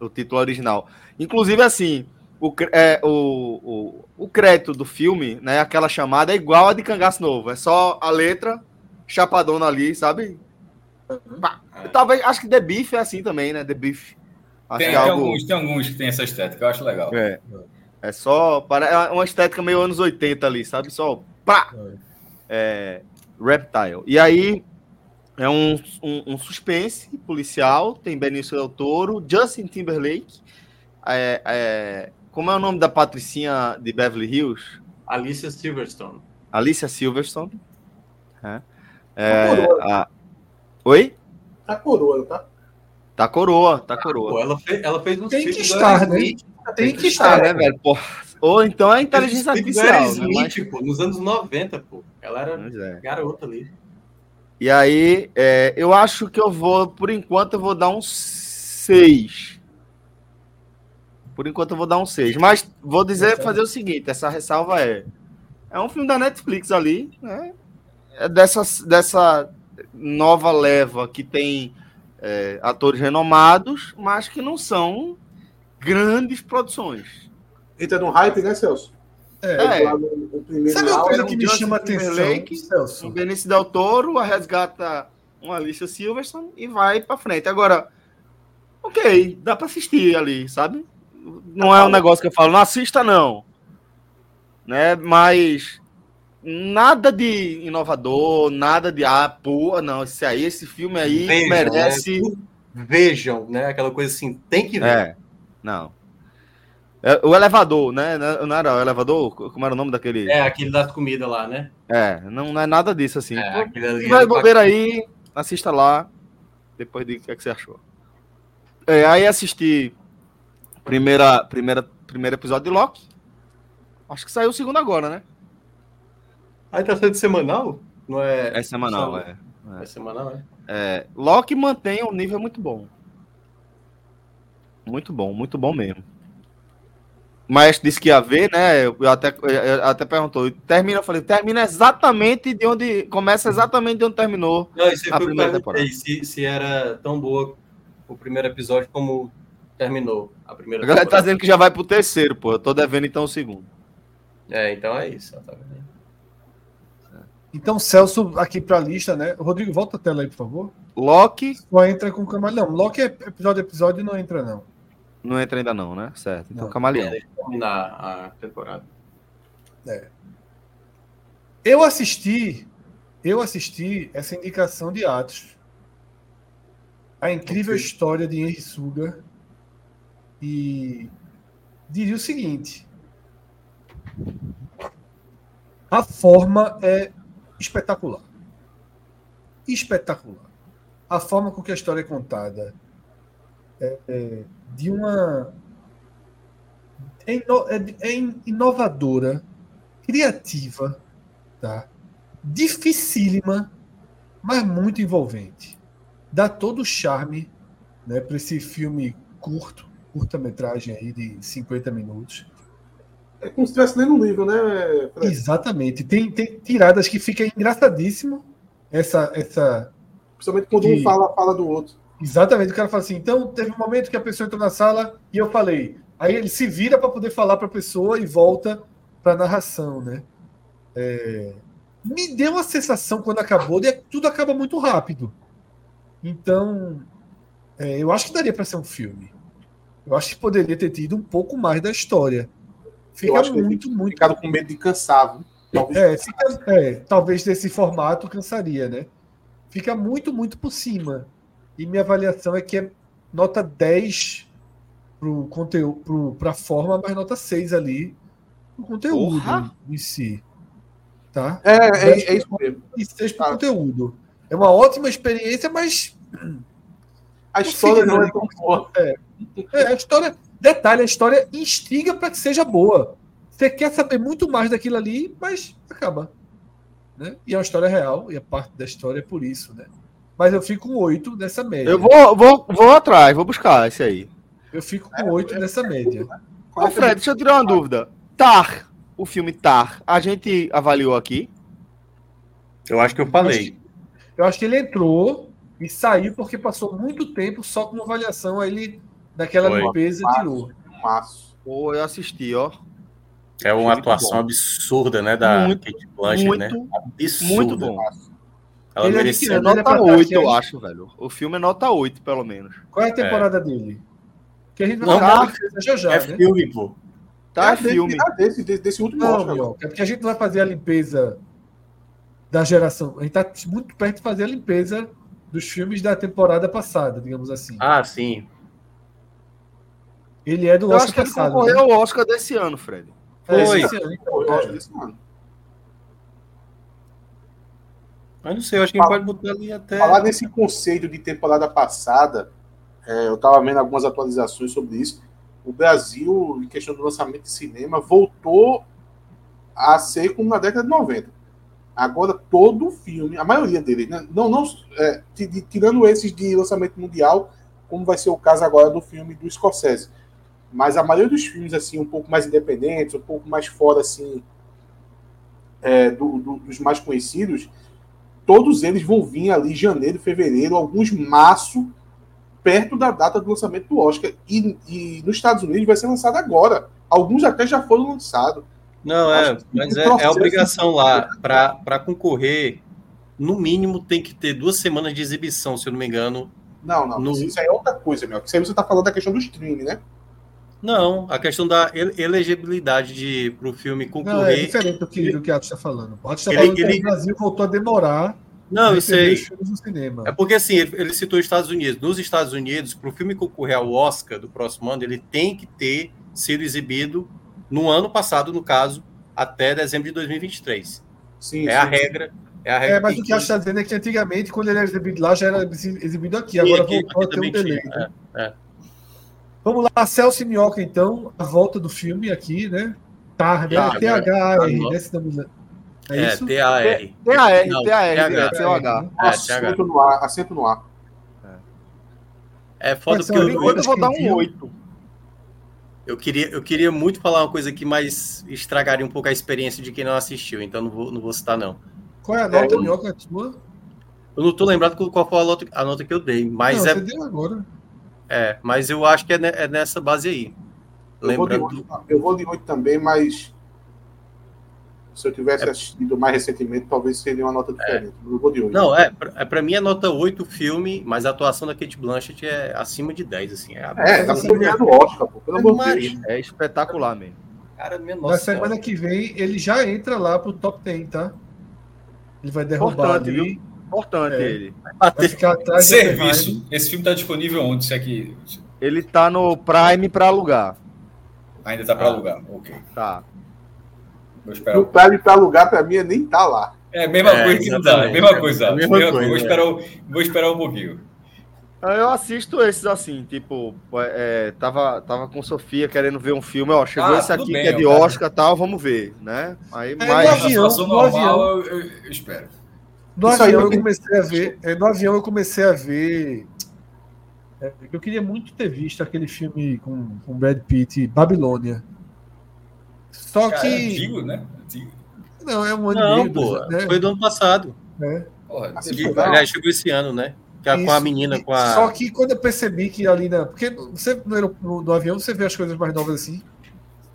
o título original. Inclusive, assim, o, é, o, o, o crédito do filme, né, aquela chamada, é igual a de Cangaço Novo. É só a letra, chapadona ali, sabe? Uhum. Talvez, acho que The Beef é assim também, né? The Beef. Acho tem, é algo... alguns, tem alguns que tem essa estética, eu acho legal. É, é só, é uma estética meio anos 80 ali, sabe? Só, pá! É, Reptile. E aí, é um, um, um, suspense policial, tem Benício Del Toro, Justin Timberlake, é, é, como é o nome da patricinha de Beverly Hills? Alicia Silverstone. Alicia Silverstone. É. É, tá a... Oi? Tá coroa, tá? Tá coroa, tá coroa. Pô, ela, fez, ela fez um Tem que estar, né? Tem, tem que estar, né, velho? Pô. Ou então é inteligência artificial. Smith, né? Mas... pô, nos anos 90, pô. Ela era é. garota ali. E aí, é, eu acho que eu vou, por enquanto, eu vou dar um 6. Por enquanto, eu vou dar um 6. Mas vou dizer, fazer o seguinte: essa ressalva é. É um filme da Netflix ali, né? É dessa, dessa nova leva que tem é, atores renomados, mas que não são grandes produções. Entra no hype, né, Celso? É, é. O, primeiro Sabe uma coisa que me chama atenção? Lake, Celso? O Benício Del Toro a resgata uma Alicia Silverson e vai para frente. Agora, ok, dá para assistir ali, sabe? Não é um negócio que eu falo, não assista não. Né? Mas nada de inovador, nada de ah, pô, não, esse aí, esse filme aí Vejam, merece. Né? Vejam, né? Aquela coisa assim, tem que ver. É, não. É, o elevador, né? Não era o elevador? Como era o nome daquele? É, aquele das comidas lá, né? É, não, não é nada disso assim. É, vai bobeira aí, assista lá. Depois diga o que, é que você achou. É, aí assisti primeira, primeira, primeiro episódio de Loki. Acho que saiu o segundo agora, né? Aí tá sendo semanal? Não é. É semanal, é. É, é semanal, é. é. Loki mantém um nível muito bom. Muito bom, muito bom mesmo. Mas disse que ia ver, né? Eu até, eu até perguntou. Termina, eu falei, termina exatamente de onde. Começa exatamente de onde terminou Não, isso a primeira temporada. Se, se era tão boa o primeiro episódio como terminou a primeira A galera tá dizendo que já vai pro terceiro, pô. Eu tô devendo então o segundo. É, então é isso. Tá então, Celso, aqui pra lista, né? Rodrigo, volta a tela aí, por favor. Loki. Só entra com camaleão. Loki é episódio a episódio e não entra, não. Não entra ainda, não, né? Certo. Então, não. camaleão. Terminar a temporada. É. Eu assisti. Eu assisti essa indicação de Atos. A incrível okay. história de Henry Suga. E diria o seguinte: a forma é espetacular. Espetacular. A forma com que a história é contada é, é de uma. É, ino, é, é inovadora, criativa, tá? dificílima, mas muito envolvente. Dá todo o charme né, para esse filme curto, curta-metragem aí de 50 minutos. É como se estivesse lendo um livro, né? Fred? Exatamente. Tem, tem tiradas que fica engraçadíssimo. Essa, essa. Principalmente quando que... um fala, fala do outro. Exatamente. O cara fala assim: então teve um momento que a pessoa entrou na sala e eu falei. Aí ele se vira para poder falar para a pessoa e volta para a narração, né? É... Me deu uma sensação quando acabou de tudo acaba muito rápido. Então, é, eu acho que daria para ser um filme. Eu acho que poderia ter tido um pouco mais da história. Fica muito, muito. Ficado com medo de cansar. Viu? Talvez, é, fica, é, talvez desse formato cansaria, né? Fica muito, muito por cima. E minha avaliação é que é nota 10 para o conteúdo, para a forma, mas nota 6 ali o conteúdo Porra. em si. Tá? É, é, é isso mesmo. E 6 para o conteúdo. É uma ótima experiência, mas. A história não é tão boa. É, é, a história Detalhe, a história instiga para que seja boa. Você quer saber muito mais daquilo ali, mas acaba. Né? E é uma história real, e a parte da história é por isso, né? Mas eu fico com oito nessa média. Eu vou, vou, vou atrás, vou buscar esse aí. Eu fico com oito é, nessa média. Ô, Fred, deixa eu tirar uma dúvida. Tar, o filme Tar, a gente avaliou aqui? Eu acho que eu falei. Eu acho que, eu acho que ele entrou e saiu porque passou muito tempo só com avaliação. Aí ele daquela Foi. limpeza e tirou. Maço. Pô, eu assisti, ó. É uma muito atuação bom. absurda, né, da muito, Kate Blanchett, né? Absurda. Muito bom. Ela ele merecia é nota 8, eu acho, velho. O filme é nota 8, pelo menos. Qual é a temporada é. dele? Que a gente vai falar já já, é né? filme, pô. Tá, é, filme. Desse, desse, desse último não, meu, é porque a gente vai fazer a limpeza da geração. A gente tá muito perto de fazer a limpeza dos filmes da temporada passada, digamos assim. Ah, sim. Ele é do eu Oscar acho que ele passado. concorreu né? ao Oscar desse ano, Fred. É, Foi. Esse ano, então, Oscar desse ano. Eu não sei, eu acho que a gente pode botar ali até. Falar nesse conceito de temporada passada, é, eu estava vendo algumas atualizações sobre isso. O Brasil, em questão do lançamento de cinema, voltou a ser como na década de 90. Agora, todo filme, a maioria deles, né? não, não é, tirando esses de lançamento mundial, como vai ser o caso agora do filme do Scorsese mas a maioria dos filmes assim um pouco mais independentes, um pouco mais fora assim é, do, do, dos mais conhecidos, todos eles vão vir ali janeiro, fevereiro, alguns março perto da data do lançamento do Oscar e, e nos Estados Unidos vai ser lançado agora. Alguns até já foram lançados. Não é, mas é, é obrigação lá para concorrer. No mínimo tem que ter duas semanas de exibição, se eu não me engano. Não, não. No... Isso aí é outra coisa, meu. Isso aí você está falando da questão do streaming, né? Não, a questão da elegibilidade para o filme concorrer. Não, é diferente do que, do que Atos está falando. O Atos está falando ele... que o Brasil voltou a demorar. Não, eu sei. É porque assim, ele, ele citou os Estados Unidos. Nos Estados Unidos, para o filme concorrer ao Oscar do próximo ano, ele tem que ter sido exibido no ano passado, no caso, até dezembro de 2023. Sim, é sim, a regra. É, a é mas o que acho que está dizendo é que antigamente, quando ele era exibido lá, já era exibido aqui. Agora aqui, voltou a ter um delay. Né? É, é. Vamos lá, Celso Minhoca, então, a volta do filme aqui, né? Tá, né? T-H-R, né? Se não é, é isso? T-A-R. T-A-R, T-A-R, C-O-H. Acento no ar, acento no ar. É foda porque eu, eu, eu vou dar um 8. Eu queria, eu queria muito falar uma coisa que mais estragaria um pouco a experiência de quem não assistiu, então não vou, não vou citar, não. Qual é a nota, é, Minhoca, tua? Eu não tô lembrado qual foi a nota, a nota que eu dei, mas não, é. Você deu agora. É, mas eu acho que é, é nessa base aí. Eu Lembrando... vou, de 8, eu vou de 8 também, mas se eu tivesse é... assistido mais recentemente, talvez seria uma nota diferente. É. Eu vou de 8. Não, é, é pra mim é nota 8 o filme, mas a atuação da Kate Blanchett é acima de 10, assim. É, é tá ganhando Oscar, pô. Pelo amor de Deus. É espetacular mesmo. Cara, minha nossa. Na semana que vem, ele já entra lá pro top 10, tá? Ele vai derrubar Importante, ali. Viu? Importante é. ele. Atrás Serviço. Esse filme tá disponível onde? Se aqui... Ele tá no Prime para alugar. Ainda tá para ah. alugar, ok. Tá. O Prime para alugar para mim é nem tá lá. É a mesma é, coisa que não dá, é mesma coisa. Mesma mesma coisa. Vou, esperar, vou esperar um pouquinho. Ah, eu assisto esses assim, tipo, é, tava, tava com Sofia querendo ver um filme, ó, chegou ah, esse aqui bem, que é de Oscar e tal, vamos ver, né? Aí, é, mas... No avião, no normal, avião. Eu, eu, eu espero. No Isso avião eu comecei a ver, é, no avião eu comecei a ver, é, eu queria muito ter visto aquele filme com, com Brad Pitt, Babilônia. Só Cara, que. É antigo, né? Antigo. Não, é um ano Não, meio, pô, né? Foi do ano passado. É. Porra, assim, aliás, chegou esse ano, né? Que é com a menina, com a. Só que quando eu percebi que ali na. Porque você no, no, no avião você vê as coisas mais novas assim.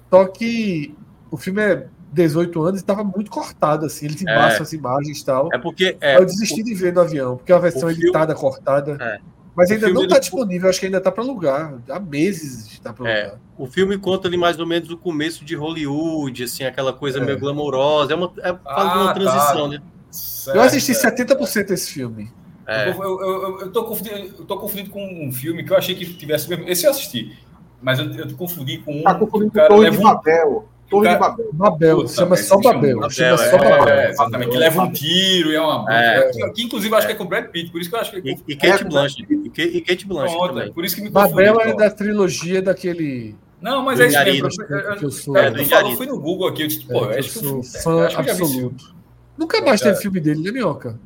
Só que o filme é 18 anos e estava muito cortado, assim. Ele embaça é. as imagens e tal. É porque. É, eu desisti o, de ver no avião, porque é a versão editada, filme, cortada. É. Mas ainda não está disponível, acho que ainda está para alugar. Há meses está para é, alugar. O filme conta ali mais ou menos o começo de Hollywood, assim, aquela coisa é. meio glamourosa. É uma, é, fala ah, de uma ah, transição, tá. né? Certo, eu assisti 70% desse filme. É. Eu, eu, eu, eu, tô confundido, eu tô confundido com um filme que eu achei que tivesse mesmo. Esse eu assisti. Mas eu, eu confundi com um. Tá confundindo com o Torre de Babel. Torre de Babel. Babel, chama só Babel. Babel chama só é, Babel. É, exatamente, que leva um tiro e é uma. É. Que, que, inclusive acho que é com Brad Pitt, por isso que eu acho que. E, e Kate Blanchett. E, Kate Blanchett. Pronto, também. Por isso que me Babel é da trilogia daquele. Não, mas é isso mesmo. Eu, sou, é, eu, eu fui no Google aqui, eu disse, pô, é, eu sou fã absoluto. Nunca mais teve filme dele, né, Minhoca?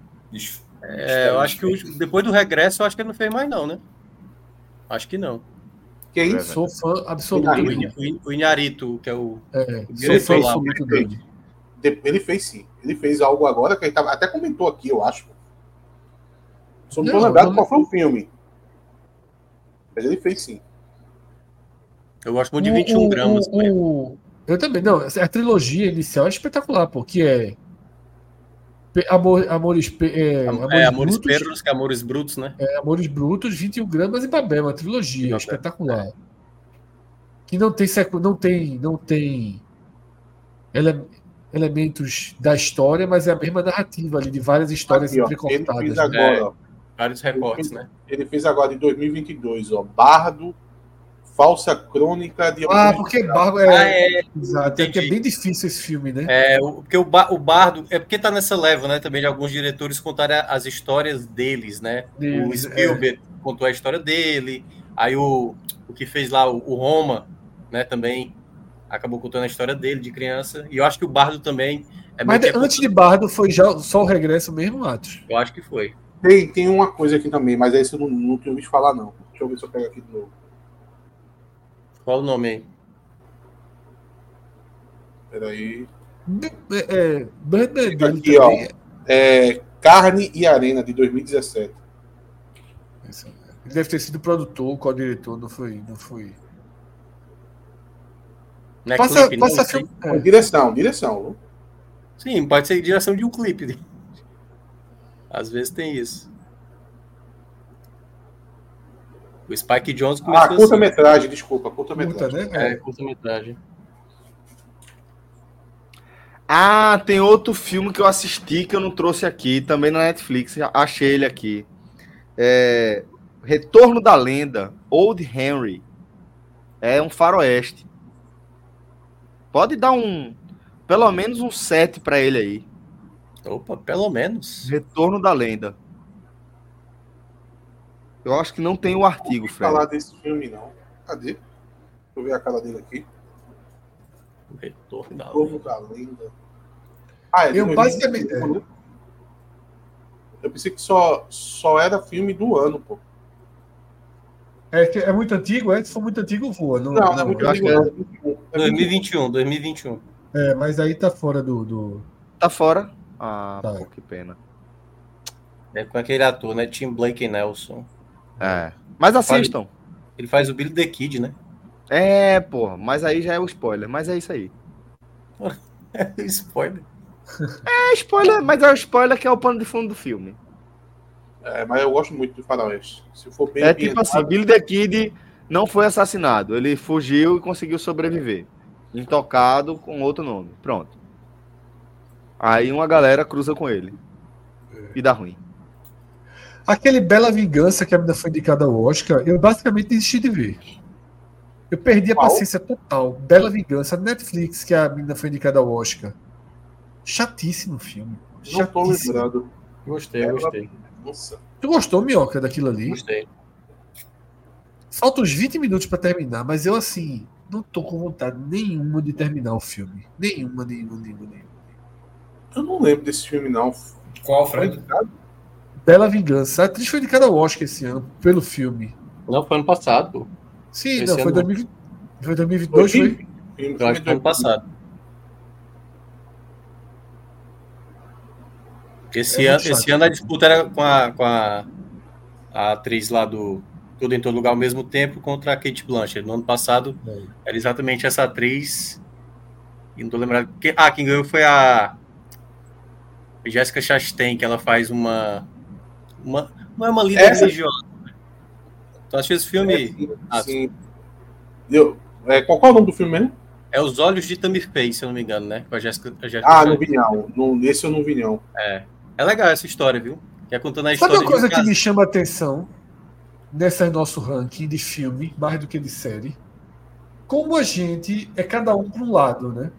É, eu acho que depois do regresso, eu acho que ele não fez mais, não, né? Acho que não. Quem? É, sou fã absoluto. O, Inharito, que é o. É, sou fã absoluto dele. Ele fez sim. Ele fez algo agora que a gente tava, até comentou aqui, eu acho. Só não, não tô lembrado qual foi o filme. Mas ele fez sim. Eu gosto muito de 21 o, gramas. O, o, eu também. Não, a trilogia inicial é espetacular, porque é. Amor, amores, é, amores, é, amores brutos, perros, que é amores brutos, né? É, amores brutos, 21 gramas e Babel, uma trilogia Babel. espetacular. É. Que não tem não tem não tem ele, elementos da história, mas é a mesma narrativa ali de várias histórias Aqui, entrecortadas. Ele fez né? agora, é, vários recortes, ele fez, né? Ele fez agora em 2022, ó, Bardo Falsa Crônica de Ah, porque Bardo é. Ah, é. Exato, é que é bem difícil esse filme, né? É, porque o, ba o Bardo. É porque tá nessa leva, né? Também de alguns diretores contarem as histórias deles, né? Deles, o Spielberg é. contou a história dele. Aí o, o que fez lá, o, o Roma, né? Também acabou contando a história dele de criança. E eu acho que o Bardo também. É Mas antes de Bardo foi já só o regresso mesmo, Atos? Eu acho que foi. Tem, tem uma coisa aqui também, mas esse eu não, não tenho ouvido falar, não. Deixa eu ver se eu pego aqui de novo. Qual o nome aí? Peraí. É, é, aqui, ó. É Carne e Arena, de 2017. Ele deve ter sido produtor, co-diretor, não foi. Não foi. Não é passa, clipe, passa filme. É. Direção, direção. Sim, pode ser direção de um clipe. Às vezes tem isso. O Spike Jones começou Ah, curta-metragem, assim. desculpa, curta-metragem. Curta, né? É, curta-metragem. Ah, tem outro filme que eu assisti que eu não trouxe aqui, também na Netflix, achei ele aqui. É... Retorno da Lenda, Old Henry. É um faroeste. Pode dar um, pelo menos um 7 para ele aí. Opa, pelo menos. Retorno da Lenda. Eu acho que não tem o artigo, Não Fred. falar desse filme, não. Cadê? Deixa eu ver a cara dele aqui. O retorno da Povo da Lenda. Ah, é Eu 2021, basicamente- né? Eu pensei que só, só era filme do ano, pô. É, que é muito antigo, é? Se for muito antigo, voa. Não, Não, não é muito eu acho antigo. É 2021, 2021. É, mas aí tá fora do. do... Tá fora? Ah, Tá. pô, que pena. É com aquele ator, né? Tim Blake Nelson. É. Mas assistam. Ele faz o Billy the Kid, né? É, porra. Mas aí já é o spoiler. Mas é isso aí. Spoiler. É spoiler, mas é o spoiler que é o pano de fundo do filme. É, mas eu gosto muito do Faroeste. Se for bem É tipo assim, Billy the Kid não foi assassinado. Ele fugiu e conseguiu sobreviver. Intocado com outro nome. Pronto. Aí uma galera cruza com ele. E dá ruim. Aquele Bela Vingança que a menina foi indicada ao Oscar, eu basicamente desisti de ver. Eu perdi a Qual? paciência total. Bela Vingança, Netflix, que a menina foi indicada ao Oscar. Chatíssimo o filme. não tô Chatíssimo. lembrando. Gostei, Ela- gostei. Nossa. Tu gostou, Minhoca, daquilo ali? Gostei. Faltam uns 20 minutos pra terminar, mas eu, assim, não tô com vontade nenhuma de terminar o filme. Nenhuma, nenhuma, nenhuma, nenhuma. Eu não lembro desse filme, não. Qual, Foi Fred? indicado? Bela Vingança. A atriz foi indicada ao Oscar esse ano, pelo filme. Não, foi ano passado, pô. Sim, Esse não, foi, ano 2020, foi 2022, foi? Filme, Eu acho que foi ano passado. Esse, É ano, chato. esse ano a disputa era com a, com a, a atriz lá do Tudo em Todo Lugar ao mesmo tempo contra a Kate Blanchett. No ano passado É. era exatamente essa atriz. E não tô lembrado. Que, ah, quem ganhou foi a Jessica Chastain, que ela faz uma. Uma não é uma líder Essa- religiosa. né? Tu assistiu esse filme? Sim, Ah, sim. Eu, é, qual, qual é o nome do filme mesmo? É Os Olhos de Tamir Faye, se eu não me engano, né? Com a Jessica, a Jessica Ah, não vi não. não. Esse eu não vi não. É legal essa história, viu? Que é contando a Sabe história uma coisa um que me chama a atenção nesse nosso ranking de filme, mais do que de série? Como a gente é cada um para um lado, né?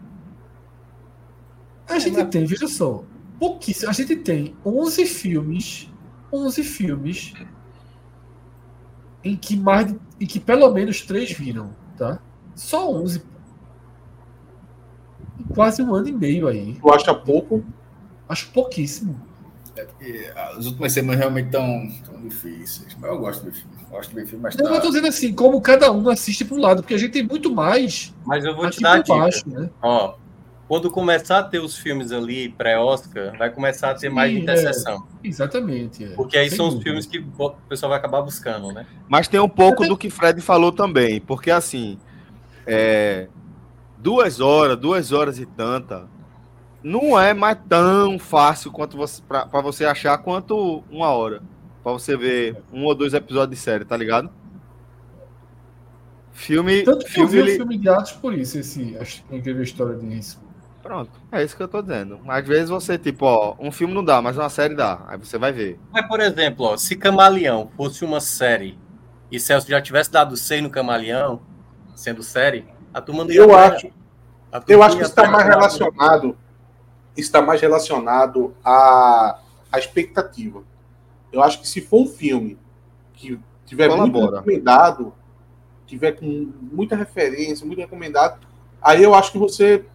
A gente tem, veja só, pouquíssimo. A gente tem 11 filmes, 11 filmes em que mais de- em que pelo menos três viram, tá? Só 11. pô. Em Quase um ano e meio aí. Tu acha pouco? Acho pouquíssimo. E as últimas semanas realmente estão tão difíceis. Mas eu gosto do filme. Gosto do filme, mas Não, tá... eu tô dizendo assim, como cada um assiste para um lado, porque a gente tem muito mais Mas eu vou te dar a por dica. baixo, né? Ó, quando começar a ter os filmes ali pré-Oscar, vai começar a ter mais Sim, interseção. Exatamente. é. Porque aí Sem são os dúvida. filmes que o pessoal vai acabar buscando, né? Mas tem um pouco do que Fred falou também. Porque assim. É, duas horas, duas horas e tanta. Não é mais tão fácil quanto você para você achar quanto uma hora. Pra você ver um ou dois episódios de série, tá ligado? Filme. Tanto que eu filme, vi o ele- filme de Atos por isso, esse acho que incrível história disso. Pronto, é isso que eu tô dizendo. Às vezes você, tipo, ó, um filme não dá, mas uma série dá. Aí você vai ver. Mas, por exemplo, ó, se Camaleão fosse uma série e Celso já tivesse dado 100 no Camaleão, sendo série, a turma não ia Eu acho, eu acho que está mais relacionado. Está mais relacionado à, à expectativa. Eu acho que se for um filme que tiver muito recomendado, tiver com muita referência, muito recomendado, aí eu acho que você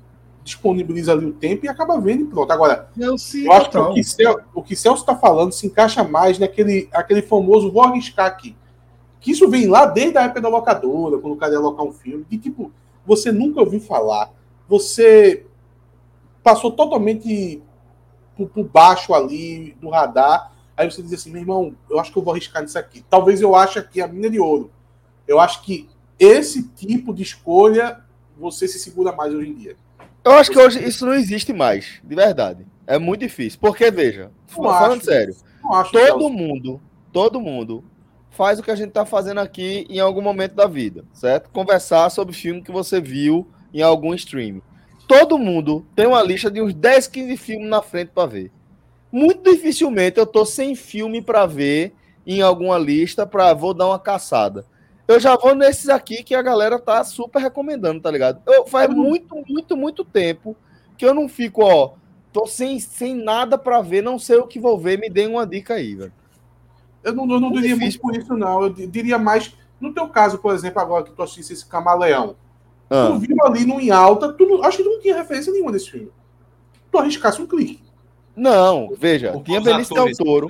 disponibiliza ali o tempo e acaba vendo e pronto. Agora, Não, sim, eu acho que o que, Cel, o que Celso está falando se encaixa mais naquele aquele famoso vou arriscar aqui. Que isso vem lá desde a época da locadora, quando o cara ia alocar um filme, que tipo, você nunca ouviu falar, você passou totalmente por, por baixo ali do radar, aí você diz assim, meu irmão, eu acho que eu vou arriscar nisso aqui. Talvez eu ache aqui a mina de ouro. Eu acho que esse tipo de escolha você se segura mais hoje em dia. Eu acho que hoje isso não existe mais, de verdade. É muito difícil. Porque, veja, Não falando acho. sério, todo mundo, todo mundo faz o que a gente tá fazendo aqui em algum momento da vida, certo? Conversar sobre filme que você viu em algum stream. Todo mundo tem uma lista de uns 10, 15 filmes na frente para ver. Muito dificilmente eu tô sem filme para ver em alguma lista para vou dar uma caçada. Eu já vou nesses aqui que a galera tá super recomendando, tá ligado? Eu, faz muito, muito, muito tempo que eu não fico, ó, tô sem, sem nada pra ver, não sei o que vou ver, me dê uma dica aí, velho. Eu não, eu não diria muito por isso, não. Eu diria mais. No teu caso, por exemplo, agora que tu assistisse esse Camaleão, Ah. tu viu ali no em alta, tu não- acho que tu não tinha referência nenhuma desse filme. Tu arriscasse um clique. Não, veja, Porque tinha Benício Del Toro,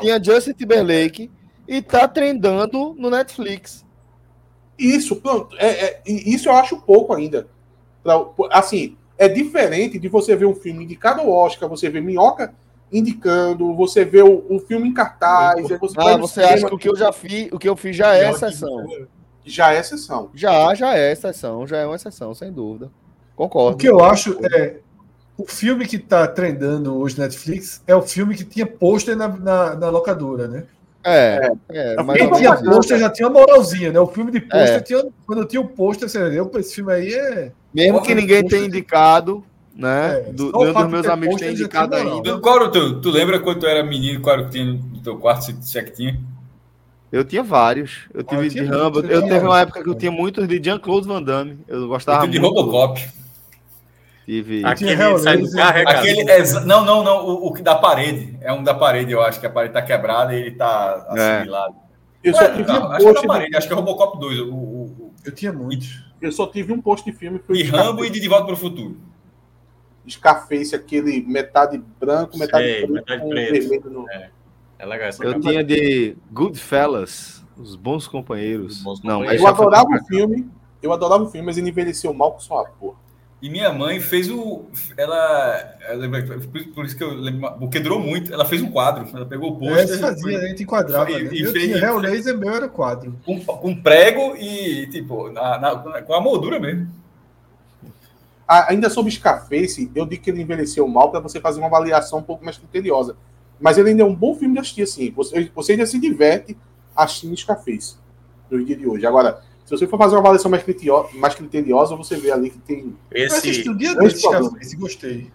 tinha Justin Timberlake e tá trendando no Netflix. Isso, pronto. É, é- isso eu acho pouco ainda. Pra- assim, é diferente de você ver um filme indicado ao Oscar, você ver Minhoca indicando, você vê o, o filme em cartaz, aí você Ah, você acha que o que eu já fiz, o que eu fiz já é exceção? já é exceção. Já, já é exceção, já é uma exceção, sem dúvida. Concordo. O que eu acho é. O filme que tá trendando hoje na Netflix é o filme que tinha pôster na, na, na locadora, né? É, é, Eu Quem ou tinha pôster já tinha uma moralzinha, né? O filme de pôster É. tinha. Quando tinha o pôster, você eu, esse filme aí é. Mesmo que ninguém tenha indicado, né? É, do, nenhum dos de meus amigos tem indicado ainda. Tu, qual era o teu? Tu lembra quando tu era menino, qual era o que tinha no teu quarto, se, se é que tinha? Eu tinha vários. Eu tive Ah, eu de tinha Rambo. muitos, Eu eu teve uma época que eu tinha muitos de Jean-Claude Van Damme. Eu gostava Eu tive de muito. Robocop. Tive. Aquele Hellraiser, sai do carro, é. Aquele, exa- não, não, não, o, o que da parede. É um da parede, eu acho, que a parede tá quebrada e ele tá É. assimilado. Eu Ué, só, tive não, um acho que é da post, parede, acho que é Robocop 2. O, o, o, Eu tinha muitos. eu só tive um post de filme. Foi e Rambo e de De Volta para o Futuro. Scarface, aquele metade branco, metade Sei, preto, metade com preto. vermelho no... É legal essa Eu tinha de Goodfellas, Os Bons Companheiros. Os Bons Não, Companheiros. mas Eu adorava o filme, eu adorava o filme, mas ele envelheceu mal com sua porra. E minha mãe fez o. Ela. por, isso que eu lembro. Porque durou muito. Ela fez um quadro. Ela pegou o É, pôster. você fazia, a gente enquadrava. E- né? e Eu fez- tinha Hellraiser, meu era quadro. com, com prego e, tipo, na, na- com a moldura mesmo. Ah, ainda sobre Scarface, eu digo que ele envelheceu mal para você fazer uma avaliação um pouco mais criteriosa. Mas ele ainda é um bom filme de assistir, assim. Você, você ainda se diverte assistindo Scarface no dia de hoje. Agora, se você for fazer uma avaliação mais, criterio- mais criteriosa, você vê ali que tem. Eu assisti Esse, dia desse. Scarface, gostei.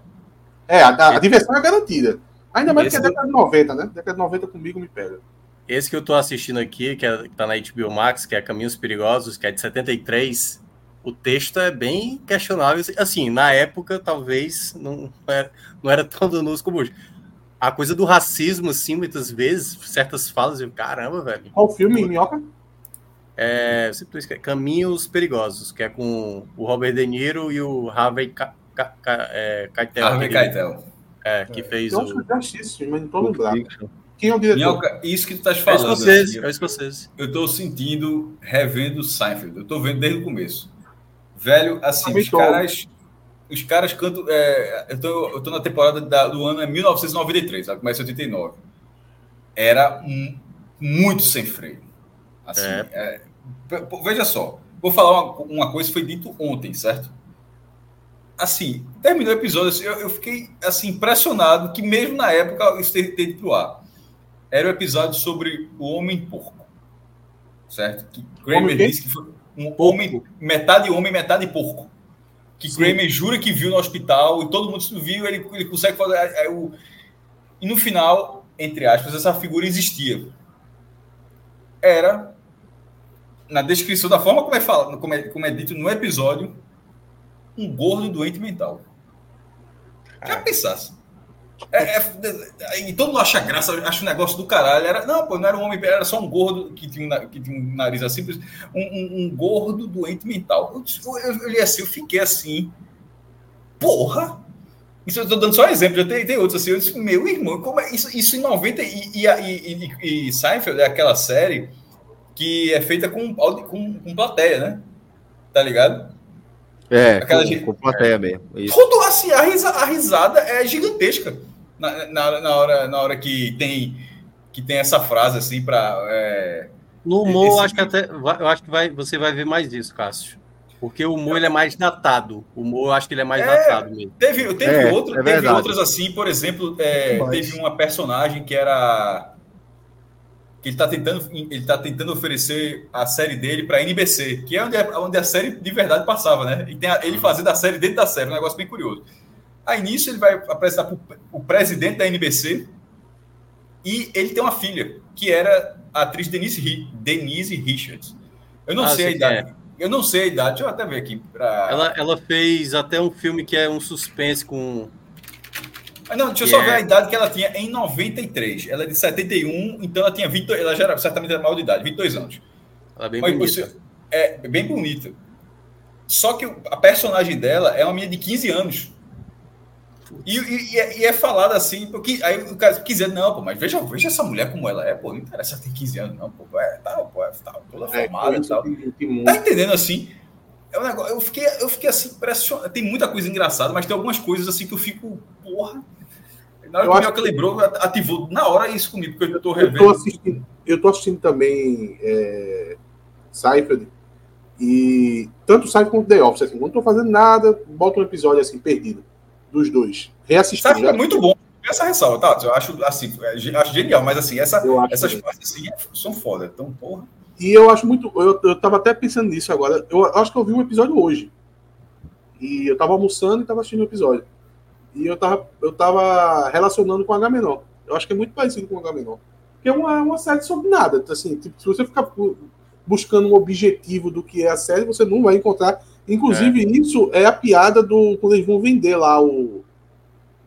É, a, a- a diversão é garantida. Ainda mais Esse que é década de 90, né? Década de 90 comigo me pega. esse que eu tô assistindo aqui, que, é, que tá na HBO Max, que é Caminhos Perigosos, que é de 73, o texto é bem questionável. Assim, na época, talvez, não era, não era tão danoso como hoje. A coisa do racismo, assim, muitas vezes, certas falas, eu, caramba, velho. Qual filme, Minhoca? É, sempre esqueço, Caminhos Perigosos, que é com o Robert De Niro e o Harvey Ca- Ca- Ca- é, Keitel, Harvey aquele- Keitel. é, que fez Eu acho que eu já assisti esse filme, mas não tô Pulp lembrado. Quem é o diretor? Minhoca, isso que tu estás É falando. escocês, assim, é escocês. eu tô sentindo, revendo Seinfeld. Eu tô vendo desde o começo. Velho, assim, os caras. Os caras cantam. é, eu, tô, eu tô na temporada da- do ano é 1993, sabe? começa em 89. Era um- muito sem freio. Assim, É. é, veja só, vou falar uma, uma coisa que foi dito ontem, certo? Assim, terminou o episódio, assim, eu, eu fiquei assim, impressionado que mesmo na época isso teve teve pro ar. Era o episódio sobre o homem porco. Certo? Que Kramer disse que foi um homem, metade homem, metade porco. Que Kramer jura que viu no hospital e todo mundo viu, ele, ele consegue fazer. é, é, o... E no final, entre aspas, essa figura existia. Era, na descrição da forma como é, falado, como é, como é dito no episódio, um gordo doente mental. Já pensasse. É, é, e todo mundo acha graça, acha um negócio do caralho. Era, não, pô, não era um homem, era só um gordo que tinha um, que tinha um nariz assim, um, um- um gordo doente mental. Eu, eu, eu, li assim, eu fiquei assim, porra! Isso eu tô dando só um exemplo, já tem, tem outros assim. Eu disse, meu irmão, como é isso, isso em 90 e, e, e, e, e Seinfeld é aquela série que é feita com, com, com plateia, né? Tá ligado? É, Aquela com, gente- com plateia mesmo. Isso. Tudo assim, a, risa- a risada é gigantesca na, na, na hora, na hora que tem que tem essa frase assim para No humor, Esse- eu acho que até eu acho que vai, você vai ver mais isso, Cássio. Porque o humor ele é mais datado. O humor, eu acho que ele é mais É. datado mesmo. teve teve É, outro, é teve outras assim, por exemplo, é, teve uma personagem que era que ele tá tentando ele tá tentando oferecer a série dele para NBC, que é onde, a- onde a série de verdade passava, né? E tem a- ele fazendo a série dentro da série, um negócio bem curioso. Aí nisso ele vai apresentar pro, o presidente da NBC e ele tem uma filha, que era a atriz Denise, Denise Richards. Eu não Ah, sei a idade. Eu não sei a idade, deixa eu até ver aqui. Pra... Ela, ela fez até um filme que é um suspense com. Ah, não, deixa eu só ver a idade que ela tinha em 93. Ela é de 71, então ela tinha 20, ela já era certamente era maior de idade, 22 anos. Ela é bem Mas bonita. você- é bem bonita. Só que a personagem dela é uma menina de 15 anos. E, e- e é, e é falado assim, porque aí o cara quiser, não, pô, mas veja, veja essa mulher como ela é, pô, não interessa ter 15 anos, não, pô, é, tá, pô, é, tá toda É, formada e isso tal. tem- tem. Tá entendendo assim? É um negócio, eu fiquei, eu fiquei assim, impressionado. Tem muita coisa engraçada, mas tem algumas coisas assim que eu fico, porra. Na hora Eu que o Minhoca lembrou, ativou na hora isso comigo, porque eu tô Eu revendo. tô assistindo, eu tô assistindo também é, Seinfeld e tanto Seinfeld quanto The Office, assim, quando eu tô fazendo nada, boto um episódio assim perdido dos dois. Reassistindo. Sabe, é muito bom. Essa ressalva, tá? Eu acho assim, é, acho genial, mas assim, essa, Eu essas partes assim é- são foda. Então, porra. E eu acho muito. Eu, eu tava até pensando nisso agora. Eu acho que eu vi um episódio hoje. E eu tava almoçando e tava assistindo o episódio. E eu tava, eu tava relacionando com H menor. Eu acho que é muito parecido com H menor. Porque é uma, uma série sobre nada. Assim, tipo, se você ficar bu- buscando um objetivo do que é a série, você não vai encontrar. Inclusive, isso é a piada do quando eles vão vender lá o,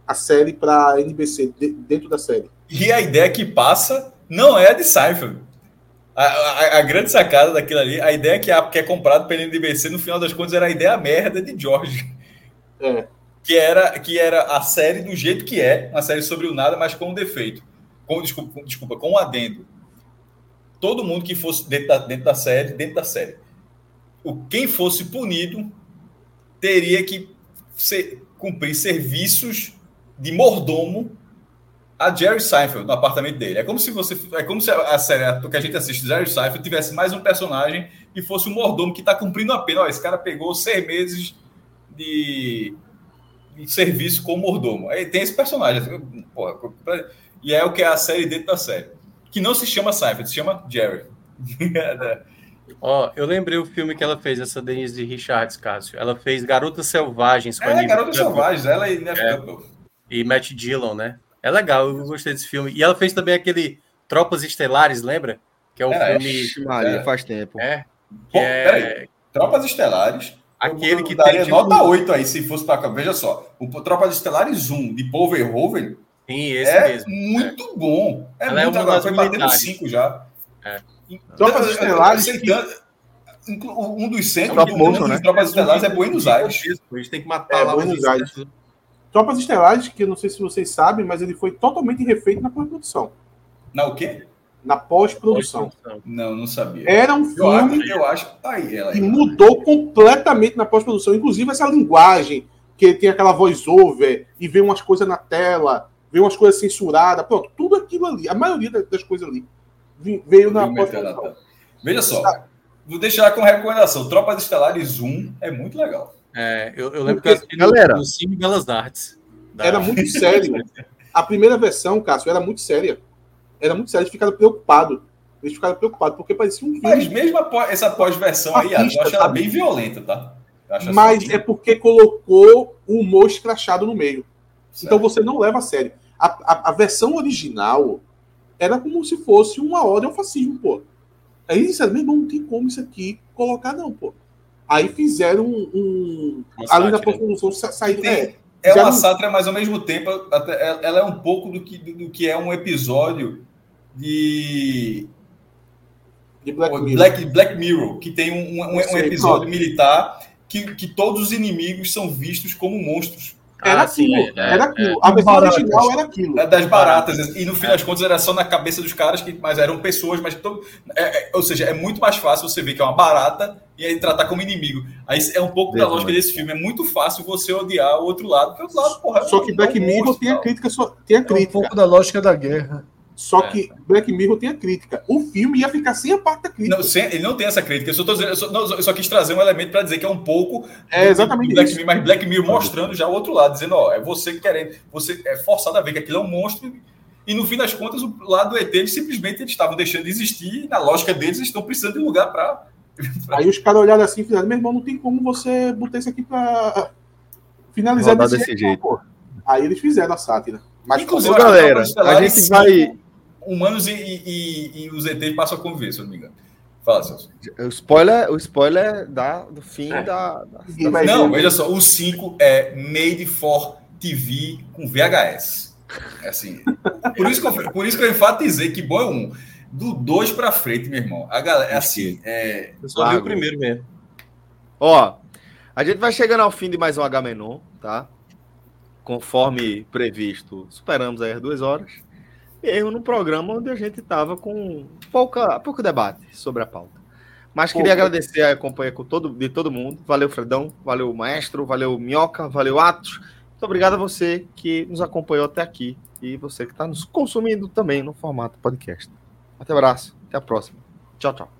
a série pra NBC, de- dentro da série. E a ideia que passa não é a de Seinfeld. A, a- a grande sacada daquilo ali, a ideia que, a, que é comprado pela NBC, no final das contas, era a ideia merda de George. É. Que era, que era a série do jeito que é, uma série sobre o nada, mas com um defeito. Com, desculpa, com- desculpa, com um adendo. Todo mundo que fosse dentro da, dentro da série, dentro da série. O, quem fosse punido teria que ser- cumprir serviços de mordomo a Jerry Seinfeld no apartamento dele. É como se você, é como se a, a série que a gente assiste, Jerry Seinfeld, tivesse mais um personagem e fosse um mordomo que está cumprindo a pena. Ó, esse cara pegou seis meses de, de serviço como mordomo. Aí tem esse personagem. assim, porra, e é o que é a série dentro da série. Que não se chama Seinfeld, se chama Jerry. Ó, eu lembrei o filme que ela fez, essa Denise Richards, Cássio. Ela fez Garotas Selvagens com a é, Garotas Selvagens, ela e Neve É. Campbell. e Matt Dillon, né? É legal, eu gostei desse filme. E ela fez também aquele Tropas Estelares, lembra? Que é o É, filme. Maria, É. faz tempo. É, Pô, é peraí. Tropas Estelares. aquele eu que daria tem. tipo, nota 8 aí, se fosse para cá. Veja só. O Tropas Estelares 1 de Paul Verhoeven Sim, esse é mesmo. muito bom. É Ela é muito uma agora. Foi batendo militares. 5 já. É. Tropas Estelares Um dos centros do mundo né? de Tropas Estelares é Buenos Aires. A gente tem que matar É, lá Buenos os Aires. Tropas Estelares, que eu não sei se vocês sabem, mas ele foi totalmente refeito na pós-produção. Na o quê? Na pós-produção. Não, não sabia. Era um Eu acho, filme eu acho. Aí, ela que aí. mudou completamente na pós-produção. Inclusive essa linguagem, que tem aquela voice-over e vê umas coisas na tela, vê umas coisas censuradas. Pronto, tudo aquilo ali, a maioria da- das coisas ali veio na pós-produção. Veja só. Vou deixar como recomendação. Tropas Estelares 1 é muito legal. É, eu, eu lembro Porque, que eu assisti no- galera- no Cine Belas Artes. Da- Era muito sério. A primeira versão, Cássio, era muito séria. Era muito séria, eles ficaram preocupados. Eles ficaram preocupados, porque parecia um filme. Mas mesmo após- essa pós-versão aí, eu acho ela sabe? bem violenta, tá? Eu acho Mas assim, é porque colocou o humor escrachado no meio. certo. Então você não leva a sério. A, a, a versão original era como se fosse uma ode ao fascismo, pô. Aí eles disseram, meu irmão, não tem como isso aqui colocar, não, pô. Aí fizeram um. um Uma ali na sátira. pós-produção sa- saíram. Tem- É, É uma sátira, mas ao mesmo tempo, até- ela é um pouco do que, do que é um episódio de de Black Mirror. Black, Black Mirror, que tem um, um- um episódio militar que, que todos os inimigos são vistos como monstros. Era Ah, sim, aquilo. é, era é. aquilo. A versão Baratas. original era aquilo. É das baratas. E no fim das contas era só na cabeça dos caras, que, mas eram pessoas, mas todo, é- é- ou seja, é muito mais fácil você ver que é uma barata e aí tratar como inimigo. Aí é um pouco da lógica desse filme. É muito fácil você odiar o outro lado, porque o outro lado, porra, Só que é Black Mirror tem a crítica. Só, tem a É um crítica. pouco da lógica da guerra. Só É. que Black Mirror tem a crítica. O filme ia ficar sem a parte da crítica. Não, sem- ele não tem essa crítica. Eu só, tô dizendo, eu, só, não, eu só quis trazer um elemento para dizer que é um pouco É exatamente do Black isso. Mirror, mas Black Mirror mostrando já o outro lado, dizendo, ó, é você querendo, você é forçado a ver que aquilo é um monstro e no fim das contas o lado do ET eles simplesmente eles estavam deixando de existir e na lógica deles eles estão precisando de um lugar para Aí os caras olharam assim e fizeram, meu irmão, não tem como você botar isso aqui pra finalizar desse, desse jeito. jeito. Aí eles fizeram a sátira. Mas Inclusive, galera, Estelares, a gente cinco vai- humanos e, e- e- e os ET passam a conviver, se eu não me engano. Fala, Celso. O spoiler, o spoiler da, do fim É. da, da- vai Não, veja só, o 5 é made for TV com VHS. É assim, por isso que eu, por isso que eu enfatizei que bom é um. Do dois para frente, meu irmão. A galera, assim, é... Eu só vi o primeiro mesmo. Ó, a gente vai chegando ao fim de mais um H-Menon, tá? Conforme previsto, superamos aí as duas horas. Erro no programa onde a gente tava com pouca, pouco debate sobre a pauta. Mas queria agradecer a companhia com todo, de todo mundo. Valeu, Fredão. Valeu, Maestro. Valeu, Minhoca. Valeu, Atos. Muito obrigado a você que nos acompanhou até aqui e você que está nos consumindo também no formato podcast. Até abraço. Até a próxima. Tchau, tchau.